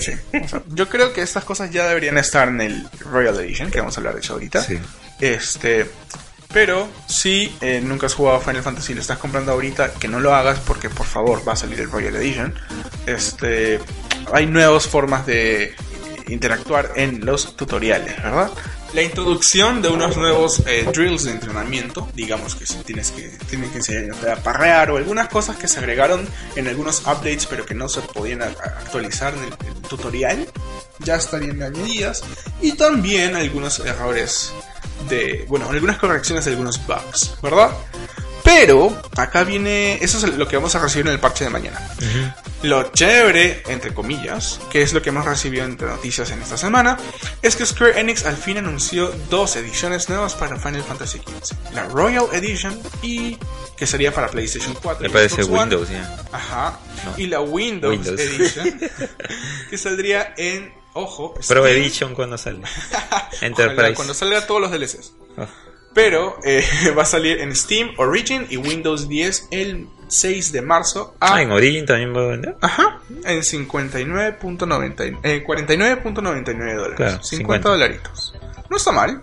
Sí. O sea, yo creo que estas cosas ya deberían estar en el Royal Edition, que vamos a hablar de eso ahorita. Sí. Este, pero si eh, nunca has jugado Final Fantasy y lo estás comprando ahorita, que no lo hagas porque por favor va a salir el Royal Edition. Este, hay nuevas formas de interactuar en los tutoriales, ¿verdad? La introducción de unos nuevos eh, drills de entrenamiento, digamos que tienes que tienes que enseñarte a parrear o algunas cosas que se agregaron en algunos updates pero que no se podían actualizar en el, el tutorial, ya estarían añadidas y también algunos errores de, bueno, algunas correcciones de algunos bugs, ¿verdad? Pero acá viene, eso es lo que vamos a recibir en el parche de mañana. Lo chévere, entre comillas, que es lo que hemos recibido entre noticias en esta semana, es que Square Enix al fin anunció dos ediciones nuevas para Final Fantasy XV. La Royal Edition y que sería para PlayStation 4. Me y parece Xbox One. Windows ya. Ajá. No. Y la Windows, Windows. Edition, que saldría en, ojo, Pro Steam. Edition cuando. Ojalá, Enterprise. cuando salga todos los DLCs. Ah. Pero eh, va a salir en Steam, Origin y Windows 10 el 6 de marzo a Ah, en Origin también va a vender. Ajá, en 59.90, eh, 49.99 dólares. Claro, 50 50. dolaritos. No está mal.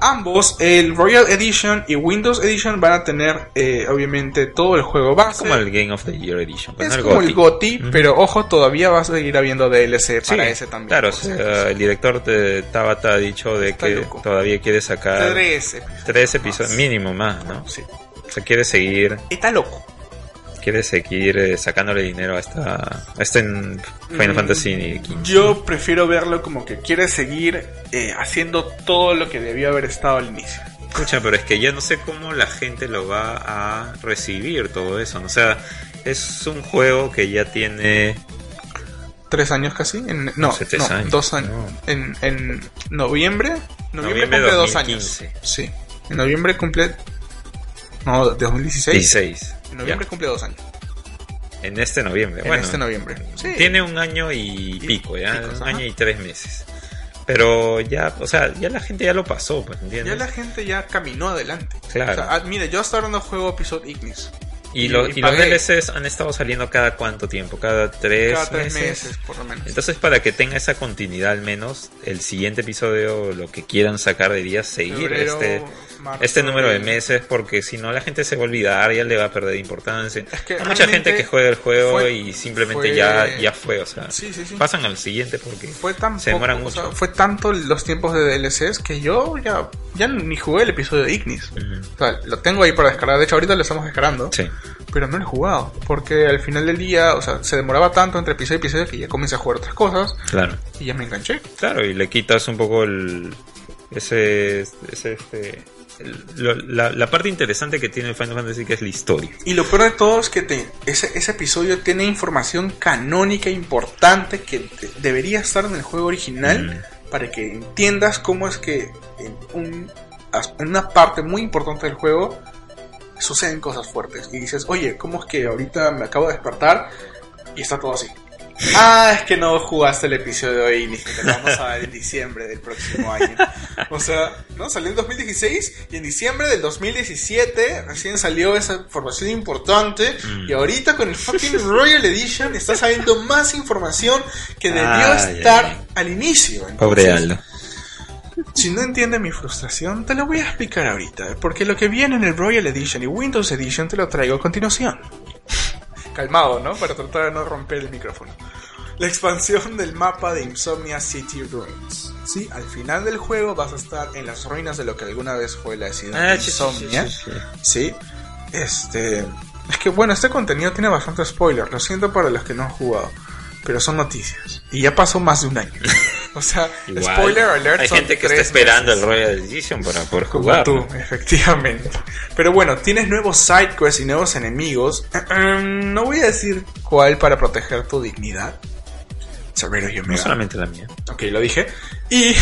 Ambos, el Royal Edition y Windows Edition, van a tener, eh, obviamente, todo el juego base. Como el Game of the Year Edition. pues, es no como el GOTY. GOTI, pero ojo, todavía va a seguir habiendo DLC para Sí, ese también. Claro, o sea, el director de Tabata ha dicho de Está que loco. todavía quiere sacar Tres. tres episodios, mínimo más, ¿no? Sí. O sea, quiere seguir, Está loco. Quiere seguir eh, sacándole dinero a esta, a este en Final Mm, Fantasy XV. Yo prefiero verlo como que quiere seguir eh, haciendo todo lo que debió haber estado al inicio. Escucha, pero es que ya no sé cómo la gente lo va a recibir todo eso. ¿no? O sea, es un juego que ya tiene tres años casi. En, no, tres no, años, dos años. no. En, en noviembre. Noviembre, Noviembre cumple dos 2015. años. Sí. En noviembre cumple. No, de 2016. 16. En noviembre ya. cumple dos años. En este noviembre. En bueno, este noviembre. Sí. Tiene un año y pico, ya. picos, un ajá. año y tres meses. Pero ya, o sea, ya la gente ya lo pasó, pues, ¿entiendes? Ya la gente ya caminó adelante. Claro. O sea, ah, mire, yo hasta ahora no juego Episode Ignis. Y, lo- y y los. DLCs han estado saliendo cada cuánto tiempo, cada tres, Cada tres meses. meses, por lo menos. Entonces, para que tenga esa continuidad al menos, el siguiente episodio, lo que quieran sacar, debería seguir Febrero, este, este número de meses, porque si no la gente se va a olvidar, ya le va a perder importancia. Es que Hay mucha gente que juega el juego fue- y simplemente fue- ya, ya fue, o sea, Sí, sí, sí. pasan al siguiente porque Fue tan se poco, demoran o mucho. sea, fue tanto los tiempos de DLCs que yo ya, ya ni jugué el episodio de Ignis. O sea, lo tengo ahí para descargar. De hecho, ahorita lo estamos descargando. Sí. Pero no lo he jugado. Porque al final del día, o sea, se demoraba tanto entre episodio y episodio que ya comencé a jugar otras cosas. Claro. Y ya me enganché. Claro, y le quitas un poco el. Ese. ese este, lo- la, la parte interesante que tiene Final Fantasy que es la historia. Y lo peor de todo es que te- ese, ese episodio tiene información canónica importante que de- debería estar en el juego original para que entiendas cómo es que en, un, en una parte muy importante del juego suceden cosas fuertes. Y dices, oye, ¿cómo es que ahorita me acabo de despertar? y está todo así. Ah, es que no jugaste el episodio de hoy, ni que te vamos a ver en diciembre del próximo año. O sea, ¿no? Salió en 2016 y en diciembre del 2017 recién salió esa información importante. Mm. Y ahorita con el fucking Royal Edition está saliendo más información que debió estar al inicio. Pobre Entonces, Aldo. si no entiendes mi frustración, te lo voy a explicar ahorita, porque lo que viene en el Royal Edition y Windows Edition te lo traigo a continuación. Calmado, ¿no? Para tratar de no romper el micrófono. La expansión del mapa de Insomnia City Ruins. Sí, al final del juego vas a estar en las ruinas de lo que alguna vez fue la ciudad Ah, de sí, sí, Insomnia. sí, sí. Sí, este. Es que bueno, este contenido tiene bastante spoiler. Lo siento para los que no han jugado. Pero son noticias. Y ya pasó más de un año. O sea, Igual, spoiler alert. Hay son gente que está esperando meses. el Royal Edition para poder Como jugar. tú, efectivamente. Pero bueno, tienes nuevos side quests y nuevos enemigos. Em, no voy a decir cuál para proteger tu dignidad. Severo yo No solamente la mía. Ok, lo dije. Y,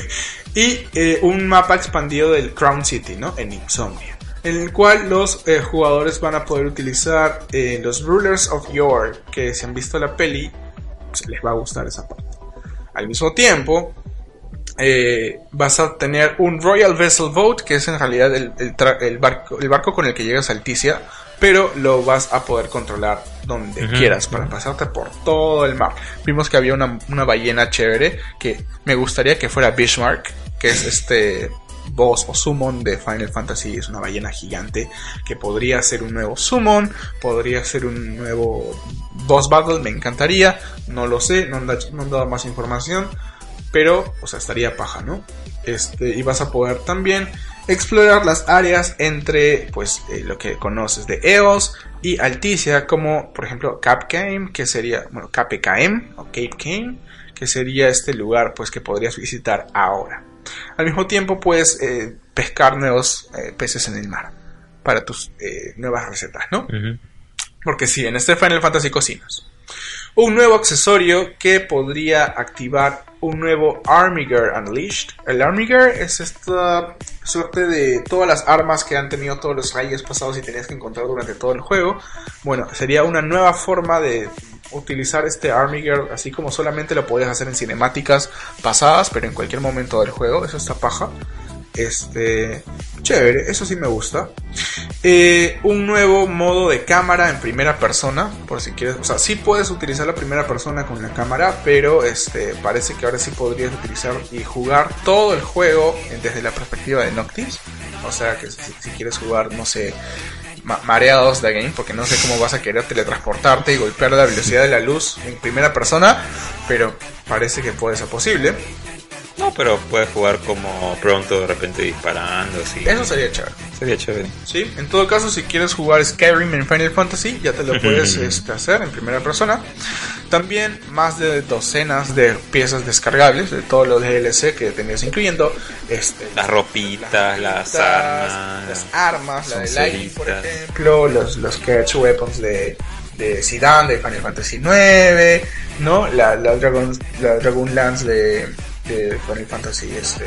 y eh, un mapa expandido del Crown City, ¿no? En Insomnia. En el cual los eh, jugadores van a poder utilizar eh, los Rulers of Yore, que si han visto la peli, les va a gustar esa parte. Al mismo tiempo, eh, vas a tener un Royal Vessel Boat, que es en realidad el, el tra- el barco, el barco con el que llegas a Alticia, pero lo vas a poder controlar donde quieras para pasarte por todo el mar. Vimos que había una, una ballena chévere que me gustaría que fuera Bismarck, que es este boss o summon de Final Fantasy, es una ballena gigante que podría ser un nuevo summon, podría ser un nuevo boss battle, me encantaría, no lo sé, no han, dado más información, pero, o sea, estaría paja, ¿no? Este, y vas a poder también explorar las áreas entre, pues, eh, lo que conoces de EOS y Alticia, como, por ejemplo, Capcame, que sería, bueno, KPKM, o Cape que sería este lugar, pues, que podrías visitar ahora. Al mismo tiempo, puedes eh, pescar nuevos eh, peces en el mar para tus eh, nuevas recetas, ¿no? Porque sí, en este Final Fantasy cocinas. Un nuevo accesorio que podría activar un nuevo Armiger Unleashed. El Armiger es esta suerte de todas las armas que han tenido todos los reyes pasados y tenías que encontrar durante todo el juego. Bueno, sería una nueva forma de utilizar este Armiger, así como solamente lo podías hacer en cinemáticas pasadas, pero en cualquier momento del juego. Eso está paja. Este, chévere, eso sí me gusta. Eh, un nuevo modo de cámara en primera persona, por si quieres, o sea, sí puedes utilizar la primera persona con la cámara, pero este parece que ahora sí podrías utilizar y jugar todo el juego desde la perspectiva de Noctis. O sea, que si quieres jugar, no sé, ma- mareados de game, porque no sé cómo vas a querer teletransportarte y golpear la velocidad de la luz en primera persona, pero parece que puede ser posible. No, pero puedes jugar como pronto de repente disparando, así. Eso sería chévere. sería chévere. ¿sí? En todo caso, si quieres jugar Skyrim en Final Fantasy, ya te lo puedes este, hacer en primera persona. También más de docenas de piezas descargables de todos los DLC que tenías, incluyendo este, Las ropitas, las armas. las armas, la de Lightning, por ejemplo, los, los catch weapons de, de Zidane de Final Fantasy 9, ¿no? La, la, Dragon, la Dragon Lance de, de Final Fantasy este,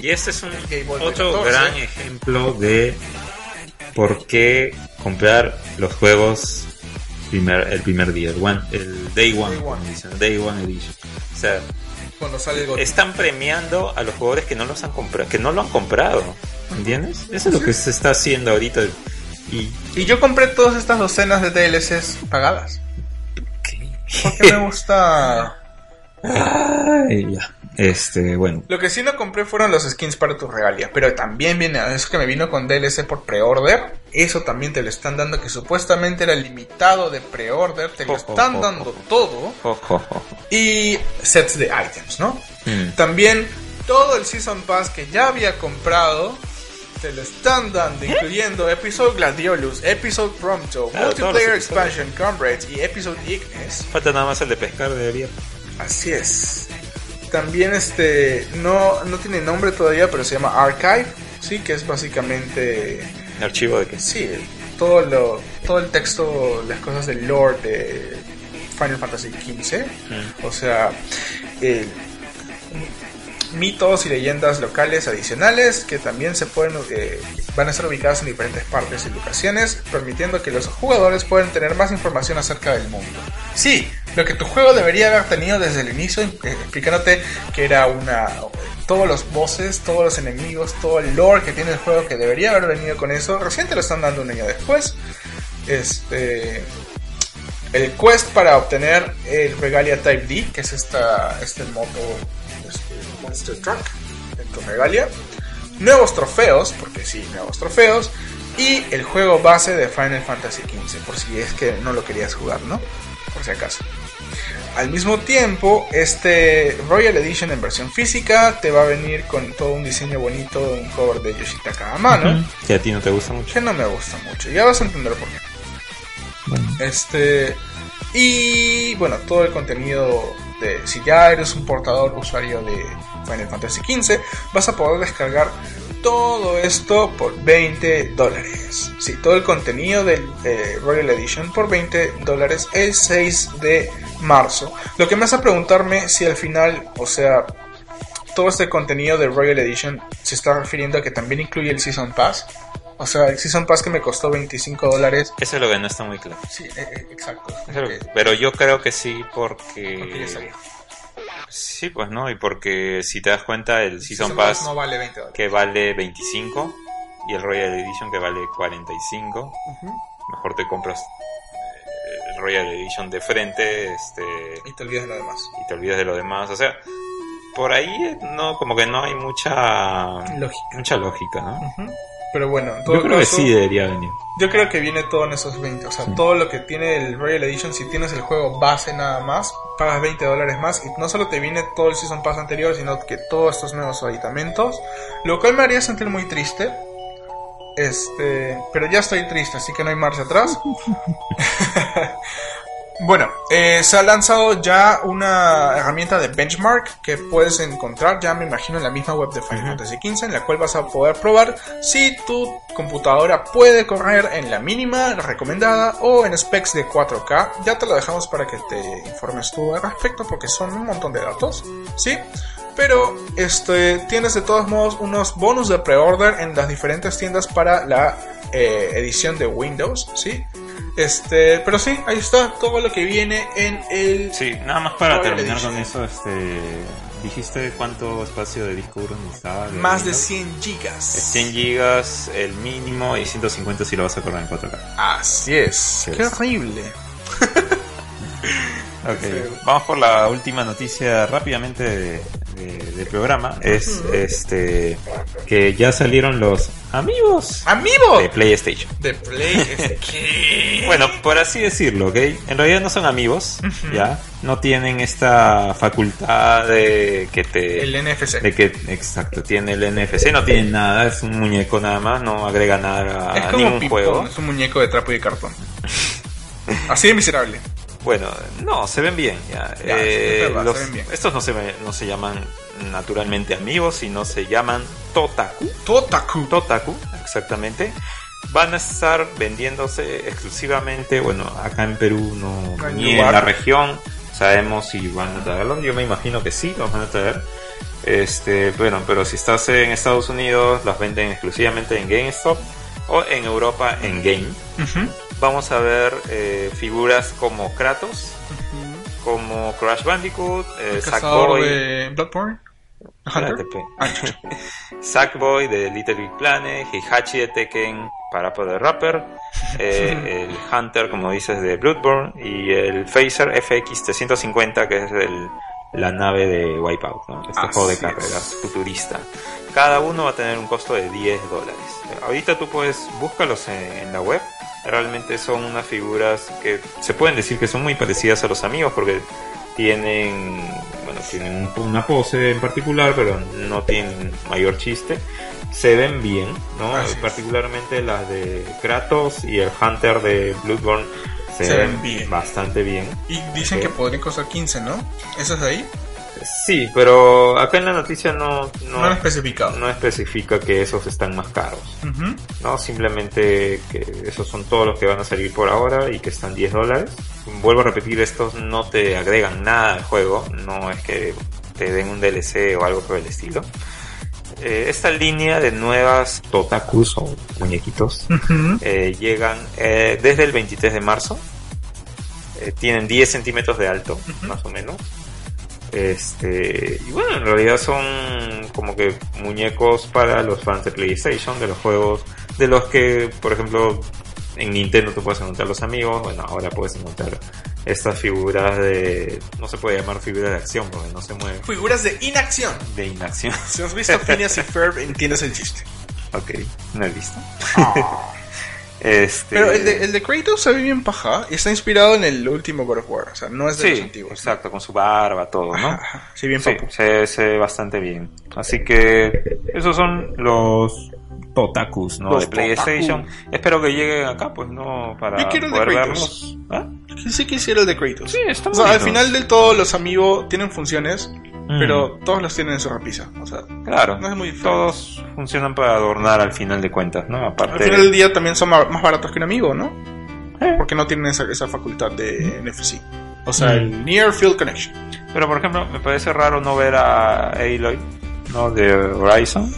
Y este es un otro 14. gran ejemplo de por qué comprar los juegos primer, el primer día, el, one, el Day One, Day One. dicen, Day One Edition. O sea, cuando sale el están premiando a los jugadores que no los han comprado, que no lo han comprado, ¿entiendes? Eso es lo que se está haciendo ahorita y Y yo compré todas estas docenas de DLCs pagadas. Porque me gusta. Ay, ya. Este, bueno, Lo que sí no compré fueron los skins para tu regalia. Pero también viene, eso que me vino con DLC por pre-order. Eso también te lo están dando, que supuestamente era limitado de pre-order. Te lo están dando todo. Y sets de items, ¿no? Mm. También todo el Season Pass que ya había comprado. Te lo están dando, incluyendo Episode Gladiolus, Episode Prompto, Claro, Multiplayer. Expansion Comrades y Episode Ignis. falta nada más el de pescar de abierto. Así es. También este no, no tiene nombre todavía, pero se llama Archive, sí, que es básicamente Archivo de que sí, todo lo todo el texto, las cosas del lore de Final Fantasy XV, Mm. o sea, el- mitos y leyendas locales adicionales que también se pueden eh, van a ser ubicadas en diferentes partes y locaciones, permitiendo que los jugadores puedan tener más información acerca del mundo. Sí, lo que tu juego debería haber tenido desde el inicio, eh, explicándote que era una. Todos los bosses, todos los enemigos, todo el lore que tiene el juego que debería haber venido con eso. Recién te lo están dando un año después. Este. El quest para obtener el Regalia Type D, que es esta, este moto Monster Truck en tu Regalia. Nuevos trofeos, porque sí, nuevos trofeos. Y el juego base de Final Fantasy XV, por si es que no lo querías jugar, ¿no? Por si acaso. Al mismo tiempo, este Royal Edition en versión física te va a venir con todo un diseño bonito, un cover de Yoshitaka Amano, Que a ti no te gusta mucho. que no me gusta mucho. Ya vas a entender por qué. Este. Y bueno, todo el contenido de. Si ya eres un portador usuario de Final Fantasy XV, vas a poder descargar todo esto por 20 dólares. Sí, todo el contenido del eh, Royal Edition por 20 dólares el 6 de marzo. Lo que me hace preguntarme si al final, o sea, todo este contenido del Royal Edition se está refiriendo a que también incluye el Season Pass. O sea, el Season Pass que me costó 25 dólares. Eso es lo que no está muy claro. Sí, eh, eh, exacto. Que- Pero yo creo que sí porque ya porque... sabía. Sí, pues no, y porque si te das cuenta el Season Season Pass no vale 20 dólares. que vale 25 y el Royal Edition que vale 45, Ujú. mejor te compras eh, el Royal Edition de frente este Y te olvidas de lo demás. y te olvidas de lo demás, o sea, por ahí eh, no como que no hay mucha Lógica. mucha lógica, ¿no? Pero bueno, en todo Yo creo que caso, sí debería venir. Yo creo que viene todo en esos 20. O sea, todo lo que tiene el Royal Edition, si tienes el juego base nada más, pagas 20 dólares más. Y no solo te viene todo el Season Pass anterior, sino que todos estos nuevos aditamentos. Lo cual me haría sentir muy triste. Este, pero ya estoy triste, así que no hay marcha atrás. Bueno, eh, se ha lanzado ya una herramienta de benchmark que puedes encontrar, ya me imagino, en la misma web de Final Fantasy XV, en la cual vas a poder probar si tu computadora puede correr en la mínima recomendada o en specs de 4K. Ya te lo dejamos para que te informes tú al respecto porque son un montón de datos, ¿sí? Pero este, tienes de todos modos unos bonus de pre-order en las diferentes tiendas para la eh, edición de Windows, ¿sí? Este, pero sí, ahí está todo lo que viene en el... Sí, nada más para terminar Edition. con eso, este dijiste cuánto espacio de disco duro necesitaba. Más de Windows? 100 gigas. 100 gigas el mínimo y 150 si lo vas a correr en 4K. Así es. Sí. Qué horrible. Ok, feo. Vamos por la última noticia rápidamente de- de- del programa. Es este que ya salieron los amigos ¡Amigo! de PlayStation. De este. Bueno, por así decirlo, ¿ok? En realidad no son amigos, ¿ya? No tienen esta facultad de que te... El NFC. de que, exacto, tiene el NFC, no tiene nada, es un muñeco nada más, no agrega nada a es como ningún juego. Es un muñeco de trapo y de cartón. Así de miserable. Bueno, no, se ven bien. Ya. Ya, Eh, es verdad, los- se ven bien. Estos no se, no se llaman naturalmente amigos, sino se llaman Totaku. Totaku. Totaku, exactamente. Van a estar vendiéndose exclusivamente, bueno, acá en Perú no, ni lugar. en la región sabemos si van a traerlos. Yo me imagino que sí, los van a traer. Este, bueno, pero si estás en Estados Unidos, las venden exclusivamente en GameStop o en Europa en Game. Vamos a ver eh, figuras como Kratos, como Crash Bandicoot, eh, Sackboy, de Bloodborne. Pe. Ah. Sackboy de Little Big Planet, Heihachi de Tekken, Parappa de Rapper, eh, el Hunter, como dices, de Bloodborne, y el Phaser FX350, que es el- la nave de Wipeout, ¿no? este Así juego de es. carreras futurista. Cada uno va a tener un costo de 10 dólares. Ahorita tú puedes, búscalos en, en la web. Realmente son unas figuras que se pueden decir que son muy parecidas a los amigos porque tienen, bueno, tienen un- una pose en particular, pero no tienen mayor chiste. Se ven bien, ¿no? Así es. Particularmente las de Kratos y el Hunter de Bloodborne se, Se ven, ven bien. bastante bien. Y dicen que podrían costar 15, ¿no? ¿Eso es de ahí? Sí, pero acá en la noticia no, No, no, especifica que esos están más caros. No, simplemente que esos son todos los que van a salir por ahora y que están 10 dólares. Vuelvo a repetir, estos no te agregan nada al juego, no es que te den un DLC o algo por el estilo. Eh, esta línea de nuevas Totakus o muñequitos eh, llegan eh, desde el 23 de marzo. tienen 10 centímetros de alto, más o menos. Este, y bueno, en realidad son como que muñecos para los fans de PlayStation, de los juegos, de los que, por ejemplo, en Nintendo tú puedes encontrar los amigos, bueno, ahora puedes encontrar estas figuras de, no se puede llamar figuras de acción porque no se mueven, Figuras de inacción. de inacción. Si has visto Phineas y Ferb, entiendes el chiste. ok, no he visto. Este, Pero el de, el de Kratos se ve bien paja y está inspirado en el último God of War. O sea, no es de los Sí, antiguos. ¿no? exacto, con su barba, todo, ¿no? Ajá, ajá. Sí, bien Sí, papu. se, se ve bastante bien. Así que esos son los Totakus, ¿no? Los de PlayStation. Espero que lleguen acá, pues, ¿no? Para Yo quiero el de poder Kratos. verlos. ¿Ah? Sí, sí quisiera el de Kratos. Sí, está O sea, al final del todo los amigos tienen funciones, Mm. pero todos los tienen en su repisa. O sea, Claro, no es muy todos funcionan para adornar al final de cuentas, ¿no? al Aparte, final del día también son más baratos que un amigo, ¿no? Eh. Porque no tienen esa, esa facultad de NFC. O sea, Mm. el Near Field Connection. pero por ejemplo, me parece raro no ver a Aloy, ¿no? De Horizon.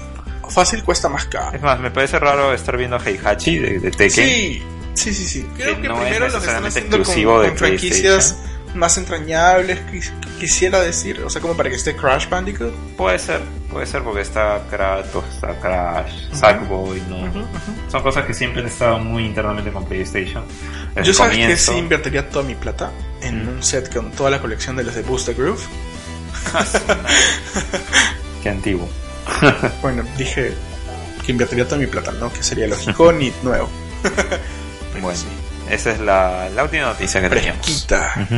Fácil cuesta más caro. Es más, me parece raro estar viendo Heihachi de, de Tekken. Sí, sí, sí, sí. Creo Que que, no es primero los están haciendo con, con franquicias más entrañables, quis- quisiera decir. O sea, como para que esté Crash Bandicoot. Puede ser, puede ser porque está Kratos, está Crash, Sackboy, ¿no? Son cosas que siempre han estado muy internamente con PlayStation. Yo sabes que sí invertiría toda mi plata en un set con toda la colección de los de Booster Groove. Qué antiguo. Bueno, dije que invertiría toda mi plata, ¿no? Que sería lógico ni nuevo. Bueno, esa es la, la última noticia que teníamos. Fresquita.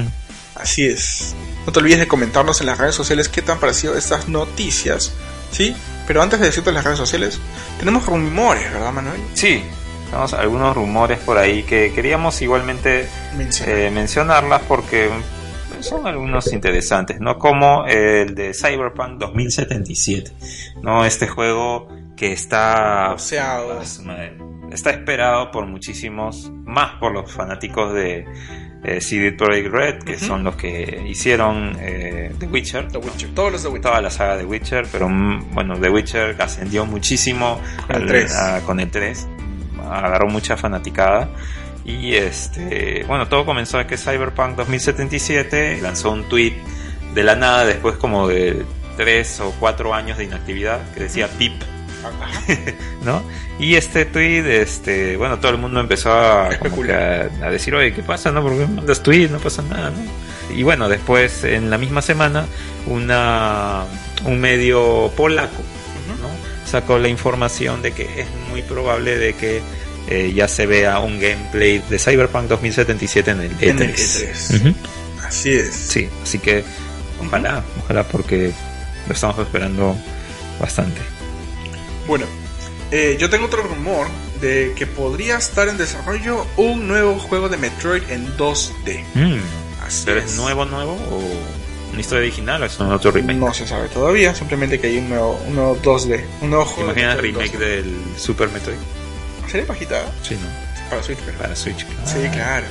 Así es. No te olvides de comentarnos en las redes sociales qué te han parecido estas noticias. ¿Sí? Pero antes de decirte en las redes sociales, tenemos rumores, ¿verdad, Manuel? Sí, tenemos algunos rumores por ahí que queríamos igualmente eh, mencionarlas porque son algunos interesantes, ¿no? Como el de Cyberpunk 2077, ¿no? Este juego que está o sea. Está esperado por muchísimos, más por los fanáticos de eh, CD Projekt Red, que son los que hicieron eh, The Witcher. The Witcher. Todos los de Witcher. Toda la saga de Witcher, pero mm, bueno, The Witcher ascendió muchísimo Con el al- 3. a- con el 3. Agarró mucha fanaticada. Y este, bueno, todo comenzó a que Cyberpunk 2077 lanzó un tweet de la nada después como de 3 o 4 años de inactividad que decía PIP. ¿no? Y este tweet, este, bueno, todo el mundo empezó a, a, a decir, oye, ¿qué pasa? ¿No? ¿Por qué mandas tweet? No pasa nada, ¿no? Y bueno, después, en la misma semana, una, un medio polaco, ¿no? Sacó la información de que es muy probable de que eh, ya se vea un gameplay de Cyberpunk 2077 en el E3. En el E3. Ujú. Así es. Sí, así que ojalá, ojalá porque lo estamos esperando bastante. Bueno, eh, yo tengo otro rumor de que podría estar en desarrollo un nuevo juego de Metroid en 2D. Mm. Así ¿Pero es nuevo, nuevo o una historia original o es un otro remake? No se sabe todavía, simplemente que hay un nuevo, un nuevo 2D. Un nuevo ¿Te juego. imaginas Metroid remake 2D. del Super Metroid? Sería pajita Sí, ¿no? para Switch, pero- Para Switch. Sí, claro.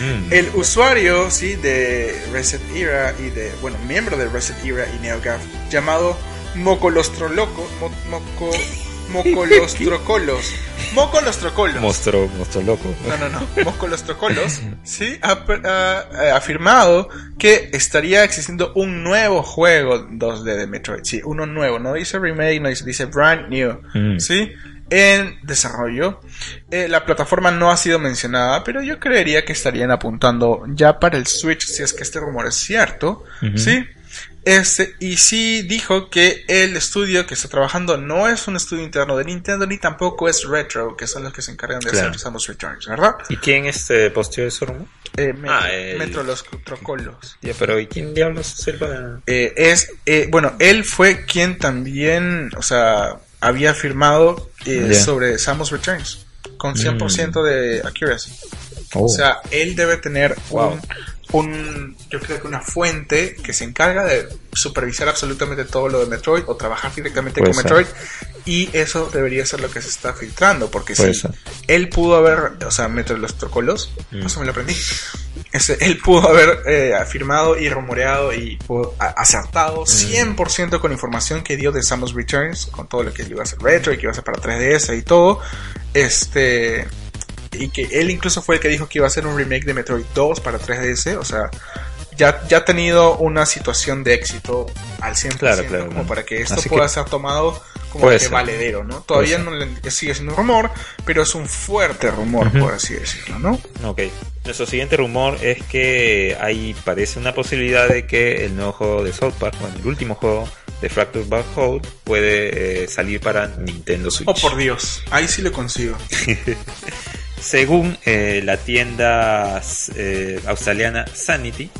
Mm. El usuario, sí, de Reset Era y de, bueno, miembro de Reset Era y NeoGAF, llamado Mocolostroloco, mo, moco, Mocolostrocolos, Mocolostrocolos. Monstruo, monstruo loco. No, no, no. Moscolostrocolos, sí, ha, ha- ha afirmado que estaría existiendo un nuevo juego 2D de Metroid. Sí, uno nuevo. No dice remake, no dice, dice brand new. Mm. Sí, en desarrollo. Eh, la plataforma no ha sido mencionada, pero yo creería que estarían apuntando ya para el Switch, si es que este rumor es cierto. Sí. Este, y sí dijo que el estudio que está trabajando no es un estudio interno de Nintendo ni tampoco es Retro, que son los que se encargan de Claro. hacer Samus Returns, ¿verdad? ¿Y quién este posteó eso, rumor? Eh, Metro, Ah, el- Metro los Trocolos. Ya, pero ¿y quién diablos es el? Eh, es, eh, bueno, él fue quien también, o sea, había firmado eh, sobre Samus Returns con 100% de accuracy. Oh. O sea, él debe tener Wow. un, un, yo creo que una fuente que se encarga de supervisar absolutamente todo lo de Metroid o trabajar directamente Puede con ser. Metroid y eso debería ser lo que se está filtrando porque Puede si ser. él pudo haber, o sea, Metroid los trocolos, Mm. eso me lo aprendí. Ese, él pudo haber eh, afirmado y rumoreado y pudo- a- acertado Mm. 100% con información que dio de Samus Returns, con todo lo que iba a ser retro y que iba a ser para 3DS y todo. Este y que él incluso fue el que dijo que iba a hacer un remake de Metroid 2 para 3DS, o sea, ya, ya ha tenido una situación de éxito al 100% Claro, claro, como claro. para que esto Así pueda que- ser tomado como que ser. valedero, ¿no? Todavía no le- sigue siendo rumor, pero es un fuerte rumor, por así decirlo, ¿no? Ok. Nuestro siguiente rumor es que hay parece una posibilidad de que el nuevo juego de South Park, bueno, el último juego de Fractured Bug Hole puede eh, salir para Nintendo Switch. Oh, por Dios, ahí sí lo consigo. Según eh, la tienda eh, australiana Sanity,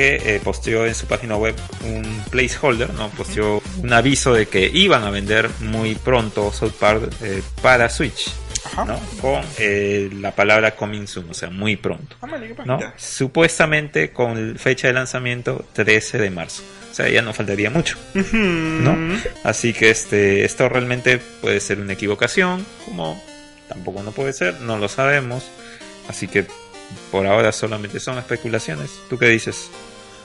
que eh, posteó en su página web un placeholder, ¿no? posteó un aviso de que iban a vender muy pronto South Park eh, para Switch. ¿no? con eh, la palabra coming soon, o sea, muy pronto. Ah, ¿no? Supuestamente con fecha de lanzamiento 13 de marzo. O sea, ya no faltaría mucho. ¿no? Así que este, esto realmente puede ser una equivocación, como tampoco no puede ser, no lo sabemos. Así que por ahora solamente son especulaciones. ¿Tú qué dices?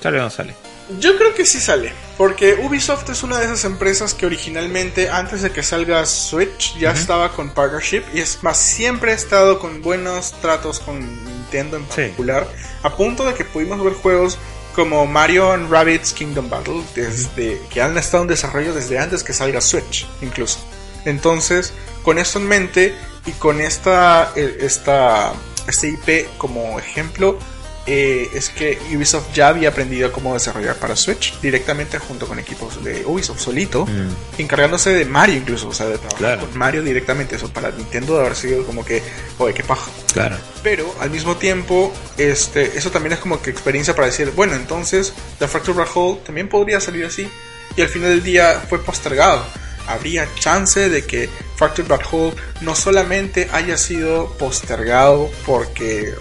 ¿Sale o no sale? Yo creo que sí sale, porque Ubisoft es una de esas empresas que originalmente, antes de que salga Switch, ya estaba con partnership y es más, siempre ha estado con buenos tratos con Nintendo en Sí. particular, a punto de que pudimos ver juegos como Mario and Rabbids Kingdom Battle, desde, que han estado en desarrollo desde antes que salga Switch, incluso. Entonces, con esto en mente y con esta, eh, esta, este IP como ejemplo, eh, es que Ubisoft ya había aprendido cómo desarrollar para Switch directamente junto con equipos de Ubisoft solito, Mm. encargándose de Mario incluso, o sea, de trabajar Claro. con Mario directamente. Eso para Nintendo de haber sido como que, oye, qué paja. Claro. Pero al mismo tiempo, este, eso también es como que experiencia para decir, bueno, entonces The Fractured Black Hole también podría salir así. Y al final del día fue postergado. Habría chance de que Fractured Black Hole no solamente haya sido postergado porque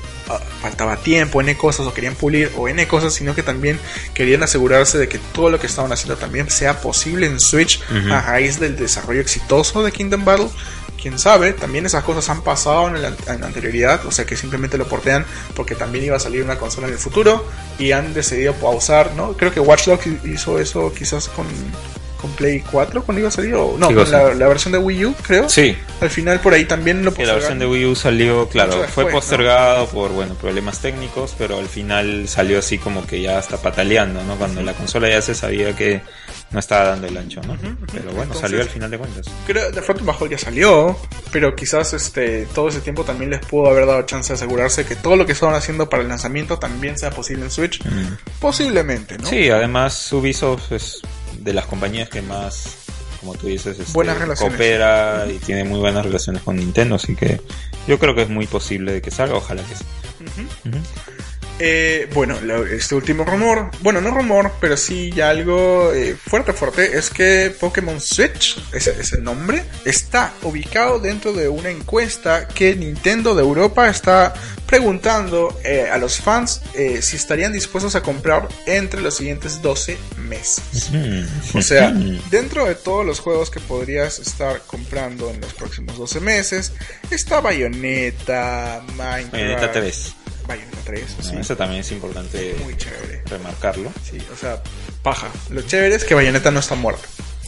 faltaba tiempo, N cosas, o querían pulir, o N cosas, sino que también querían asegurarse de que todo lo que estaban haciendo también sea posible en Switch a raíz del desarrollo exitoso de Kingdom Battle quién sabe, también esas cosas han pasado en la, en la anterioridad, o sea que simplemente lo portean porque también iba a salir una consola en el futuro y han decidido pausar, ¿no? Creo que Watch Dogs hizo eso quizás con, con Play 4 cuando iba a salir, o no, ¿Qué con la, la versión de Wii U, creo. Sí, Al final por ahí también lo que la versión de Wii U salió, claro, fue postergado por bueno problemas técnicos, pero al final salió así como que ya está pataleando, ¿no? Cuando la consola ya se sabía que no estaba dando el ancho, ¿no? Pero bueno, Entonces- salió al final de cuentas. Creo que The Front Bajo ya salió, pero quizás este todo ese tiempo también les pudo haber dado chance de asegurarse que todo lo que estaban haciendo para el lanzamiento también sea posible en Switch. Mm. Posiblemente, ¿no? Sí, además Ubisoft es de las compañías que más, como tú dices, este, Buenas relaciones. coopera y tiene muy buenas relaciones con Nintendo, así que yo creo que es muy posible de que salga, ojalá que sí. Eh, bueno, este último rumor, bueno, no rumor, pero sí ya algo eh, fuerte, fuerte, es que Pokémon Switch, ese, ese nombre, está ubicado dentro de una encuesta que Nintendo de Europa está preguntando eh, a los fans eh, si estarían dispuestos a comprar entre los siguientes 12 meses. O sea, dentro de todos los juegos que podrías estar comprando en los próximos 12 meses, está Bayonetta, Minecraft. Bayonetta 3. Bayonetta 3, No, sí. Eso también es importante Muy chévere. remarcarlo. Sí, o sea, paja. Lo chévere es que Bayonetta no está muerta.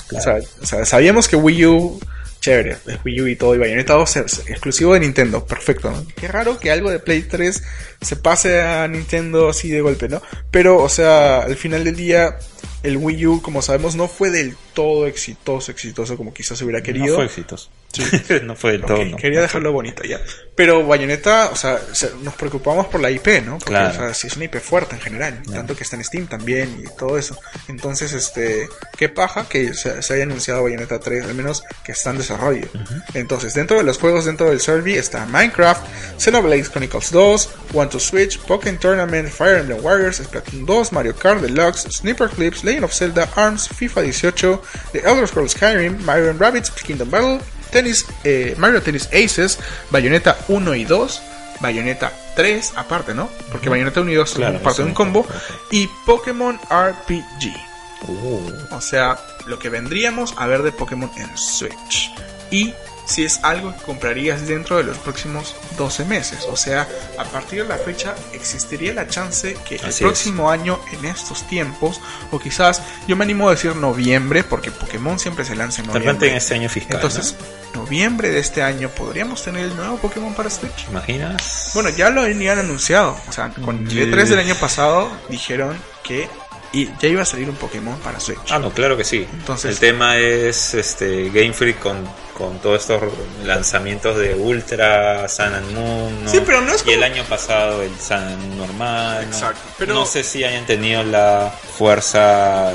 Claro. O, sea, o sea, sabíamos que Wii U, chévere, es Wii U y todo, y Bayonetta 2 es exclusivo de Nintendo, perfecto, ¿no? Qué raro que algo de Play 3 se pase a Nintendo así de golpe, ¿no? Pero, o sea, al final del día, el Wii U, como sabemos, no fue del todo exitoso, exitoso como quizás se hubiera No querido. fue exitoso. no fue del todo, no. Quería dejarlo bonito ya. Pero Bayonetta, o sea, se- nos preocupamos por la IP, ¿no? Porque, Claro. o sea, sí es una IP fuerte en general, tanto que está en Steam también y todo eso. Entonces, este, qué paja que se, se haya anunciado Bayonetta 3, al menos que está en desarrollo. Entonces, dentro de los juegos dentro del survey está Minecraft, Xenoblade Chronicles 2, One to Switch, Pokémon Tournament, Fire Emblem Warriors, Splatoon 2, Mario Kart Deluxe, Sniper Clips, Legend of Zelda, ARMS, FIFA 18, The Elder Scrolls Skyrim, Mario and Rabbids, Kingdom Battle, Tennis, eh, Mario Tennis Aces, Bayonetta 1 y 2, Bayonetta 3 aparte, ¿no? Porque Bayonetta 1 y 2 Claro, son parte de un combo. ok. Y Pokémon RPG. Uh, O sea, lo que vendríamos a ver de Pokémon en Switch. Y si es algo que comprarías dentro de los próximos 12 meses. O sea, a partir de la fecha existiría la chance que el próximo año, en estos tiempos, o quizás yo me animo a decir noviembre, porque Pokémon siempre se lanza en De repente en noviembre. este año fiscal. Entonces, noviembre de este año podríamos tener el nuevo Pokémon para Switch. ¿no? ¿Te imaginas? Bueno, ya lo habían anunciado. O sea, con el E3 del año pasado dijeron que y ya iba a salir un Pokémon para Switch. Ah, no, claro que sí. Entonces- el tema es este Game Freak con, con todos estos lanzamientos de Ultra, Sun and Moon. ¿no? Sí, pero no es Y el año pasado el Sun and Moon normal. ¿no? Exacto, pero- No sé si hayan tenido la fuerza,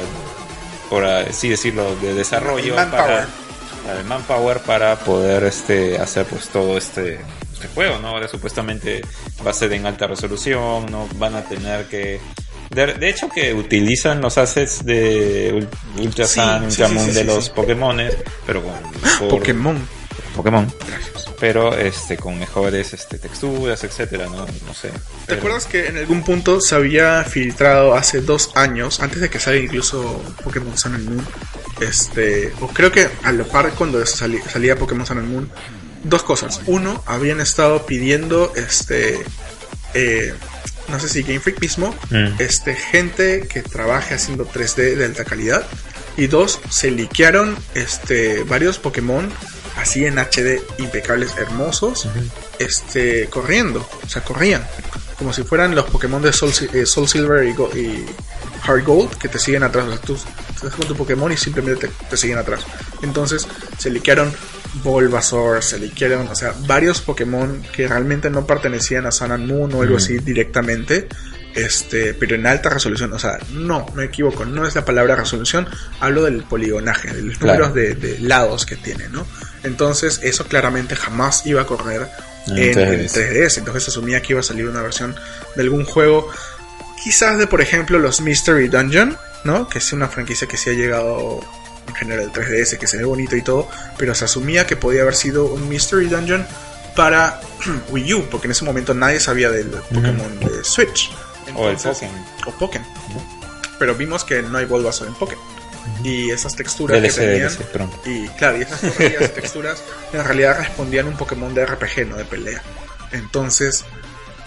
por así decirlo, de desarrollo para, para el manpower para poder este hacer pues todo este este juego, ¿no? Ahora supuestamente va a ser en alta resolución, no van a tener que de, de hecho que utilizan los assets de Ul- Ultra Sí, Sun, sí, Ultra sí, de los sí. Pokémones, pero con mejor- Pokémon. Pokémon, Gracias. pero este con mejores este texturas, etcétera, no, no sé. ¿Te acuerdas que en algún punto se había filtrado hace dos años, antes de que salga incluso Pokémon Sun and Moon? Este, o creo que a la par cuando sali- salía Pokémon Sun and Moon, dos cosas. Uno, habían estado pidiendo, este, eh, no sé si Game Freak mismo, Mm. este, gente que trabaje haciendo 3D de alta calidad. Y dos, se liquearon este, varios Pokémon así en HD impecables, hermosos, este, corriendo, o sea, corrían, como si fueran los Pokémon de Soul, eh, Soul Silver y, Go- y Heart Gold que te siguen atrás. O sea, tú estás con tu Pokémon y simplemente te, te siguen atrás. Entonces se liquearon Bulbasaur, se liquearon, o sea, varios Pokémon que realmente no pertenecían a Sun and Moon o algo así directamente. Este, pero en alta resolución, o sea, no, me equivoco, no es la palabra resolución, hablo del poligonaje, de los Claro. números de, de lados que tiene, ¿no? Entonces, eso claramente jamás iba a correr En en, 3DS. en 3DS. Entonces, asumía que iba a salir una versión de algún juego, quizás de, por ejemplo, los Mystery Dungeon, ¿no? Que es una franquicia que sí ha llegado en general al 3DS, que se ve bonito y todo, pero se asumía que podía haber sido un Mystery Dungeon para Wii U, porque en ese momento nadie sabía del Pokémon de Switch. O Pokémon. O Pokémon. Pero vimos que no hay Bulbasaur en Pokémon. Y esas texturas DLC, que tenían. DLC. Y claro, y esas texturas en realidad respondían a un Pokémon de RPG, no de pelea. Entonces,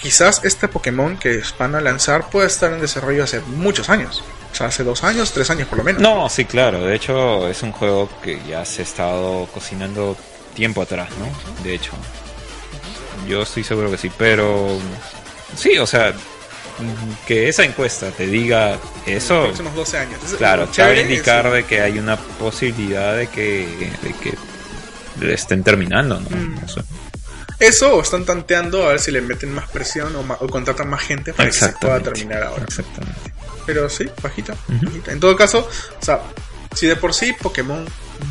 quizás este Pokémon que van a lanzar puede estar en desarrollo hace muchos años. O sea, hace dos años, tres años por lo menos. No, sí, claro. De hecho, es un juego que ya se ha estado cocinando tiempo atrás, ¿no? De hecho. Yo estoy seguro que sí, pero... Sí, o sea, que esa encuesta te diga En los eso, próximos 12 años. Entonces, claro, lo cabe chévere indicar de que hay una posibilidad de que, de que le estén terminando, ¿no? Mm. Sé. Eso o están tanteando a ver si le meten más presión o, ma- o contratan más gente para que se pueda terminar ahora. Exactamente. Pero sí, bajita, bajita. En todo caso, o sea, si de por sí Pokémon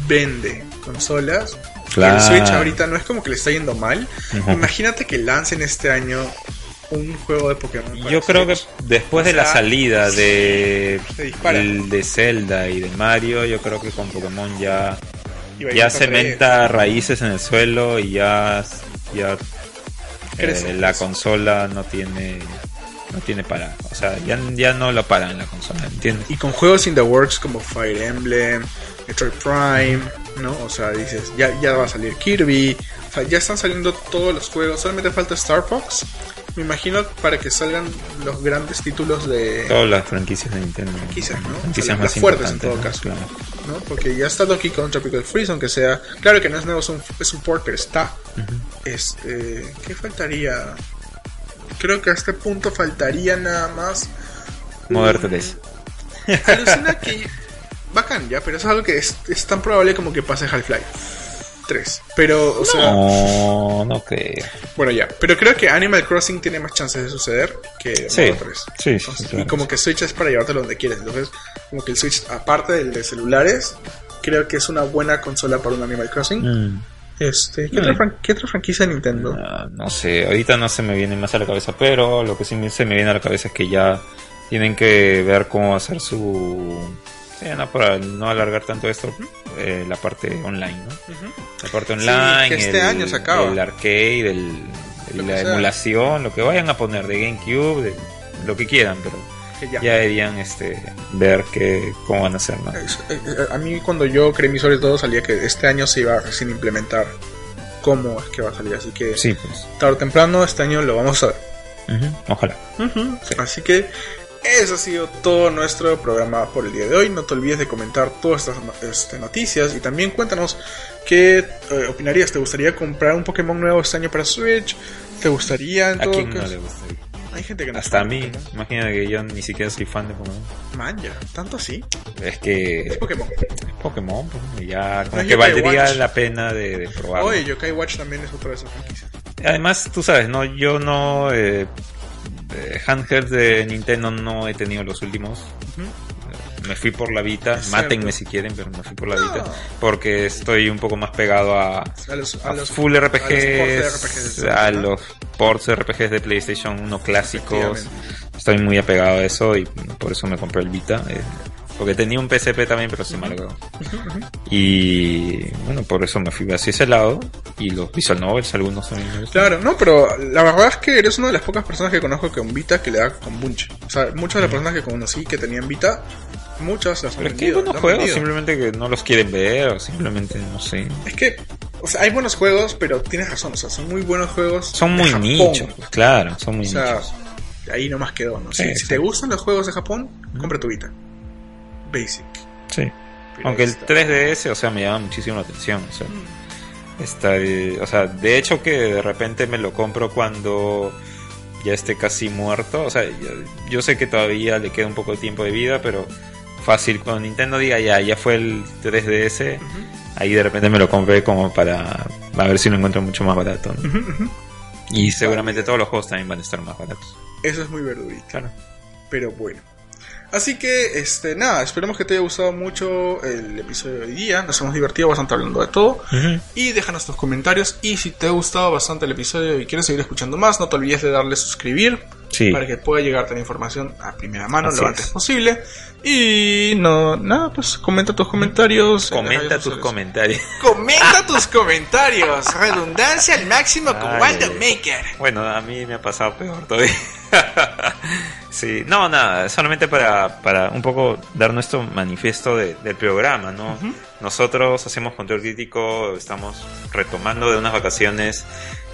vende consolas, Claro. y el Switch ahorita no es como que le está yendo mal, imagínate que lancen este año un juego de Pokémon. Yo creo que después O de la salida de, el de Zelda y de Mario, yo creo que con Pokémon ya ya cementa raíces en el suelo y ya ya eh, la consola no tiene no tiene para o sea ya, ya no lo paran la consola ¿entiendes? Y con juegos in the works como Fire Emblem, Metroid Prime, ¿no? O sea, dices, ya, ya va a salir Kirby, o sea, ya están saliendo todos los juegos, solamente falta Star Fox. Me imagino para que salgan los grandes títulos de todas las franquicias de Nintendo franquicias, ¿no? franquicias O sea, más las fuertes en todo ¿no? caso. Claro. ¿no? Porque ya está Donkey Kong Tropical Freeze, aunque sea. Claro que no es nuevo, es un, es un port, pero está. Este. ¿Qué faltaría? Creo que a este punto faltaría nada más. Modern un- 3 Alucina que. Bacán, ya, pero es algo que es, es tan probable como que pase Half-Life 3. Pero, o sea. no no creo Bueno, ya. Pero creo que Animal Crossing tiene más chances de suceder que Sí. Modo 3. Sí, sí, Entonces, claro. Y como que Switch es para llevártelo donde quieres. Entonces, como que el Switch, aparte del de celulares, creo que es una buena consola para un Animal Crossing. Mm. Este, ¿qué, otra, fran- qué otra franquicia de Nintendo? Ah, no sé, ahorita no se me viene más a la cabeza, pero lo que sí me- se me viene a la cabeza es que ya tienen que ver cómo hacer su... Sí, no, para no alargar tanto esto, eh, la parte online, ¿no? La parte Sí, online, que este el, año se acaba. el arcade, el- la sea. emulación, lo que vayan a poner de GameCube, de lo que quieran, pero Que ya. ya deberían este, ver que, cómo van a hacer, ¿no? Eh, eh, A mí cuando yo creé mi sobre todo salía que este año se iba recién implementar cómo es que va a salir. Así que Sí, pues. tarde o temprano este año lo vamos a ver. Ojalá. Así que eso ha sido todo nuestro programa por el día de hoy. No te olvides de comentar todas estas este, noticias y también cuéntanos qué eh, opinarías. ¿Te gustaría comprar un Pokémon nuevo este año para Switch? ¿Te gustaría en ¿A todo quién no caso? le gustaría? Hay gente que no Hasta a es mí. Imagina que yo ni siquiera soy fan de Pokémon. Man, ya, tanto así. Es Es que Pokémon. Pokémon, pues, y ya como No, que valdría Watch. la pena de, de probarlo. Oye, Yokai Watch también es otra de esas franquicias. Además, tú sabes, no, yo no eh, eh, handhelds de Nintendo no he tenido los últimos. Ujú. Me fui por la Vita, Es mátenme si quieren, pero me fui por la No. Vita porque estoy un poco más pegado a, A los, a a los full a RPGs, los ports de RPGs, a los ports RPGs de PlayStation 1 clásicos. Estoy muy apegado a eso y por eso me compré el Vita. eh, porque tenía un PSP también, pero se me algo. Y bueno, por eso me fui hacia ese lado. Y los visual novels, algunos gustan. Claro, no, pero la verdad es que eres una de las pocas personas que conozco con Vita que le da con bunch. O sea, muchas de las personas que conocí que tenían Vita, muchas las han Pero es que hay vendido, buenos juegos, vendido. simplemente que no los quieren ver, o simplemente no sé. Es que, o sea, hay buenos juegos, pero tienes razón, o sea, son muy buenos juegos. Son muy nichos, pues, claro, son muy O sea, nichos. ahí nomás quedó, ¿no? Sí, si, te gustan los juegos de Japón, compra tu Vita. Basic. Sí. Pero Aunque el está. 3DS, o sea, me llama muchísimo la atención. O sea, está, o sea, de hecho que de repente me lo compro cuando ya esté casi muerto. O sea, yo sé que todavía le queda un poco de tiempo de vida, pero fácil cuando Nintendo diga ya, ya fue el 3DS, ahí de repente me lo compré como para a ver si lo encuentro mucho más barato. Y seguramente todos los juegos también van a estar más baratos. Eso es muy verdurito. Claro. Pero bueno. Así que, este, nada, esperemos que te haya gustado mucho el episodio de hoy día. Nos hemos divertido bastante hablando de todo. Y déjanos tus comentarios. Y si te ha gustado bastante el episodio y quieres seguir escuchando más, no te olvides de darle suscribir. Sí. Para que pueda llegarte la información a primera mano Así lo es. antes posible. Y no, nada, pues comenta tus comentarios. Comenta tus sociales. comentarios. Comenta tus comentarios. Redundancia al máximo con Ay, Waldo ay, ay. Maker. Bueno, a mí me ha pasado peor todavía. sí, no, nada, solamente para, para un poco dar nuestro manifiesto de- del programa, ¿no? Nosotros hacemos control crítico, estamos retomando de unas vacaciones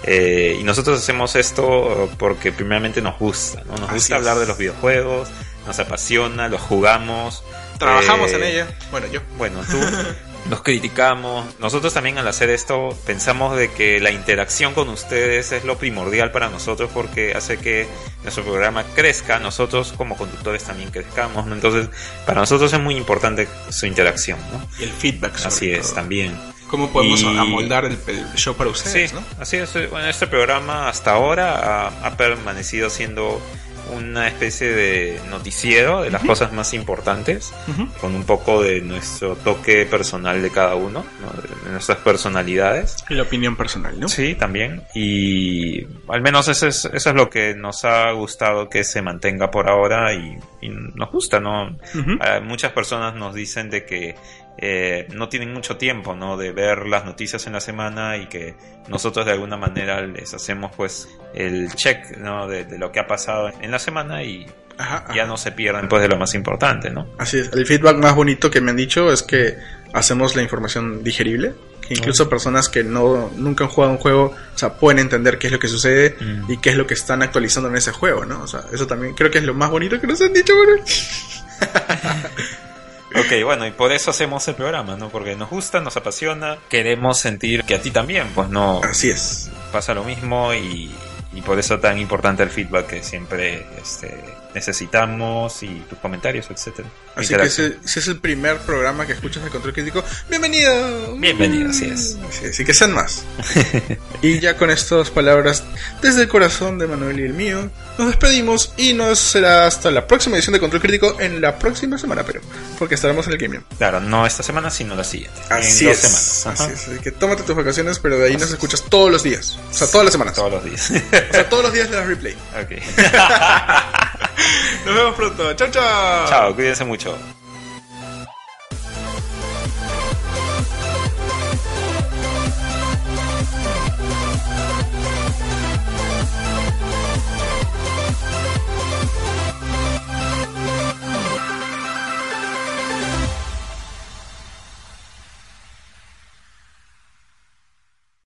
eh, y nosotros hacemos esto porque primeramente nos gusta, ¿no? Nos Así gusta es. hablar de los videojuegos, nos apasiona, los jugamos. Trabajamos eh, en ella. Bueno, yo. bueno, tú nos criticamos. Nosotros también al hacer esto pensamos de que la interacción con ustedes es lo primordial para nosotros porque hace que nuestro programa crezca, nosotros como conductores también crezcamos, ¿no? Entonces, para nosotros es muy importante su interacción, ¿no? Y el feedback. sobre Así es, también. ¿Cómo podemos Y- amoldar el, el show para Sí, ustedes, no? así es. Bueno, este programa hasta ahora ha, ha permanecido siendo una especie de noticiero de las cosas más importantes, Ujú. con un poco de nuestro toque personal de cada uno, ¿no? de, nuestras personalidades. Y la opinión personal, ¿no? Sí, también. Y al menos eso es, eso es lo que nos ha gustado que se mantenga por ahora y, y nos gusta, ¿no? Ujú. Eh, muchas personas nos dicen de que eh, no tienen mucho tiempo, ¿no? De ver las noticias en la semana y que nosotros de alguna manera les hacemos pues el check, ¿no? De, de lo que ha pasado en la semana y Ajá, ajá. ya no se pierden pues de lo más importante, ¿no? Así es. El feedback más bonito que me han dicho es que hacemos la información digerible. Que incluso personas que no nunca han jugado un juego, o sea, pueden entender qué es lo que sucede Mm. y qué es lo que están actualizando en ese juego, ¿no? O sea, eso también creo que es lo más bonito que nos han dicho, bueno. Ok, bueno, y por eso hacemos el programa, ¿no? Porque nos gusta, nos apasiona, queremos sentir que a ti también, pues no Así es. pasa lo mismo y, y por eso tan importante el feedback que siempre este, necesitamos y tus comentarios, etcétera. Así que ese- si es el primer programa que escuchas de Control Crítico, bienvenido. Bienvenido, así es. Así y que sean más. y ya con estas palabras desde el corazón de Manuel y el mío, nos despedimos y nos será hasta la próxima edición de Control Crítico en la próxima semana, pero porque estaremos en el Game Jam. Claro, no esta semana, sino la siguiente. Así en dos semanas. Así es. Así que tómate tus vacaciones, pero de ahí nos escuchas todos los días. O sea, todas las semanas. Todos los días. O sea, todos los días le das replay. ok. Nos vemos pronto. Chao, chao. Chao, cuídense mucho.